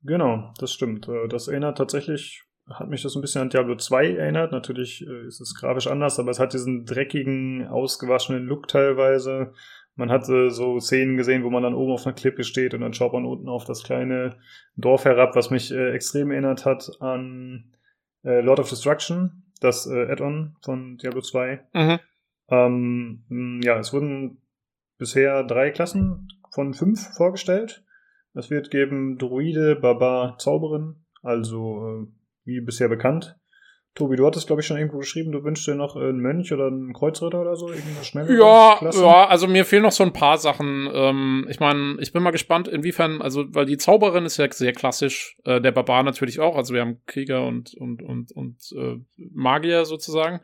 Genau, das stimmt. Äh, Das erinnert tatsächlich, hat mich das ein bisschen an Diablo 2 erinnert. Natürlich äh, ist es grafisch anders, aber es hat diesen dreckigen, ausgewaschenen Look teilweise. Man hatte so Szenen gesehen, wo man dann oben auf einer Klippe steht und dann schaut man unten auf das kleine Dorf herab, was mich äh, extrem erinnert hat an äh, Lord of Destruction, das äh, Add-on von Diablo 2. Mhm. Ähm, ja, es wurden bisher drei Klassen von fünf vorgestellt. Es wird geben Druide, Barbar, Zauberin, also äh, wie bisher bekannt. Tobi, du hattest, glaube ich, schon irgendwo geschrieben, du wünschst dir noch einen Mönch oder einen Kreuzritter oder so, irgendwas schnelles. Ja, ja, also mir fehlen noch so ein paar Sachen. Ähm, ich meine, ich bin mal gespannt, inwiefern, also, weil die Zauberin ist ja sehr klassisch, äh, der Barbar natürlich auch, also wir haben Krieger und, und, und, und äh, Magier sozusagen.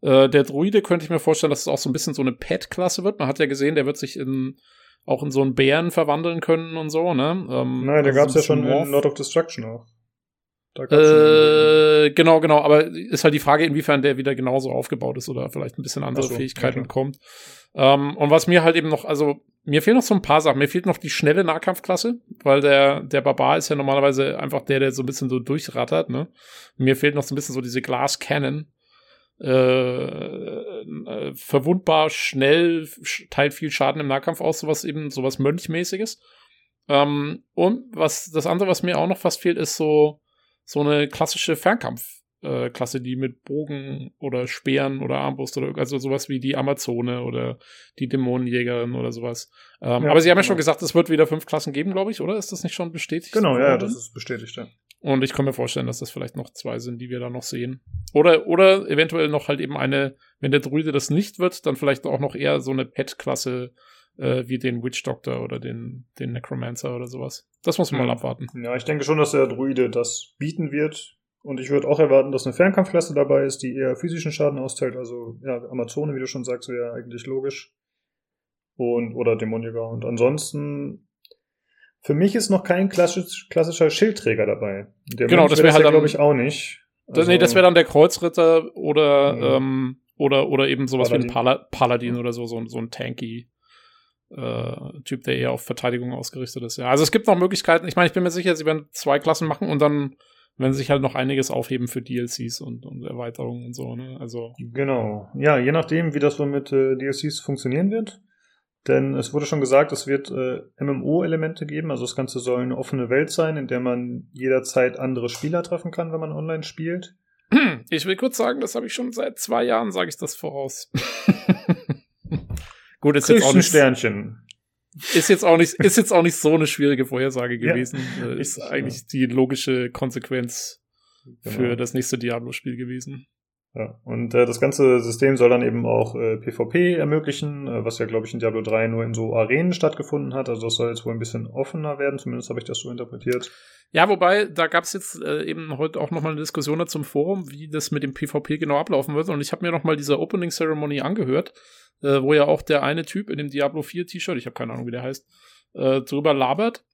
Äh, der Druide könnte ich mir vorstellen, dass es auch so ein bisschen so eine Pet-Klasse wird. Man hat ja gesehen, der wird sich in auch in so einen Bären verwandeln können und so, ne? Ähm, Nein, da also gab es ja schon in. Lord of Destruction auch. Da gab's schon einen Äh, genau, genau, aber ist halt die Frage, inwiefern der wieder genauso aufgebaut ist oder vielleicht ein bisschen andere so, Fähigkeiten ja, bekommt. Ähm, und was mir halt eben noch, also mir fehlen noch so ein paar Sachen. Mir fehlt noch die schnelle Nahkampfklasse, weil der, der Barbar ist ja normalerweise einfach der, der so ein bisschen so durchrattert, ne? Mir fehlt noch so ein bisschen so diese Glass Cannon. Äh, äh, verwundbar, schnell, sch- teilt viel Schaden im Nahkampf aus, sowas eben, sowas Mönchmäßiges. Ähm, und was, das andere, was mir auch noch fast fehlt, ist so, so eine klassische Fernkampfklasse, äh, die mit Bogen oder Speeren oder Armbrust oder also sowas wie die Amazone oder die Dämonenjägerin oder sowas. Ähm, Ja, aber sie haben ja genau. schon gesagt, es wird wieder fünf Klassen geben, glaube ich, oder? Ist das nicht schon bestätigt? Genau, ja, das ist bestätigt, ja. Und ich kann mir vorstellen, dass das vielleicht noch zwei sind, die wir da noch sehen. Oder, oder eventuell noch halt eben eine, wenn der Druide das nicht wird, dann vielleicht auch noch eher so eine Pet-Klasse äh, wie den Witch Doctor oder den, den Necromancer oder sowas. Das muss man Hm. mal abwarten. Ja, ich denke schon, dass der Druide das bieten wird. Und ich würde auch erwarten, dass eine Fernkampfklasse dabei ist, die eher physischen Schaden austeilt. Also, ja, Amazone, wie du schon sagst, wäre eigentlich logisch. Und, oder Dämonjäger. Und ansonsten, für mich ist noch kein klassisch, klassischer Schildträger dabei. Der Genau, das wäre wär halt ja, glaube ich, auch nicht. Das, nee, das wäre dann der Kreuzritter oder, Mhm. ähm, oder, oder eben sowas wie ein Paladin. Pala Paladin oder so, so, ein- so ein tanky äh, Typ, der eher auf Verteidigung ausgerichtet ist. Ja, also es gibt noch Möglichkeiten. Ich meine, ich bin mir sicher, sie werden zwei Klassen machen und dann werden sich halt noch einiges aufheben für DLCs und, und Erweiterungen und so, ne? Also, Genau. Ja, je nachdem, wie das so mit äh, DLCs funktionieren wird. Denn es wurde schon gesagt, es wird äh, MMO-Elemente geben. Also das Ganze soll eine offene Welt sein, in der man jederzeit andere Spieler treffen kann, wenn man online spielt. ich will kurz sagen, das habe ich schon seit zwei Jahren, sage ich das voraus. Gut, ist jetzt auch nicht, Sternchen. ist jetzt auch nicht, ist jetzt auch nicht so eine schwierige Vorhersage Ja. gewesen. Äh, ist eigentlich die logische Konsequenz Genau. für das nächste Diablo-Spiel gewesen. Ja, und äh, das ganze System soll dann eben auch äh, PvP ermöglichen, äh, was ja, glaube ich, in Diablo 3 nur in so Arenen stattgefunden hat. Also das soll jetzt wohl ein bisschen offener werden, zumindest habe ich das so interpretiert. Ja, wobei, da gab es jetzt äh, eben heute auch nochmal eine Diskussion dazu im Forum, wie das mit dem PvP genau ablaufen wird. Und ich habe mir nochmal diese Opening Ceremony angehört, äh, wo ja auch der eine Typ in dem Diablo 4 T-Shirt, ich habe keine Ahnung, wie der heißt, äh, drüber labert.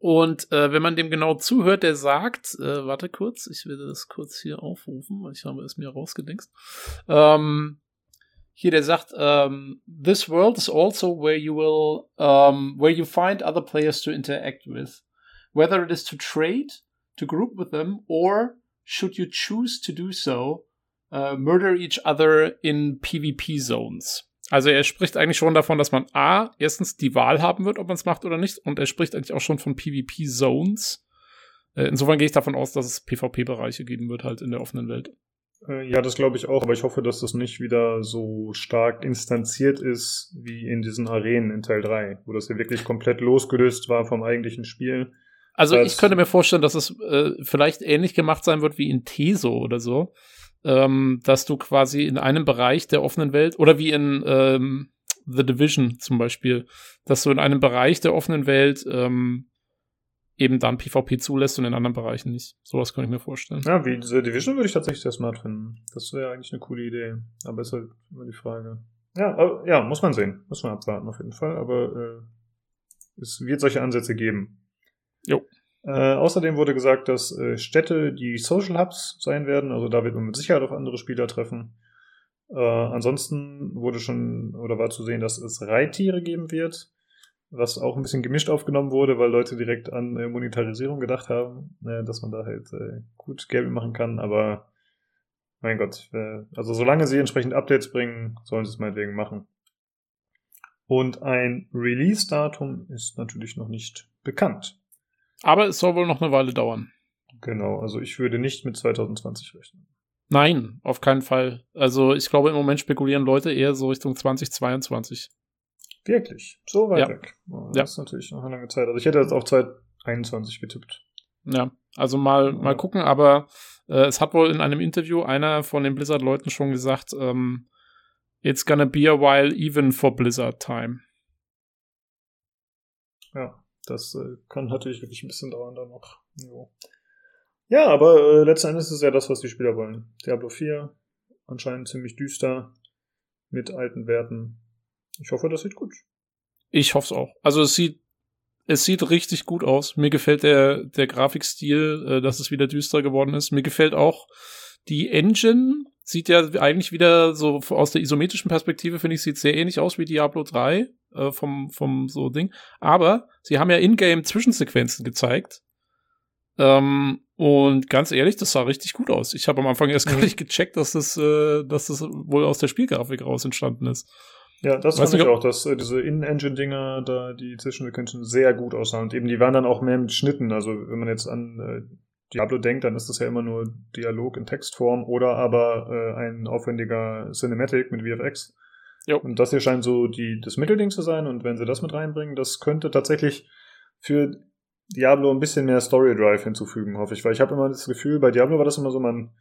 Und äh, wenn man dem genau zuhört, der sagt, äh, warte kurz, ich werde das kurz hier aufrufen, weil ich habe es mir rausgedingst. Ähm, hier, der sagt, um, this world is also where you will, um, where you find other players to interact with. Whether it is to trade, to group with them, or should you choose to do so, uh, murder each other in PvP zones. Also er spricht eigentlich schon davon, dass man A, erstens die Wahl haben wird, ob man es macht oder nicht, und er spricht eigentlich auch schon von PvP-Zones. Äh, insofern gehe ich davon aus, dass es PvP-Bereiche geben wird halt in der offenen Welt. Äh, ja, das glaube ich auch, aber ich hoffe, dass das nicht wieder so stark instanziert ist wie in diesen Arenen in Teil 3, wo das ja wirklich komplett losgelöst war vom eigentlichen Spiel. Also ich könnte mir vorstellen, dass es äh, vielleicht ähnlich gemacht sein wird wie in Teso oder so, ähm, dass du quasi in einem Bereich der offenen Welt oder wie in ähm, The Division zum Beispiel, dass du in einem Bereich der offenen Welt ähm, eben dann PvP zulässt und in anderen Bereichen nicht. Sowas könnte ich mir vorstellen. Ja, wie diese Division würde ich tatsächlich sehr smart finden. Das wäre eigentlich eine coole Idee. Aber ist halt immer die Frage. Ja, aber, ja, muss man sehen. Muss man abwarten auf jeden Fall. Aber äh, es wird solche Ansätze geben. Jo. Äh, außerdem wurde gesagt, dass äh, Städte die Social Hubs sein werden. Also da wird man mit Sicherheit auf andere Spieler treffen. Äh, ansonsten wurde schon oder war zu sehen, dass es Reittiere geben wird. Was auch ein bisschen gemischt aufgenommen wurde, weil Leute direkt an äh, Monetarisierung gedacht haben, äh, dass man da halt äh, gut Geld machen kann. Aber mein Gott, also solange sie entsprechend Updates bringen, sollen sie es meinetwegen machen. Und ein Release-Datum ist natürlich noch nicht bekannt. Aber es soll wohl noch eine Weile dauern. Genau, also ich würde nicht mit 2020 rechnen. Nein, auf keinen Fall. Also ich glaube, im Moment spekulieren Leute eher so Richtung 2022. Wirklich, so weit Ja. weg. Oh, das Ja. ist natürlich noch eine lange Zeit. Also ich hätte jetzt auf 2021 getippt. Ja, also mal, mal gucken, aber äh, es hat wohl in einem Interview einer von den Blizzard-Leuten schon gesagt, ähm, it's gonna be a while even for Blizzard time. Ja, das äh, kann natürlich wirklich ein bisschen dauern dann noch. Jo. Ja, aber äh, letzten Endes ist es ja das, was die Spieler wollen. Diablo 4, anscheinend ziemlich düster, mit alten Werten. Ich hoffe, das sieht gut. Ich hoffe es auch. Also es sieht, es sieht richtig gut aus. Mir gefällt der, der Grafikstil, äh, dass es wieder düster geworden ist. Mir gefällt auch die Engine. Sieht ja eigentlich wieder so aus der isometrischen Perspektive, finde ich, sieht sehr ähnlich aus wie Diablo 3 äh, vom, vom so Ding. Aber sie haben ja in-game Zwischensequenzen gezeigt. Ähm, und ganz ehrlich, das sah richtig gut aus. Ich habe am Anfang erst gar Mhm. nicht gecheckt, dass das, äh, dass das wohl aus der Spielgrafik raus entstanden ist. Ja, das Weiß fand ich auch, dass äh, diese In-Engine-Dinger da, die Zwischensequenzen sehr gut aussahen. Und eben, die waren dann auch mehr mit Schnitten. Also, wenn man jetzt an äh, Diablo denkt, dann ist das ja immer nur Dialog in Textform oder aber äh, ein aufwendiger Cinematic mit VFX. Jo. Und das hier scheint so die, das Mittelding zu sein. Und wenn sie das mit reinbringen, das könnte tatsächlich für Diablo ein bisschen mehr Story Drive hinzufügen, hoffe ich. Weil ich habe immer das Gefühl, bei Diablo war das immer so, man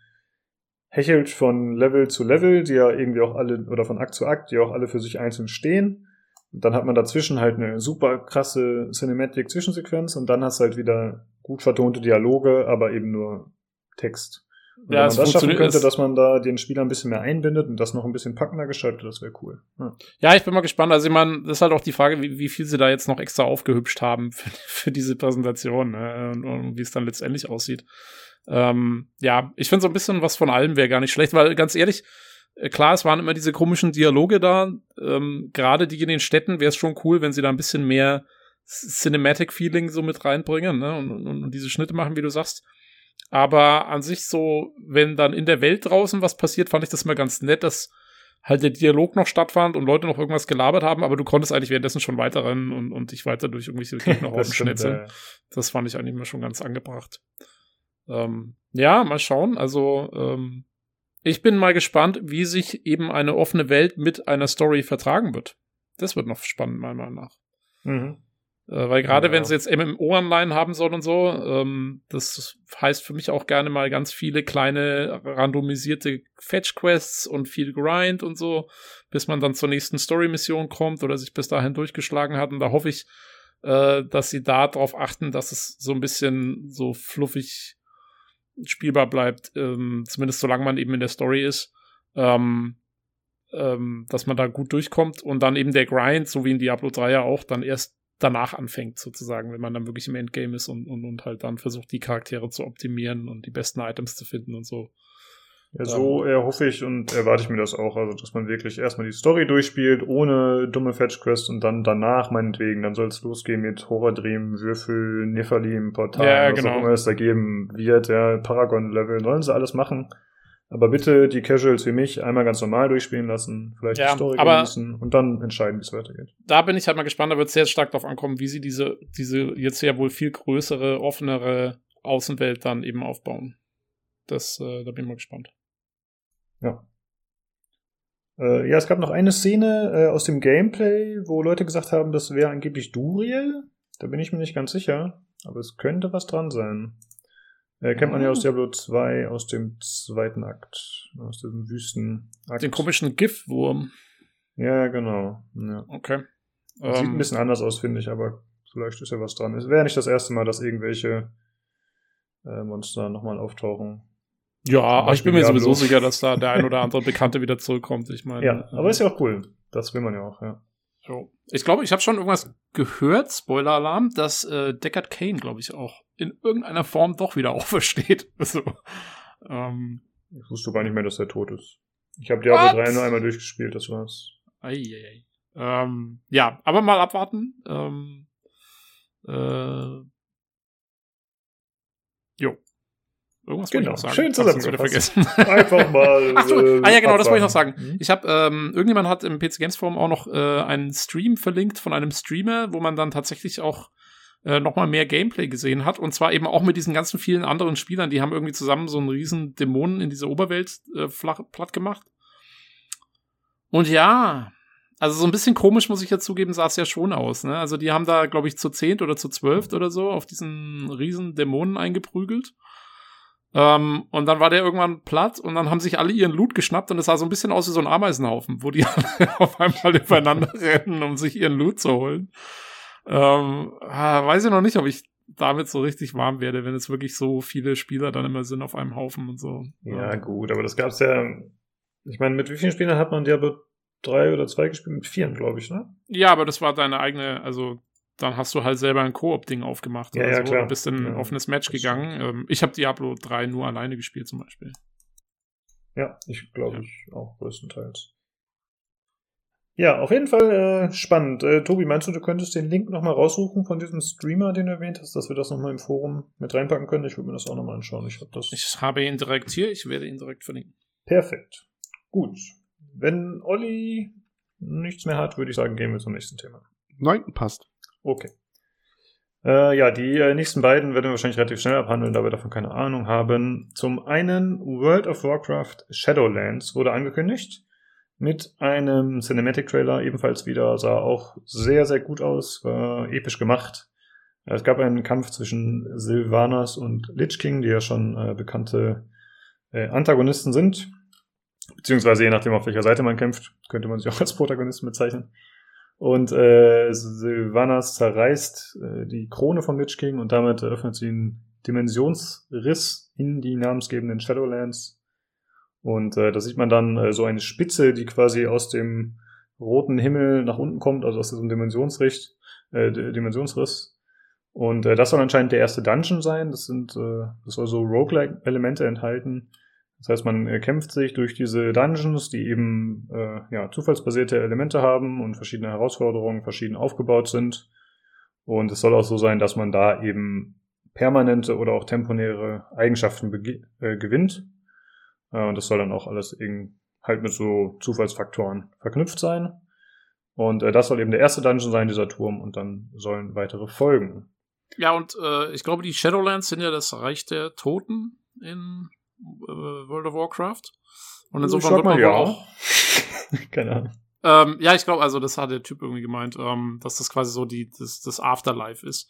hechelt von Level zu Level, die ja irgendwie auch alle, oder von Akt zu Akt, die auch alle für sich einzeln stehen. Und dann hat man dazwischen halt eine super krasse Cinematic-Zwischensequenz und dann hast du halt wieder gut vertonte Dialoge, aber eben nur Text. Und Ja, wenn es man das schaffen könnte, es- dass man da den Spieler ein bisschen mehr einbindet und das noch ein bisschen packender gestaltet, das wäre cool. Ja. Ja, ich bin mal gespannt. Also, ich meine, das ist halt auch die Frage, wie, wie viel sie da jetzt noch extra aufgehübscht haben für, für diese Präsentation ne? und, und wie es dann letztendlich aussieht. Ähm, ja, ich finde so ein bisschen was von allem wäre gar nicht schlecht, weil ganz ehrlich, äh, klar, es waren immer diese komischen Dialoge da. Ähm, Gerade die in den Städten wäre es schon cool, wenn sie da ein bisschen mehr Cinematic-Feeling so mit reinbringen ne? und, und, und diese Schnitte machen, wie du sagst. Aber an sich so, wenn dann in der Welt draußen was passiert, fand ich das mal ganz nett, dass halt der Dialog noch stattfand und Leute noch irgendwas gelabert haben, aber du konntest eigentlich währenddessen schon weiterrennen und, und dich weiter durch irgendwelche stimmt, schnetzeln. äh, Das fand ich eigentlich immer schon ganz angebracht. Ähm, ja, mal schauen. Also, ähm, ich bin mal gespannt, wie sich eben eine offene Welt mit einer Story vertragen wird. Das wird noch spannend, meiner Meinung nach. mhm. Äh, weil gerade Ja. wenn sie jetzt MMO-Online haben soll und so, ähm, das heißt für mich auch gerne mal ganz viele kleine randomisierte Fetch-Quests und viel Grind und so, bis man dann zur nächsten Story-Mission kommt oder sich bis dahin durchgeschlagen hat. Und da hoffe ich, äh, dass sie da drauf achten, dass es so ein bisschen so fluffig spielbar bleibt, ähm, zumindest solange man eben in der Story ist. Ähm, ähm, dass man da gut durchkommt und dann eben der Grind, so wie in Diablo 3 ja auch, dann erst danach anfängt, sozusagen, wenn man dann wirklich im Endgame ist und, und, und halt dann versucht, die Charaktere zu optimieren und die besten Items zu finden und so. Ja, so erhoffe ich und erwarte ich mir das auch. Also, dass man wirklich erstmal die Story durchspielt, ohne dumme Fetch-Quests und dann danach, meinetwegen, dann soll es losgehen mit Horror-Dream, Würfel, Nephalim, Portal, Ja, was genau. auch immer es da geben wird, ja, Paragon-Level, sollen sie alles machen. Aber bitte die Casuals wie mich einmal ganz normal durchspielen lassen, vielleicht Ja, die Story genießen und dann entscheiden, wie es weitergeht. Da bin ich halt mal gespannt, da wird es sehr stark darauf ankommen, wie sie diese, diese jetzt ja wohl viel größere, offenere Außenwelt dann eben aufbauen. Das, äh, da bin ich mal gespannt. Ja. Äh, ja, es gab noch eine Szene äh, aus dem Gameplay, wo Leute gesagt haben, das wäre angeblich Duriel. Da bin ich mir nicht ganz sicher, aber es könnte was dran sein. Äh, kennt man ja aus Diablo 2, aus dem zweiten Akt, aus diesem Wüstenakt. Den komischen GIF-Wurm. Ja, genau. Ja. Okay. Sieht Ähm, ein bisschen anders aus, finde ich, aber vielleicht ist ja was dran. Es wäre nicht das erste Mal, dass irgendwelche äh, Monster nochmal auftauchen. Ja, aber ich bin mir sowieso sicher, dass da der ein oder andere Bekannte wieder zurückkommt. Ich meine, Ja, aber äh, ist ja auch cool. Das will man ja auch, ja. So. Ich glaube, ich habe schon irgendwas gehört, Spoiler-Alarm, dass äh, Deckard Kane, glaube ich, auch in irgendeiner Form doch wieder aufersteht. Also, ähm, Ich wusste gar nicht mehr, dass er tot ist. Ich habe Diablo What? 3 nur einmal durchgespielt, das war's. ei, ei, ei. Ähm, ja, aber mal abwarten. Ähm, äh, jo. Irgendwas wollte ich Genau, noch sagen. schön zusammengefasst. vergessen. Einfach mal. Ach so, äh, ah ja, genau, das wollte ich noch sagen. Mhm. Ich habe, ähm, irgendjemand hat im PC Games Forum auch noch äh, einen Stream verlinkt von einem Streamer, wo man dann tatsächlich auch äh, noch mal mehr Gameplay gesehen hat. Und zwar eben auch mit diesen ganzen vielen anderen Spielern. Die haben irgendwie zusammen so einen riesen Dämonen in dieser Oberwelt äh, flach, platt gemacht. Und ja, also so ein bisschen komisch, muss ich ja zugeben, sah es ja schon aus. Ne? Also die haben da, glaube ich, zu zehnt oder zu zwölft oder so auf diesen riesen Dämonen eingeprügelt. Ähm, und dann war der irgendwann platt und dann haben sich alle ihren Loot geschnappt und es sah so ein bisschen aus wie so ein Ameisenhaufen, wo die alle auf einmal übereinander rennen, um sich ihren Loot zu holen. Ähm, ah, weiß ich noch nicht, ob ich damit so richtig warm werde, wenn es wirklich so viele Spieler dann immer sind auf einem Haufen und so. Ja, gut, aber das gab's ja. Ich meine, mit wie vielen Spielern hat man Diablo 3 oder 2 gespielt? Mit vieren, glaube ich, ne? Ja, aber das war deine eigene, also dann hast du halt selber ein Koop-Ding aufgemacht. Ja, oder ja, so, klar. und bist in ein Ja, offenes Match gegangen. Ähm, ich habe Diablo 3 nur alleine gespielt zum Beispiel. Ja, ich glaube Ja. ich auch größtenteils. Ja, auf jeden Fall äh, spannend. Äh, Tobi, meinst du, du könntest den Link nochmal raussuchen von diesem Streamer, den du erwähnt hast, dass wir das nochmal im Forum mit reinpacken können? Ich würde mir das auch nochmal anschauen. Ich habe das. Ich habe ihn direkt hier, ich werde ihn direkt verlinken. Perfekt. Gut. Wenn Olli nichts mehr hat, würde ich sagen, gehen wir zum nächsten Thema. Nein, passt. Okay. Äh, ja, die äh, nächsten beiden werden wir wahrscheinlich relativ schnell abhandeln, da wir davon keine Ahnung haben. Zum einen World of Warcraft Shadowlands wurde angekündigt mit einem Cinematic Trailer ebenfalls wieder, sah auch sehr, sehr gut aus, war episch gemacht. Es gab einen Kampf zwischen Sylvanas und Lich King, die ja schon äh, bekannte äh, Antagonisten sind. Beziehungsweise je nachdem, auf welcher Seite man kämpft, könnte man sich auch als Protagonisten bezeichnen. Und äh, Sylvanas zerreißt äh, die Krone von Lich King und damit eröffnet sie einen Dimensionsriss in die namensgebenden Shadowlands. Und äh, da sieht man dann äh, so eine Spitze, die quasi aus dem roten Himmel nach unten kommt, also aus diesem Dimensionsricht, äh, Dimensionsriss. Und äh, das soll anscheinend der erste Dungeon sein. Das sind, äh, das soll so Roguelike-Elemente enthalten. Das heißt, man kämpft sich durch diese Dungeons, die eben äh, ja, zufallsbasierte Elemente haben und verschiedene Herausforderungen verschieden aufgebaut sind. Und es soll auch so sein, dass man da eben permanente oder auch temporäre Eigenschaften äh, gewinnt. Äh, und das soll dann auch alles eben halt mit so Zufallsfaktoren verknüpft sein. Und äh, das soll eben der erste Dungeon sein, dieser Turm, und dann sollen weitere folgen. Ja, und äh, ich glaube, die Shadowlands sind ja das Reich der Toten in World of Warcraft. Und insofern sag wird man ja. auch. Keine Ahnung. Ähm, ja, ich glaube, also das hat der Typ irgendwie gemeint, ähm, dass das quasi so die, das, das Afterlife ist.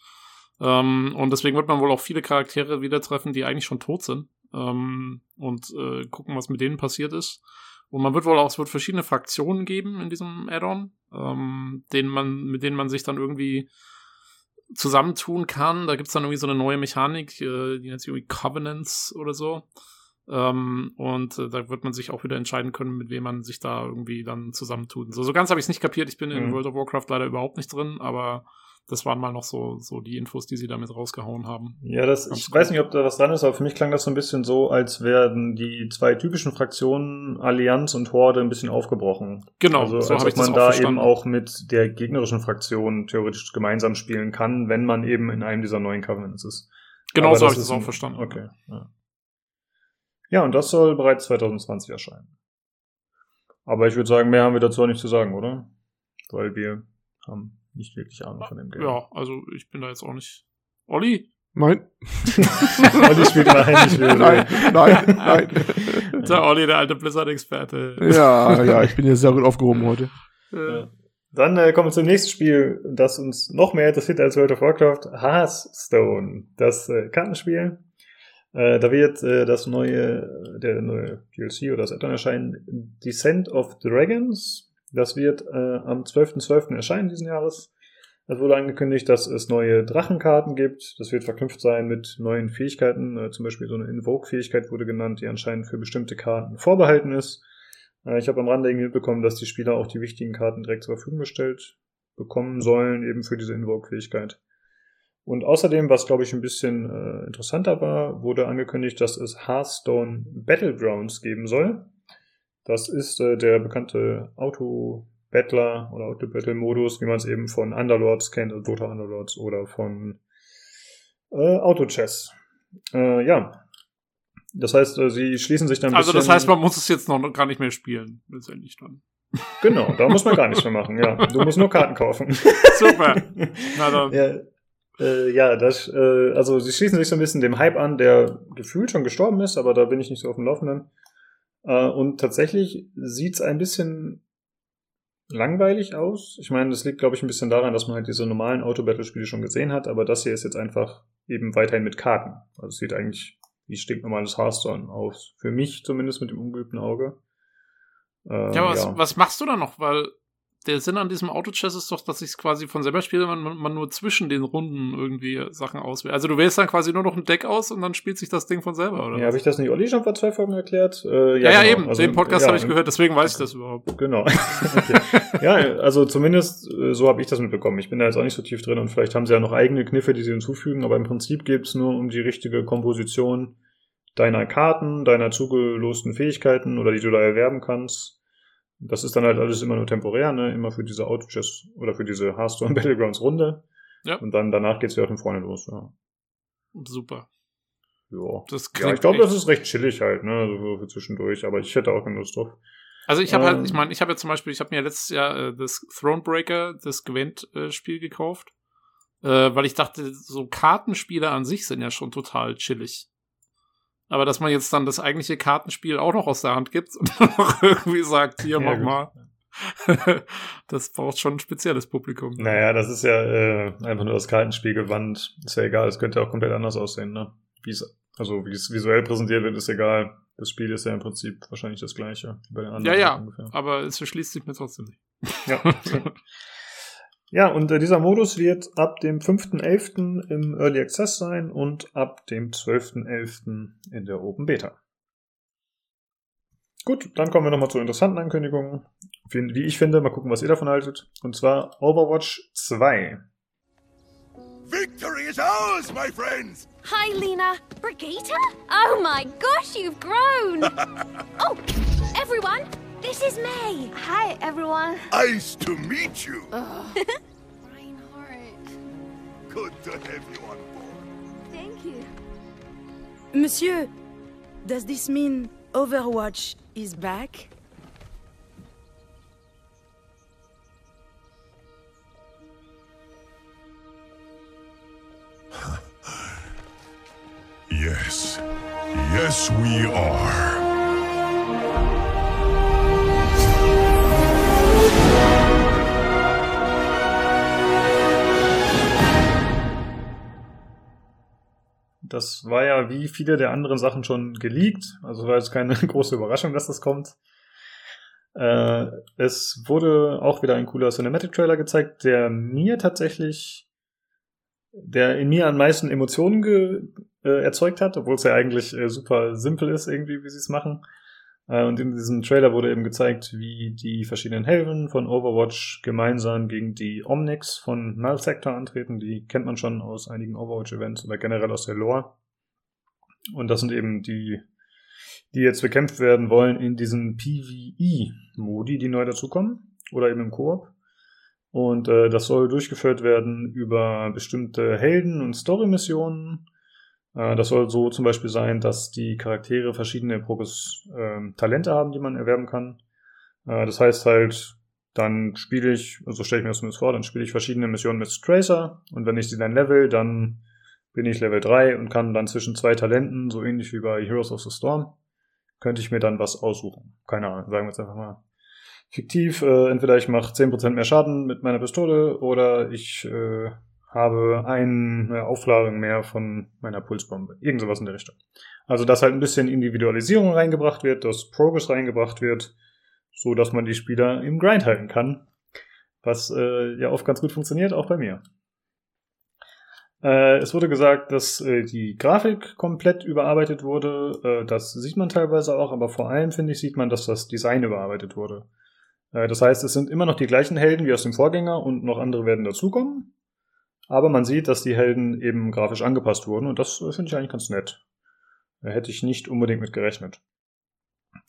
Ähm, und deswegen wird man wohl auch viele Charaktere wieder treffen, die eigentlich schon tot sind. Ähm, und äh, gucken, was mit denen passiert ist. Und man wird wohl auch, es wird verschiedene Fraktionen geben in diesem Add-on, ähm, denen man, mit denen man sich dann irgendwie zusammentun kann. Da gibt's dann irgendwie so eine neue Mechanik, äh, die nennt sich irgendwie Covenants oder so. Ähm, und äh, da wird man sich auch wieder entscheiden können, mit wem man sich da irgendwie dann zusammentun. So, so ganz habe ich es nicht kapiert. Ich bin in Mhm. World of Warcraft leider überhaupt nicht drin, aber das waren mal noch so, so die Infos, die sie damit rausgehauen haben. Ja, das, ich Ganz weiß nicht, ob da was dran ist, aber für mich klang das so ein bisschen so, als wären die zwei typischen Fraktionen, Allianz und Horde, ein bisschen aufgebrochen. Genau, also, so als ob man da verstanden. eben auch mit der gegnerischen Fraktion theoretisch gemeinsam spielen kann, wenn man eben in einem dieser neuen Covenants ist. genau Aber so habe ich das auch verstanden. Okay. Ja. Ja, und das soll bereits 2020 erscheinen. Aber ich würde sagen, mehr haben wir dazu auch nicht zu sagen, oder? Weil wir haben nicht wirklich Ahnung von dem Game. Ja, also ich bin da jetzt auch nicht. Olli? Nein. Olli spielt immerhin nicht mehr. Nein, nein, nein. Der Olli, der alte Blizzard-Experte. Ja, ja, ich bin hier sehr gut aufgehoben heute. Ja. Dann äh, kommen wir zum nächsten Spiel, das uns noch mehr interessiert als World of Warcraft, Hearthstone, das äh, Kartenspiel. Äh, da wird äh, das neue, der neue DLC oder das Add-on erscheinen, Descent of Dragons. Das wird äh, am 12.12. erscheinen diesen Jahres. Es wurde angekündigt, dass es neue Drachenkarten gibt. Das wird verknüpft sein mit neuen Fähigkeiten. Äh, zum Beispiel so eine Invoke-Fähigkeit wurde genannt, die anscheinend für bestimmte Karten vorbehalten ist. Äh, Ich habe am Rande irgendwie mitbekommen, dass die Spieler auch die wichtigen Karten direkt zur Verfügung gestellt bekommen sollen, eben für diese Invoke-Fähigkeit. Und außerdem, was glaube ich ein bisschen äh, interessanter war, wurde angekündigt, dass es Hearthstone Battlegrounds geben soll. Das ist äh, der bekannte Auto-Battler oder Auto-Battle-Modus, wie man es eben von Underlords kennt, also Dota Underlords oder von äh, Auto-Chess. Äh, ja. Das heißt, äh, sie schließen sich dann also das heißt, man muss es jetzt noch gar nicht mehr spielen, letztendlich dann. Genau, da muss man gar nichts mehr machen, ja. Du musst nur Karten kaufen. Super. Na dann. ja, äh, ja, das, äh, also sie schließen sich so ein bisschen dem Hype an, der gefühlt schon gestorben ist, aber da bin ich nicht so auf dem Laufenden. Äh, und tatsächlich sieht's ein bisschen langweilig aus. Ich meine, das liegt, glaube ich, ein bisschen daran, dass man halt diese normalen Auto-Battle-Spiele schon gesehen hat, aber das hier ist jetzt einfach eben weiterhin mit Karten. Also es sieht eigentlich wie stinknormales Hearthstone aus. Für mich zumindest mit dem ungeübten Auge. Äh, Ja, aber was, was machst du da noch? Weil der Sinn an diesem Auto-Chess ist doch, dass ich es quasi von selber spiele, man, man nur zwischen den Runden irgendwie Sachen auswählt. Also du wählst dann quasi nur noch ein Deck aus und dann spielt sich das Ding von selber, oder? Ja, habe ich das nicht Olli schon vor zwei Folgen erklärt? Äh, ja, ja, genau. eben. Also, Den Podcast ja, habe ich gehört, deswegen weiß ich das überhaupt. Genau. okay. Ja, also zumindest äh, so habe ich das mitbekommen. Ich bin da jetzt auch nicht so tief drin und vielleicht haben sie ja noch eigene Kniffe, die sie hinzufügen, aber im Prinzip geht es nur um die richtige Komposition deiner Karten, deiner zugelosten Fähigkeiten oder die du da erwerben kannst. Das ist dann halt alles immer nur temporär, ne? Immer für diese Auto-Chess oder für diese Hearthstone Battlegrounds Runde. Ja. Und dann danach geht's wieder von vorne los, ja. Super. Ja. Das Ja, ich glaube, das ist recht chillig halt, ne? Also für zwischendurch, aber ich hätte auch keine Lust drauf. Also ich habe Ähm. halt, ich meine, ich habe ja zum Beispiel, ich habe mir letztes Jahr äh, das Thronebreaker, das Gwent-Spiel gekauft, äh, weil ich dachte, so Kartenspiele an sich sind ja schon total chillig. Aber dass man jetzt dann das eigentliche Kartenspiel auch noch aus der Hand gibt und dann noch irgendwie sagt, hier, Ja, mach gut. mal. das braucht schon ein spezielles Publikum. Naja, das ist ja äh, einfach nur das Kartenspiel gewandt. Ist ja egal, es könnte auch komplett anders aussehen, ne? Wie es, also wie es visuell präsentiert wird, ist egal. Das Spiel ist ja im Prinzip wahrscheinlich das gleiche wie bei den Ja, anderen ja, ungefähr. aber es verschließt sich mir trotzdem nicht. Ja. ja, und äh, dieser Modus wird ab dem 5.11. im Early Access sein und ab dem 12.11. in der Open Beta. Gut, dann kommen wir nochmal zu interessanten Ankündigungen. Wie wie ich finde, mal gucken, was ihr davon haltet. Und zwar Overwatch 2. Victory is ours, my friends! Hi, Lena. Brigitte? Oh my gosh, you've grown! oh, everyone, this is May. Hi, everyone. Nice to meet you. Reinhardt. Good to have you on board. Thank you. Monsieur, does this mean Overwatch is back? Yes. Yes, we are. Das war ja wie viele der anderen Sachen schon geleakt. Also war jetzt keine große Überraschung, dass das kommt. Äh, es wurde auch wieder ein cooler Cinematic-Trailer gezeigt, der mir tatsächlich, der in mir am meisten Emotionen ge, äh, erzeugt hat, obwohl es ja eigentlich äh, super simpel ist, irgendwie, wie sie es machen. Äh, und in diesem Trailer wurde eben gezeigt, wie die verschiedenen Helden von Overwatch gemeinsam gegen die Omnics von Null Sector antreten. Die kennt man schon aus einigen Overwatch-Events oder generell aus der Lore. Und das sind eben die die jetzt bekämpft werden wollen in diesen PvE-Modi, die neu dazukommen, oder eben im Koop. Und äh, das soll durchgeführt werden über bestimmte Helden- und Story-Missionen. Äh, das soll so zum Beispiel sein, dass die Charaktere verschiedene Progress äh, Talente haben, die man erwerben kann. Äh, das heißt halt, dann spiele ich, so stelle ich mir das zumindest vor, dann spiele ich verschiedene Missionen mit Tracer und wenn ich sie dann level, dann bin ich Level 3 und kann dann zwischen zwei Talenten, so ähnlich wie bei Heroes of the Storm, könnte ich mir dann was aussuchen. Keine Ahnung, sagen wir jetzt einfach mal fiktiv. Äh, entweder ich mache 10% mehr Schaden mit meiner Pistole oder ich äh, habe eine Aufladung mehr von meiner Pulsbombe. Irgend sowas in der Richtung. Also, dass halt ein bisschen Individualisierung reingebracht wird, dass Progress reingebracht wird, so dass man die Spieler im Grind halten kann. Was äh, ja oft ganz gut funktioniert, auch bei mir. Äh, es wurde gesagt, dass äh, die Grafik komplett überarbeitet wurde. Äh, das sieht man teilweise auch, aber vor allem finde ich, sieht man, dass das Design überarbeitet wurde. Äh, das heißt, es sind immer noch die gleichen Helden wie aus dem Vorgänger und noch andere werden dazukommen. Aber man sieht, dass die Helden eben grafisch angepasst wurden und das finde ich eigentlich ganz nett. Da hätte ich nicht unbedingt mit gerechnet.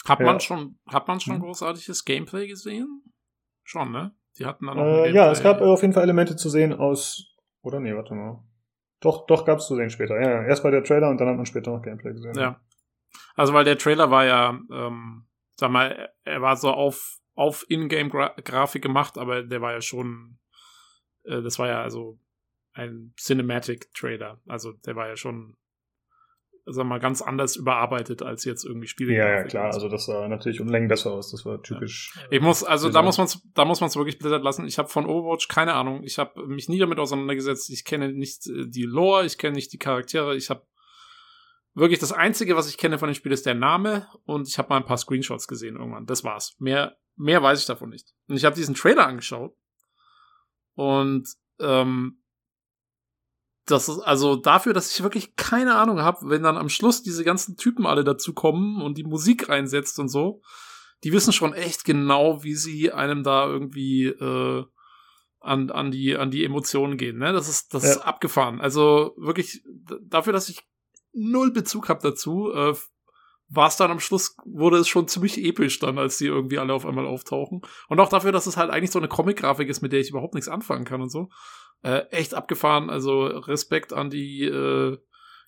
Hat Ja. man schon, hat man schon Hm. großartiges Gameplay gesehen? Schon, ne? Die hatten dann auch Äh, ja, es gab äh, auf jeden Fall Elemente zu sehen aus. Oder nee, warte mal. Doch, doch gab es zu sehen später. Ja, ja, erst bei der Trailer und dann hat man später noch Gameplay gesehen. Ja. Also, weil der Trailer war ja, ähm, sag mal, er- er war so auf, auf Ingame-Grafik gemacht, aber der war ja schon, äh, das war ja also ein Cinematic-Trailer. Also, der war ja schon, sag mal, ganz anders überarbeitet als jetzt irgendwie Spiele. Ja, ja, klar. Also das sah natürlich um Längen besser aus. Das war typisch. äh, Ich muss, also da muss man da muss man es wirklich Blizzard lassen. Ich habe von Overwatch keine Ahnung. Ich habe mich nie damit auseinandergesetzt. Ich kenne nicht äh, die Lore, ich kenne nicht die Charaktere. Ich habe wirklich das einzige, was ich kenne von dem Spiel, ist der Name und ich habe mal ein paar Screenshots gesehen irgendwann. Das war's. Mehr mehr weiß ich davon nicht. Und ich habe diesen Trailer angeschaut und ähm, das ist also dafür, dass ich wirklich keine Ahnung habe, wenn dann am Schluss diese ganzen Typen alle dazukommen und die Musik reinsetzt und so, die wissen schon echt genau, wie sie einem da irgendwie äh, an, an, die, an die Emotionen gehen. Ne? Das ist, das ist Ja. abgefahren. Also wirklich dafür, dass ich null Bezug habe dazu, äh, war es dann am Schluss, wurde es schon ziemlich episch dann, als die irgendwie alle auf einmal auftauchen. Und auch dafür, dass es halt eigentlich so eine Comic-Grafik ist, mit der ich überhaupt nichts anfangen kann und so. Äh, echt abgefahren. Also Respekt an die, äh,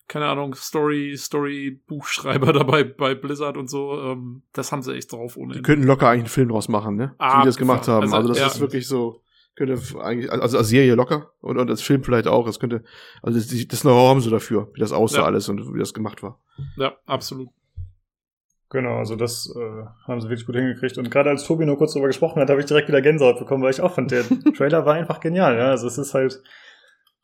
keine Ahnung, Story, Story-Buchschreiber dabei bei Blizzard und so. Ähm, das haben sie echt drauf ohne. Die könnten locker eigentlich einen Film draus machen, ne? Ah, Wie die das gemacht haben. also, Also, das ja. ist wirklich so, könnte eigentlich, also als Serie locker und, und als Film vielleicht auch. Das könnte, also das, das Know-how haben sie dafür, wie das aussah Ja. alles und wie das gemacht war. Ja, absolut. Genau, also das äh, haben sie wirklich gut hingekriegt. Und gerade als Tobi nur kurz darüber gesprochen hat, habe ich direkt wieder Gänsehaut bekommen, weil ich auch fand, der Trailer war einfach genial. Ja, also es ist halt,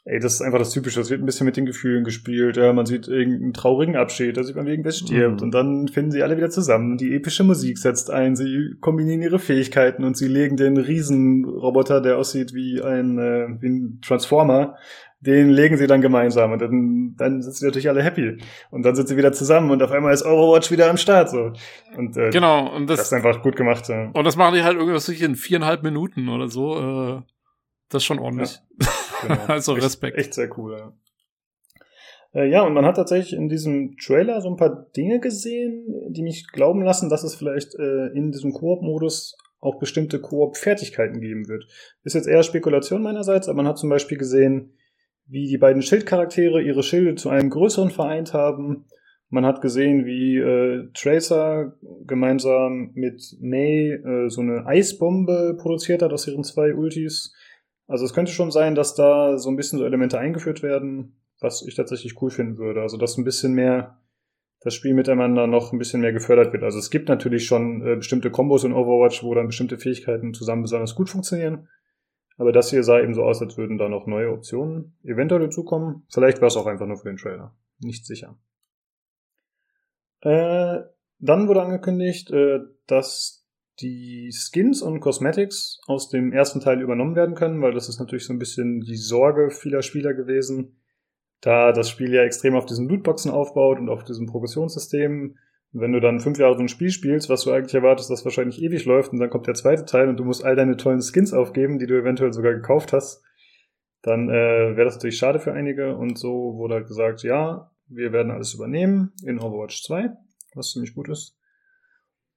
ey, das ist einfach das Typische. Es wird ein bisschen mit den Gefühlen gespielt. Ja, man sieht irgendeinen traurigen Abschied, da sieht man, wie irgendwer stirbt. Mhm. Und dann finden sie alle wieder zusammen. Die epische Musik setzt ein. Sie kombinieren ihre Fähigkeiten und sie legen den Riesenroboter, der aussieht wie ein, äh, wie ein Transformer, den legen sie dann gemeinsam und dann, dann sind sie natürlich alle happy. Und dann sind sie wieder zusammen und auf einmal ist Overwatch wieder am Start. So. Und äh, Genau, und das das, ist einfach gut gemacht. Ja. und das machen die halt irgendwas sich in viereinhalb Minuten oder so. Äh, das ist schon ordentlich. Genau. also echt, Respekt. Echt sehr cool, ja. Äh, ja, und man hat tatsächlich in diesem Trailer so ein paar Dinge gesehen, die mich glauben lassen, dass es vielleicht äh, in diesem Koop-Modus auch bestimmte Koop-Fertigkeiten geben wird. Ist jetzt eher Spekulation meinerseits, aber man hat zum Beispiel gesehen, wie die beiden Schildcharaktere ihre Schilde zu einem größeren vereint haben. Man hat gesehen, wie äh, Tracer gemeinsam mit May äh, so eine Eisbombe produziert hat aus ihren zwei Ultis. Also es könnte schon sein, dass da so ein bisschen so Elemente eingeführt werden, was ich tatsächlich cool finden würde. Also dass ein bisschen mehr das Spiel miteinander noch ein bisschen mehr gefördert wird. Also es gibt natürlich schon äh, bestimmte Kombos in Overwatch, wo dann bestimmte Fähigkeiten zusammen besonders gut funktionieren. Aber das hier sah eben so aus, als würden da noch neue Optionen eventuell dazukommen. Vielleicht war es auch einfach nur für den Trailer. nicht sicher. Äh, dann wurde angekündigt, äh, dass die Skins und Cosmetics aus dem ersten Teil übernommen werden können, weil das ist natürlich so ein bisschen die Sorge vieler Spieler gewesen, da das Spiel ja extrem auf diesen Lootboxen aufbaut und auf diesem Progressionssystem. Wenn du dann fünf Jahre so ein Spiel spielst, was du eigentlich erwartest, das wahrscheinlich ewig läuft, und dann kommt der zweite Teil und du musst all deine tollen Skins aufgeben, die du eventuell sogar gekauft hast, dann äh, wäre das natürlich schade für einige. Und so wurde halt gesagt, ja, wir werden alles übernehmen in Overwatch 2, was ziemlich gut ist.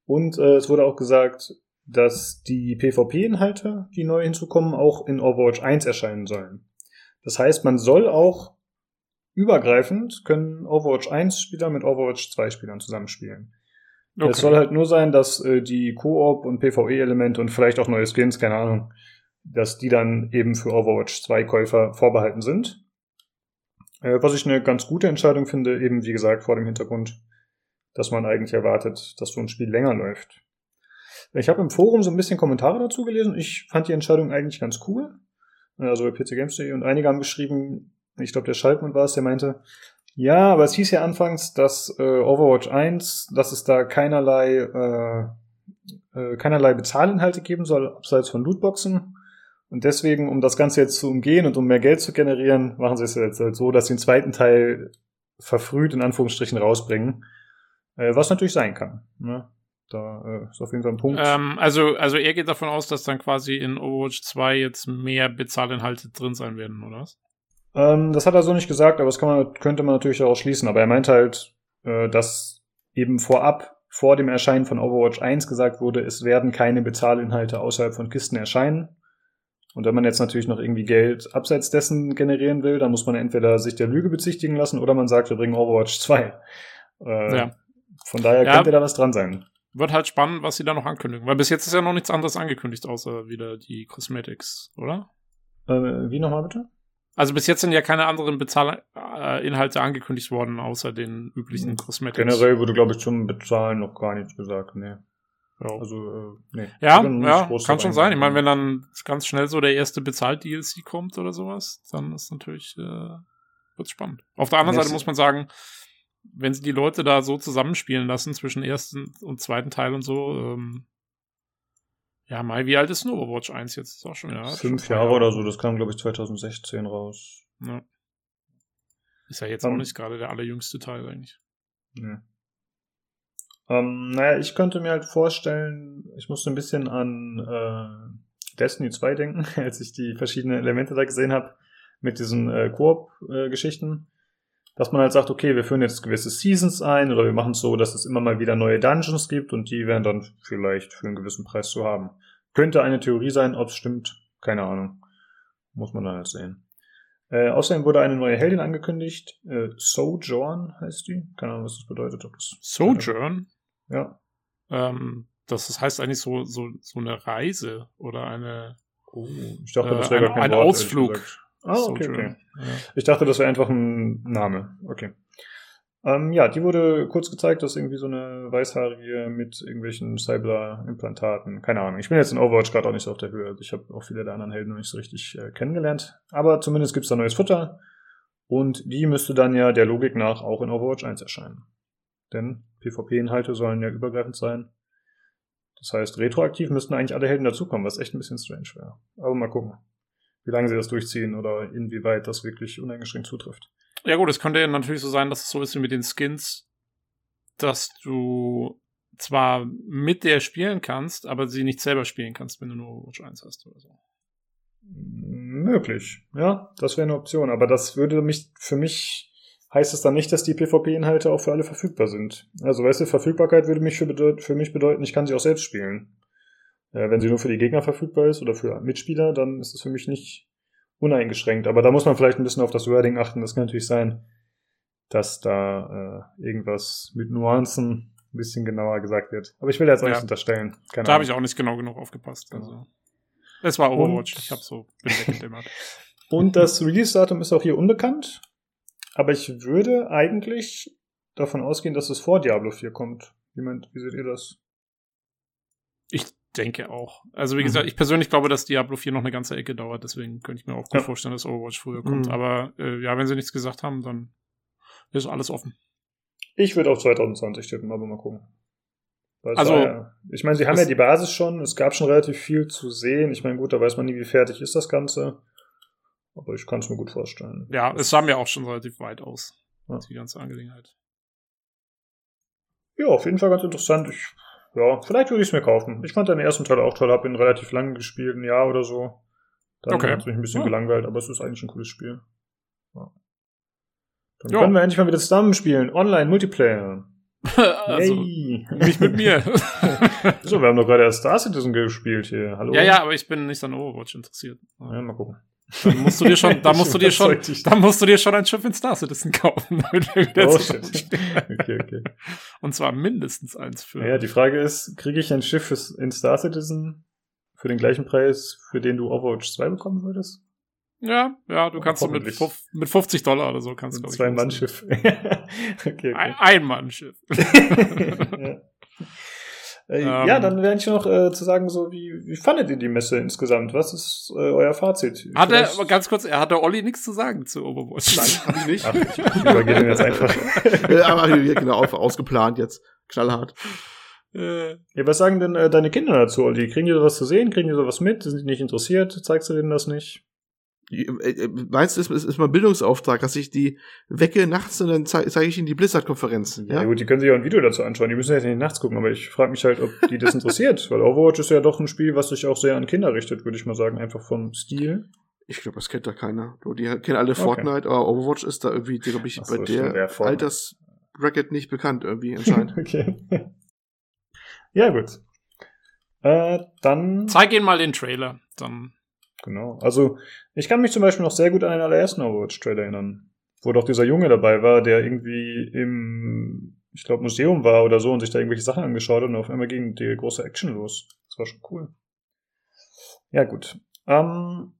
Und äh, es wurde auch gesagt, dass die PvP-Inhalte, die neu hinzukommen, auch in Overwatch 1 erscheinen sollen. Das heißt, man soll auch übergreifend können Overwatch 1 Spieler mit Overwatch 2 Spielern zusammenspielen. Okay. Es soll halt nur sein, dass äh, die Koop und PvE-Elemente und vielleicht auch neue Skins, keine Ahnung, dass die dann eben für Overwatch 2 Käufer vorbehalten sind. Äh, was ich eine ganz gute Entscheidung finde, eben wie gesagt vor dem Hintergrund, dass man eigentlich erwartet, dass so ein Spiel länger läuft. Ich habe im Forum so ein bisschen Kommentare dazu gelesen. Ich fand die Entscheidung eigentlich ganz cool. Also bei PCGames.de und einige haben geschrieben, ich glaube der Schaltmann war es, der meinte, ja, aber es hieß ja anfangs, dass äh, Overwatch 1, dass es da keinerlei, äh, äh, keinerlei Bezahlinhalte geben soll, abseits von Lootboxen. Und deswegen, um das Ganze jetzt zu umgehen und um mehr Geld zu generieren, machen sie es jetzt halt so, dass sie den zweiten Teil verfrüht in Anführungsstrichen rausbringen. Äh, was natürlich sein kann. Ne? Da äh, ist auf jeden Fall ein Punkt. Ähm, also, also er geht davon aus, dass dann quasi in Overwatch 2 jetzt mehr Bezahlinhalte drin sein werden, oder was? Ähm, das hat er so nicht gesagt, aber das kann man, könnte man natürlich auch schließen. Aber er meint halt, äh, dass eben vorab, vor dem Erscheinen von Overwatch 1 gesagt wurde, es werden keine Bezahlinhalte außerhalb von Kisten erscheinen. Und wenn man jetzt natürlich noch irgendwie Geld abseits dessen generieren will, dann muss man entweder sich der Lüge bezichtigen lassen oder man sagt, wir bringen Overwatch 2. Äh, Ja. Von daher Ja. könnte da was dran sein. Wird halt spannend, was sie da noch ankündigen. Weil bis jetzt ist ja noch nichts anderes angekündigt, außer wieder die Cosmetics, oder? Äh, wie nochmal bitte? Also bis jetzt sind ja keine anderen Bezahlinhalte angekündigt worden, außer den üblichen Cosmetics. Generell wurde, glaube ich, zum Bezahlen noch gar nichts gesagt. Nee. Ja. Also, äh, nee. Ja, nicht ja, kann schon sein. Ich meine, wenn dann ganz schnell so der erste Bezahlt-DLC kommt oder sowas, dann ist natürlich, äh, wird's spannend. Auf der anderen Nee, Seite muss man sagen, wenn sie die Leute da so zusammenspielen lassen zwischen ersten und zweiten Teil und so, ähm, ja, Mai, wie alt ist denn Overwatch 1 jetzt? Ist auch schon, ja. schon Fünf ein paar Jahre oder so, das kam, glaube ich, 2016 raus. Ja. Ist ja jetzt Ähm, auch nicht gerade der allerjüngste Teil eigentlich. Nee. Ähm, naja, ich könnte mir halt vorstellen, ich musste ein bisschen an äh, Destiny 2 denken, als ich die verschiedenen Elemente da gesehen habe, mit diesen äh, Koop-Geschichten. Dass man halt sagt, okay, wir führen jetzt gewisse Seasons ein oder wir machen es so, dass es immer mal wieder neue Dungeons gibt und die werden dann vielleicht für einen gewissen Preis zu haben. Könnte eine Theorie sein, ob es stimmt, keine Ahnung. Muss man dann halt sehen. Äh, außerdem wurde eine neue Heldin angekündigt. Äh, Sojourn heißt die. Keine Ahnung, was das bedeutet. Ob das Sojourn? Ja. Ähm, das, das heißt eigentlich so, so, so eine Reise oder eine. Oh, ich dachte, das äh, wäre ein, gar kein ein Wort, Ausflug. Ah, okay, Sojourn. okay. Ja. Ich dachte, das wäre einfach ein Name. Okay. Ähm, ja, die wurde kurz gezeigt, dass irgendwie so eine Weißhaarige mit irgendwelchen Cyber-Implantaten, keine Ahnung. Ich bin jetzt in Overwatch gerade auch nicht so auf der Höhe. Also ich habe auch viele der anderen Helden noch nicht so richtig äh, kennengelernt. Aber zumindest gibt's da neues Futter. Und die müsste dann ja der Logik nach auch in Overwatch 1 erscheinen. Denn PvP-Inhalte sollen ja übergreifend sein. Das heißt, retroaktiv müssten eigentlich alle Helden dazukommen, was echt ein bisschen strange wäre. Aber mal gucken, wie lange sie das durchziehen oder inwieweit das wirklich uneingeschränkt zutrifft. Ja gut, es könnte ja natürlich so sein, dass es so ist wie mit den Skins, dass du zwar mit der spielen kannst, aber sie nicht selber spielen kannst, wenn du nur Overwatch 1 hast oder so. Möglich, ja, das wäre eine Option. Aber das würde mich, für mich heißt es dann nicht, dass die PvP-Inhalte auch für alle verfügbar sind. Also, weißt du, Verfügbarkeit würde mich für, bedeut für mich bedeuten, ich kann sie auch selbst spielen. Äh, wenn sie nur für die Gegner verfügbar ist oder für Mitspieler, dann ist es für mich nicht uneingeschränkt. Aber da muss man vielleicht ein bisschen auf das Wording achten. Das kann natürlich sein, dass da äh, irgendwas mit Nuancen ein bisschen genauer gesagt wird. Aber ich will jetzt auch Ja. nicht unterstellen. Keine Da habe ich auch nicht genau genug aufgepasst. Also. Es war Overwatch, Und- ich habe so bin weggedämmert. Und das Release-Datum ist auch hier unbekannt. Aber ich würde eigentlich davon ausgehen, dass es vor Diablo 4 kommt. Wie, meint, wie seht ihr das? Ich denke auch. Also wie Mhm. gesagt, ich persönlich glaube, dass Diablo 4 noch eine ganze Ecke dauert, deswegen könnte ich mir auch gut Ja. vorstellen, dass Overwatch früher kommt. Mhm. Aber äh, ja, wenn sie nichts gesagt haben, dann Ist alles offen. Ich würde auf 2020 tippen, aber mal gucken. Weil Also, ja, ich meine, sie haben ja die Basis schon, es gab schon relativ viel zu sehen. Ich meine, gut, da weiß man nie, wie fertig ist das Ganze. Aber ich kann es mir gut vorstellen. Ja, es sah mir auch schon relativ weit aus. Ja. Die ganze Angelegenheit. Ja, auf jeden Fall ganz interessant. Ich, ja, vielleicht würde ich es mir kaufen. Ich fand den ersten Teil auch toll, habe ihn relativ lange gespielt, ein Jahr oder so. Dann Okay. hat es mich ein bisschen Ja. gelangweilt, aber es ist eigentlich ein cooles Spiel. Ja. Dann Ja. können wir endlich mal wieder zusammen spielen. Online, Multiplayer. also, Yay. nicht mit mir. so, wir haben doch gerade erst Star Citizen gespielt hier. Hallo? ja, ja, aber ich bin nicht an Overwatch interessiert. Ja, mal gucken. Dann musst du dir schon, da musst du dir schon, da musst du dir schon ein Schiff in Star Citizen kaufen, damit wir wieder Oh, shit. Okay, okay. Und zwar mindestens eins für. Ja, die Frage ist, kriege ich ein Schiff in Star Citizen für den gleichen Preis, für den du Overwatch 2 bekommen würdest? ja, ja, du kannst so mit, mit 50 Dollar oder so kannst du glaub ich, Zwei-Mann-Schiff. okay, Ein, okay. ein Mann-Schiff. ja. Äh, Ähm. ja, dann wäre ich noch äh, zu sagen, so wie, wie fandet ihr die Messe insgesamt? Was ist äh, euer Fazit? Hat er, Vielleicht- aber ganz kurz, er hatte Olli nichts zu sagen zu Overwatch. Nein, hab ich nicht. Ach, ich übergehe den jetzt einfach. Aber ja, genau, auf, ausgeplant jetzt. Knallhart. Äh, ja, was sagen denn äh, deine Kinder dazu, Olli? Kriegen die sowas zu sehen? Kriegen die sowas mit? Sind die nicht interessiert? Zeigst du denen das nicht? Äh, äh, Meinst du, es ist, ist mal ein Bildungsauftrag, dass ich die wecke nachts und dann zeige zeig ich ihnen die Blizzard-Konferenz? Ja? Ja? gut, die können sich auch ein Video dazu anschauen. Die müssen ja nicht nachts gucken, aber ich frage mich halt, ob die das interessiert. Weil Overwatch ist ja doch ein Spiel, was sich auch sehr an Kinder richtet, würde ich mal sagen. Einfach vom Stil. Ich glaube, das kennt da keiner. Du, Die kennen alle Fortnite, aber Overwatch ist da irgendwie, glaube ich, Ach so, bei der Fortnite. Altersbracket nicht bekannt irgendwie anscheinend. okay. ja, gut. Äh, dann. zeig ihnen mal den Trailer. Dann. Genau. Also, ich kann mich zum Beispiel noch sehr gut an den allerersten Overwatch-Trailer erinnern. Wo doch dieser Junge dabei war, der irgendwie im, ich glaube, Museum war oder so und sich da irgendwelche Sachen angeschaut hat und auf einmal ging die große Action los. Das war schon cool. Ja, gut. Ähm,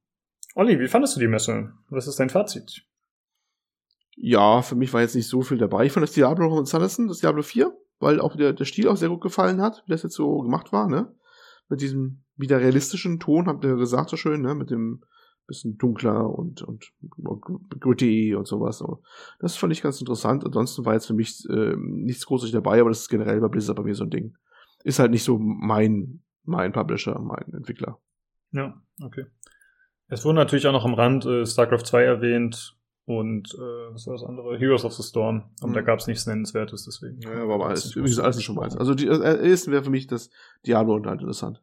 Olli, wie fandest du die Messe? Was ist dein Fazit? ja, für mich war jetzt nicht so viel dabei. Ich fand das Diablo von Sanderson, das Diablo 4, weil auch der, der Stil auch sehr gut gefallen hat, wie das jetzt so gemacht war, ne? Mit diesem wieder realistischen Ton, habt ihr gesagt so schön, ne? Mit dem bisschen dunkler und, und gritty und sowas. So. Das fand ich ganz interessant. Ansonsten war jetzt für mich äh, nichts großartig dabei, aber das ist generell bei Blizzard bei mir so ein Ding. Ist halt nicht so mein, mein Publisher, mein Entwickler. Ja, okay. Es wurde natürlich auch noch am Rand äh, StarCraft 2 erwähnt und äh, was war das andere? Heroes of the Storm. Aber Mhm. da gab es nichts Nennenswertes, deswegen. Ja, aber alles, übrigens alles schon meins. Also die, äh, ersten wäre für mich das Diablo und halt interessant.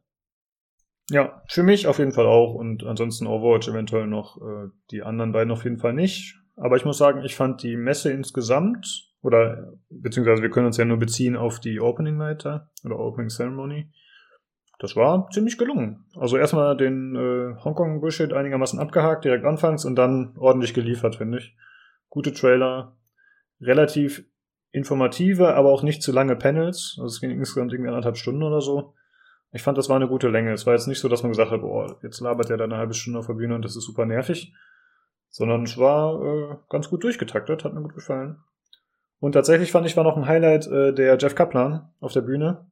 Ja, für mich auf jeden Fall auch und ansonsten Overwatch eventuell noch, äh, die anderen beiden auf jeden Fall nicht. Aber ich muss sagen, ich fand die Messe insgesamt, oder beziehungsweise wir können uns ja nur beziehen auf die Opening Night oder Opening Ceremony. Das war ziemlich gelungen. Also erstmal den äh, Hongkong-Bullshit einigermaßen abgehakt, direkt anfangs und dann ordentlich geliefert, finde ich. Gute Trailer, relativ informative, aber auch nicht zu lange Panels. Also es ging insgesamt irgendwie anderthalb Stunden oder so. Ich fand, das war eine gute Länge. Es war jetzt nicht so, dass man gesagt hat, boah, jetzt labert er da eine halbe Stunde auf der Bühne und das ist super nervig. Sondern es war äh, ganz gut durchgetaktet, hat mir gut gefallen. Und tatsächlich fand ich, war noch ein Highlight äh, der Jeff Kaplan auf der Bühne.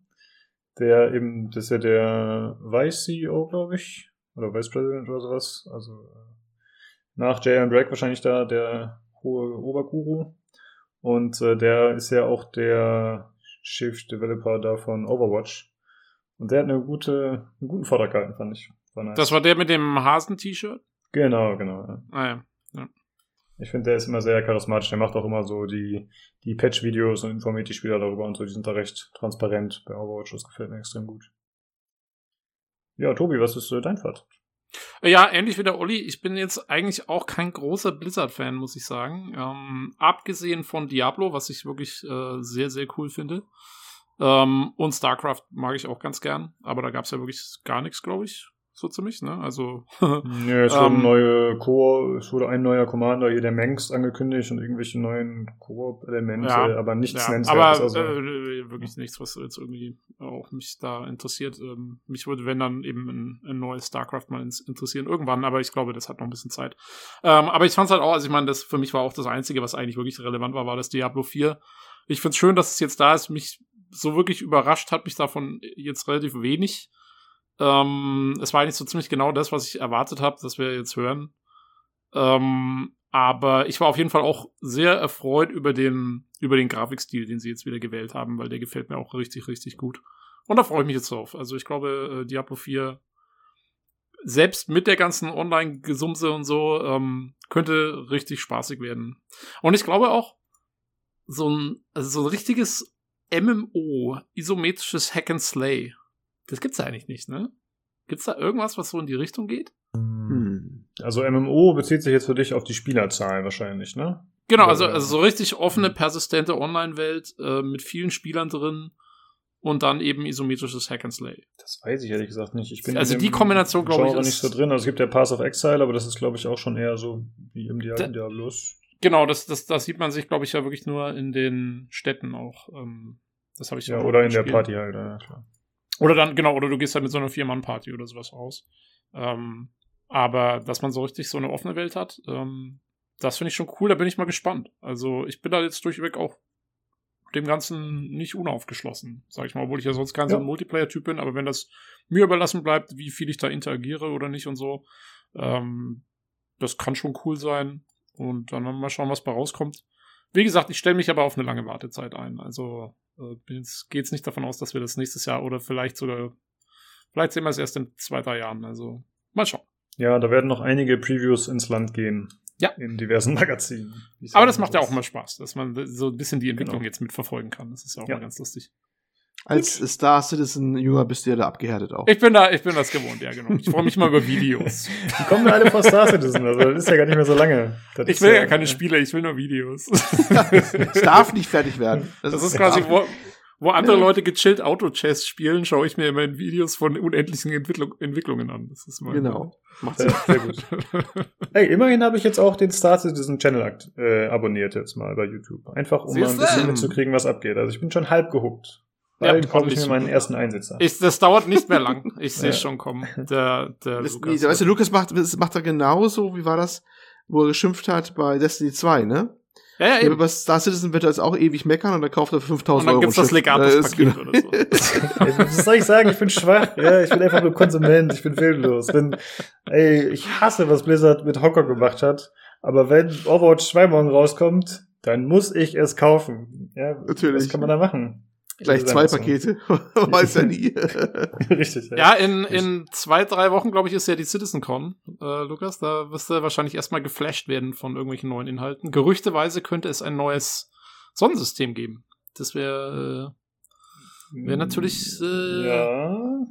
Der eben, das ist ja der Vice CEO, glaube ich. Oder Vice President oder sowas. Also äh, nach J.M. Drake wahrscheinlich da der hohe Oberguru. Und äh, der ist ja auch der Chief Developer da von Overwatch. Und der hat eine gute, einen guten Vortrag gehalten, fand ich. War nice. Das war der mit dem Hasen-T-Shirt? genau, genau. Ja. Ah ja. Ich finde, der ist immer sehr charismatisch. Der macht auch immer so die, die Patch-Videos und informiert die Spieler darüber und so. Die sind da recht transparent bei Overwatch. Das gefällt mir extrem gut. Ja, Tobi, was ist äh, dein Fazit? Ja, ähnlich wie der Olli. Ich bin jetzt eigentlich auch kein großer Blizzard-Fan, muss ich sagen. Ähm, abgesehen von Diablo, was ich wirklich äh, sehr, sehr cool finde. Ähm, und StarCraft mag ich auch ganz gern. Aber da gab es ja wirklich gar nichts, glaube ich. So ziemlich, ne? Also. Ja, es Ähm, wurden neue Core, es wurde ein neuer Commander hier, der Manx, angekündigt und irgendwelche neuen Koop-Elemente, Ja, aber nichts ja, nennenswertes. aber also, äh, wirklich nichts, was jetzt irgendwie auch mich da interessiert. Ähm, mich würde, wenn dann eben ein, ein neues StarCraft mal interessieren irgendwann, aber ich glaube, das hat noch ein bisschen Zeit. Ähm, aber ich fand es halt auch, also ich meine, das für mich war auch das Einzige, was eigentlich wirklich relevant war, war das Diablo 4. Ich finde es schön, dass es jetzt da ist. Mich so wirklich überrascht hat mich davon jetzt relativ wenig. Ähm, es war eigentlich so ziemlich genau das, was ich erwartet habe, dass wir jetzt hören. Ähm, aber ich war auf jeden Fall auch sehr erfreut über den, über den Grafikstil, den sie jetzt wieder gewählt haben, weil der gefällt mir auch richtig, richtig gut. Und da freue ich mich jetzt drauf. Also ich glaube, äh, Diablo 4, selbst mit der ganzen Online-Gesumse und so, ähm, könnte richtig spaßig werden. Und ich glaube auch, so ein, also so ein richtiges MMO, isometrisches Hack and Slay, das gibt's ja eigentlich nicht, ne? Gibt's da irgendwas, was so in die Richtung geht? Hm. Also MMO bezieht sich jetzt für dich auf die Spielerzahl wahrscheinlich, ne? Genau, also, also so richtig offene, persistente Online-Welt äh, mit vielen Spielern drin und dann eben isometrisches Hack and Slay. Das weiß ich ehrlich gesagt nicht. Ich bin Also die Kombination, glaube ich, ist- nicht so drin. Also es gibt ja Pass of Exile, aber das ist, glaube ich, auch schon eher so wie im Dia Da- Diablos. Genau, das, das, das sieht man sich, glaube ich, ja wirklich nur in den Städten auch. Ähm, das habe ich Ja, oder in der. Party halt, ja, klar. Oder dann, genau, oder du gehst halt mit so einer Vier-Mann-Party oder sowas raus. Ähm, aber dass man so richtig so eine offene Welt hat, ähm, das finde ich schon cool, da bin ich mal gespannt. Also ich bin da jetzt durchweg auch dem Ganzen nicht unaufgeschlossen, sag ich mal, obwohl ich ja sonst kein so Ja. ein Multiplayer-Typ bin, aber wenn das mir überlassen bleibt, wie viel ich da interagiere oder nicht und so, ähm, das kann schon cool sein. Und dann mal schauen, was bei rauskommt. Wie gesagt, ich stelle mich aber auf eine lange Wartezeit ein. Also äh, jetzt geht's nicht davon aus, dass wir das nächstes Jahr oder vielleicht sogar, vielleicht sehen wir es erst in zwei, drei Jahren. Also mal schauen. Ja, da werden noch einige Previews ins Land gehen. Ja. In diversen Magazinen. es Aber das macht ja auch mal Spaß, dass man so ein bisschen die Entwicklung Genau. jetzt mitverfolgen kann. Das ist ja auch Ja. mal ganz lustig. Als Star Citizen Jünger bist du ja da abgehärtet auch. Ich bin da, ich bin das gewohnt, ja genau. Ich freue mich mal über Videos. Die kommen ja alle vor Star Citizen, also das ist ja gar nicht mehr so lange. Das Ich ist will ja keine Spiele, ich will nur Videos. Es darf nicht fertig werden. Das ist quasi, wo, wo andere Leute gechillt Auto-Chess spielen, schaue ich mir immer in Videos von unendlichen Entwicklung, Entwicklungen an. Das ist mal Genau. Macht Sehr, Sinn. sehr gut. Hey, immerhin habe ich jetzt auch den Star Citizen Channel akt- äh, abonniert jetzt mal bei YouTube. Einfach um mal ein Siehste? bisschen mitzukriegen, was abgeht. Also ich bin schon halb gehuckt. Ja, Bald kaufe ich mir meinen ersten Einsitzer. Ich, das dauert nicht mehr lang. Ich sehe Ja. schon kommen. Der, der Das, Lukas. nee, weißt du, Lukas macht, das macht er genauso, wie war das, wo er geschimpft hat bei Destiny 2, ne? ja, ja, Ja, eben. bei Star Citizen wird er jetzt auch ewig meckern und dann kauft er für 5000 Und dann Euro. gibt's das. Legatus-Paket Ja, ist oder so. Ey, Was soll ich sagen? Ich bin schwach. Ja, ich bin einfach nur Konsument. Ich bin willenlos. Bin, ey, ich hasse, was Blizzard mit Hocker gemacht hat. Aber wenn Overwatch 2 morgen rauskommt, dann muss ich es kaufen. Ja, Natürlich. Was kann man da machen? Gleich zwei. Pakete. Weiß ja nie. Richtig. Ja, in, in zwei, drei Wochen, glaube ich, ist ja die CitizenCon, äh, Lukas. Da wirst du wahrscheinlich erstmal geflasht werden von irgendwelchen neuen Inhalten. Gerüchteweise könnte es ein neues Sonnensystem geben. Das wäre äh, Wäre natürlich, äh, ja.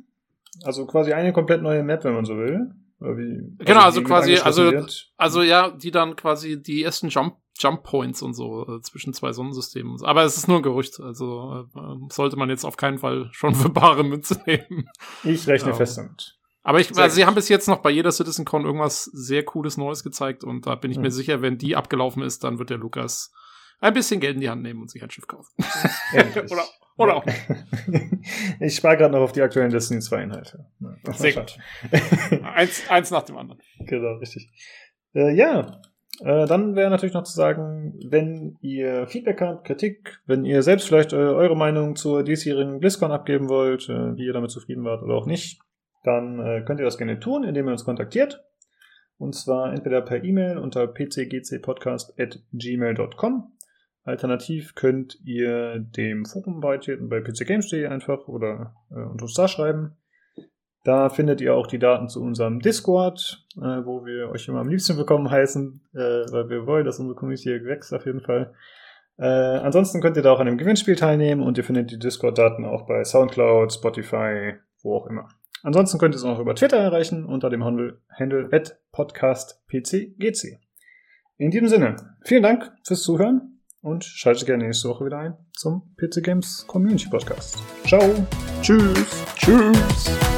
Also quasi eine komplett neue Map, wenn man so will. Wie, Genau, also die mit quasi, also-. Also ja, die dann quasi die ersten Jump, Jump Points und so äh, zwischen zwei Sonnensystemen. so. Aber es ist nur ein Gerücht, also äh, sollte man jetzt auf keinen Fall schon für bare Münze nehmen. Ich rechne Ja. fest damit. Aber ich, also sie haben bis jetzt noch bei jeder CitizenCon irgendwas sehr cooles Neues gezeigt und da bin ich Mhm. mir sicher, wenn die abgelaufen ist, dann wird der Lukas ein bisschen Geld in die Hand nehmen und sich ein Schiff kaufen. Oder- oder auch. Ich spare gerade noch auf die aktuellen Destiny 2 Inhalte. Ja, Sehr gut. eins, eins nach dem anderen. genau, richtig. Äh, ja, äh, dann wäre natürlich noch zu sagen, wenn ihr Feedback habt, Kritik, wenn ihr selbst vielleicht äh, eure Meinung zur diesjährigen BlizzCon abgeben wollt, äh, wie ihr damit zufrieden wart oder auch nicht, dann äh, könnt ihr das gerne tun, indem ihr uns kontaktiert. Und zwar entweder per E-Mail unter pcgcpodcast.gmail.com. Alternativ könnt ihr dem Forum beitreten bei pcgames.de einfach oder äh, und uns da schreiben. Da findet ihr auch die Daten zu unserem Discord, äh, wo wir euch immer am liebsten willkommen heißen, äh, weil wir wollen, dass unsere Community hier wächst auf jeden Fall. Äh, ansonsten könnt ihr da auch an dem Gewinnspiel teilnehmen und ihr findet die Discord-Daten auch bei Soundcloud, Spotify, wo auch immer. Ansonsten könnt ihr es auch über Twitter erreichen unter dem Handle, Handle at podcastpcgc. In diesem Sinne, vielen Dank fürs Zuhören und schaltet gerne nächste Woche wieder ein zum PC Games Community Podcast. Ciao! Tschüss. Tschüss.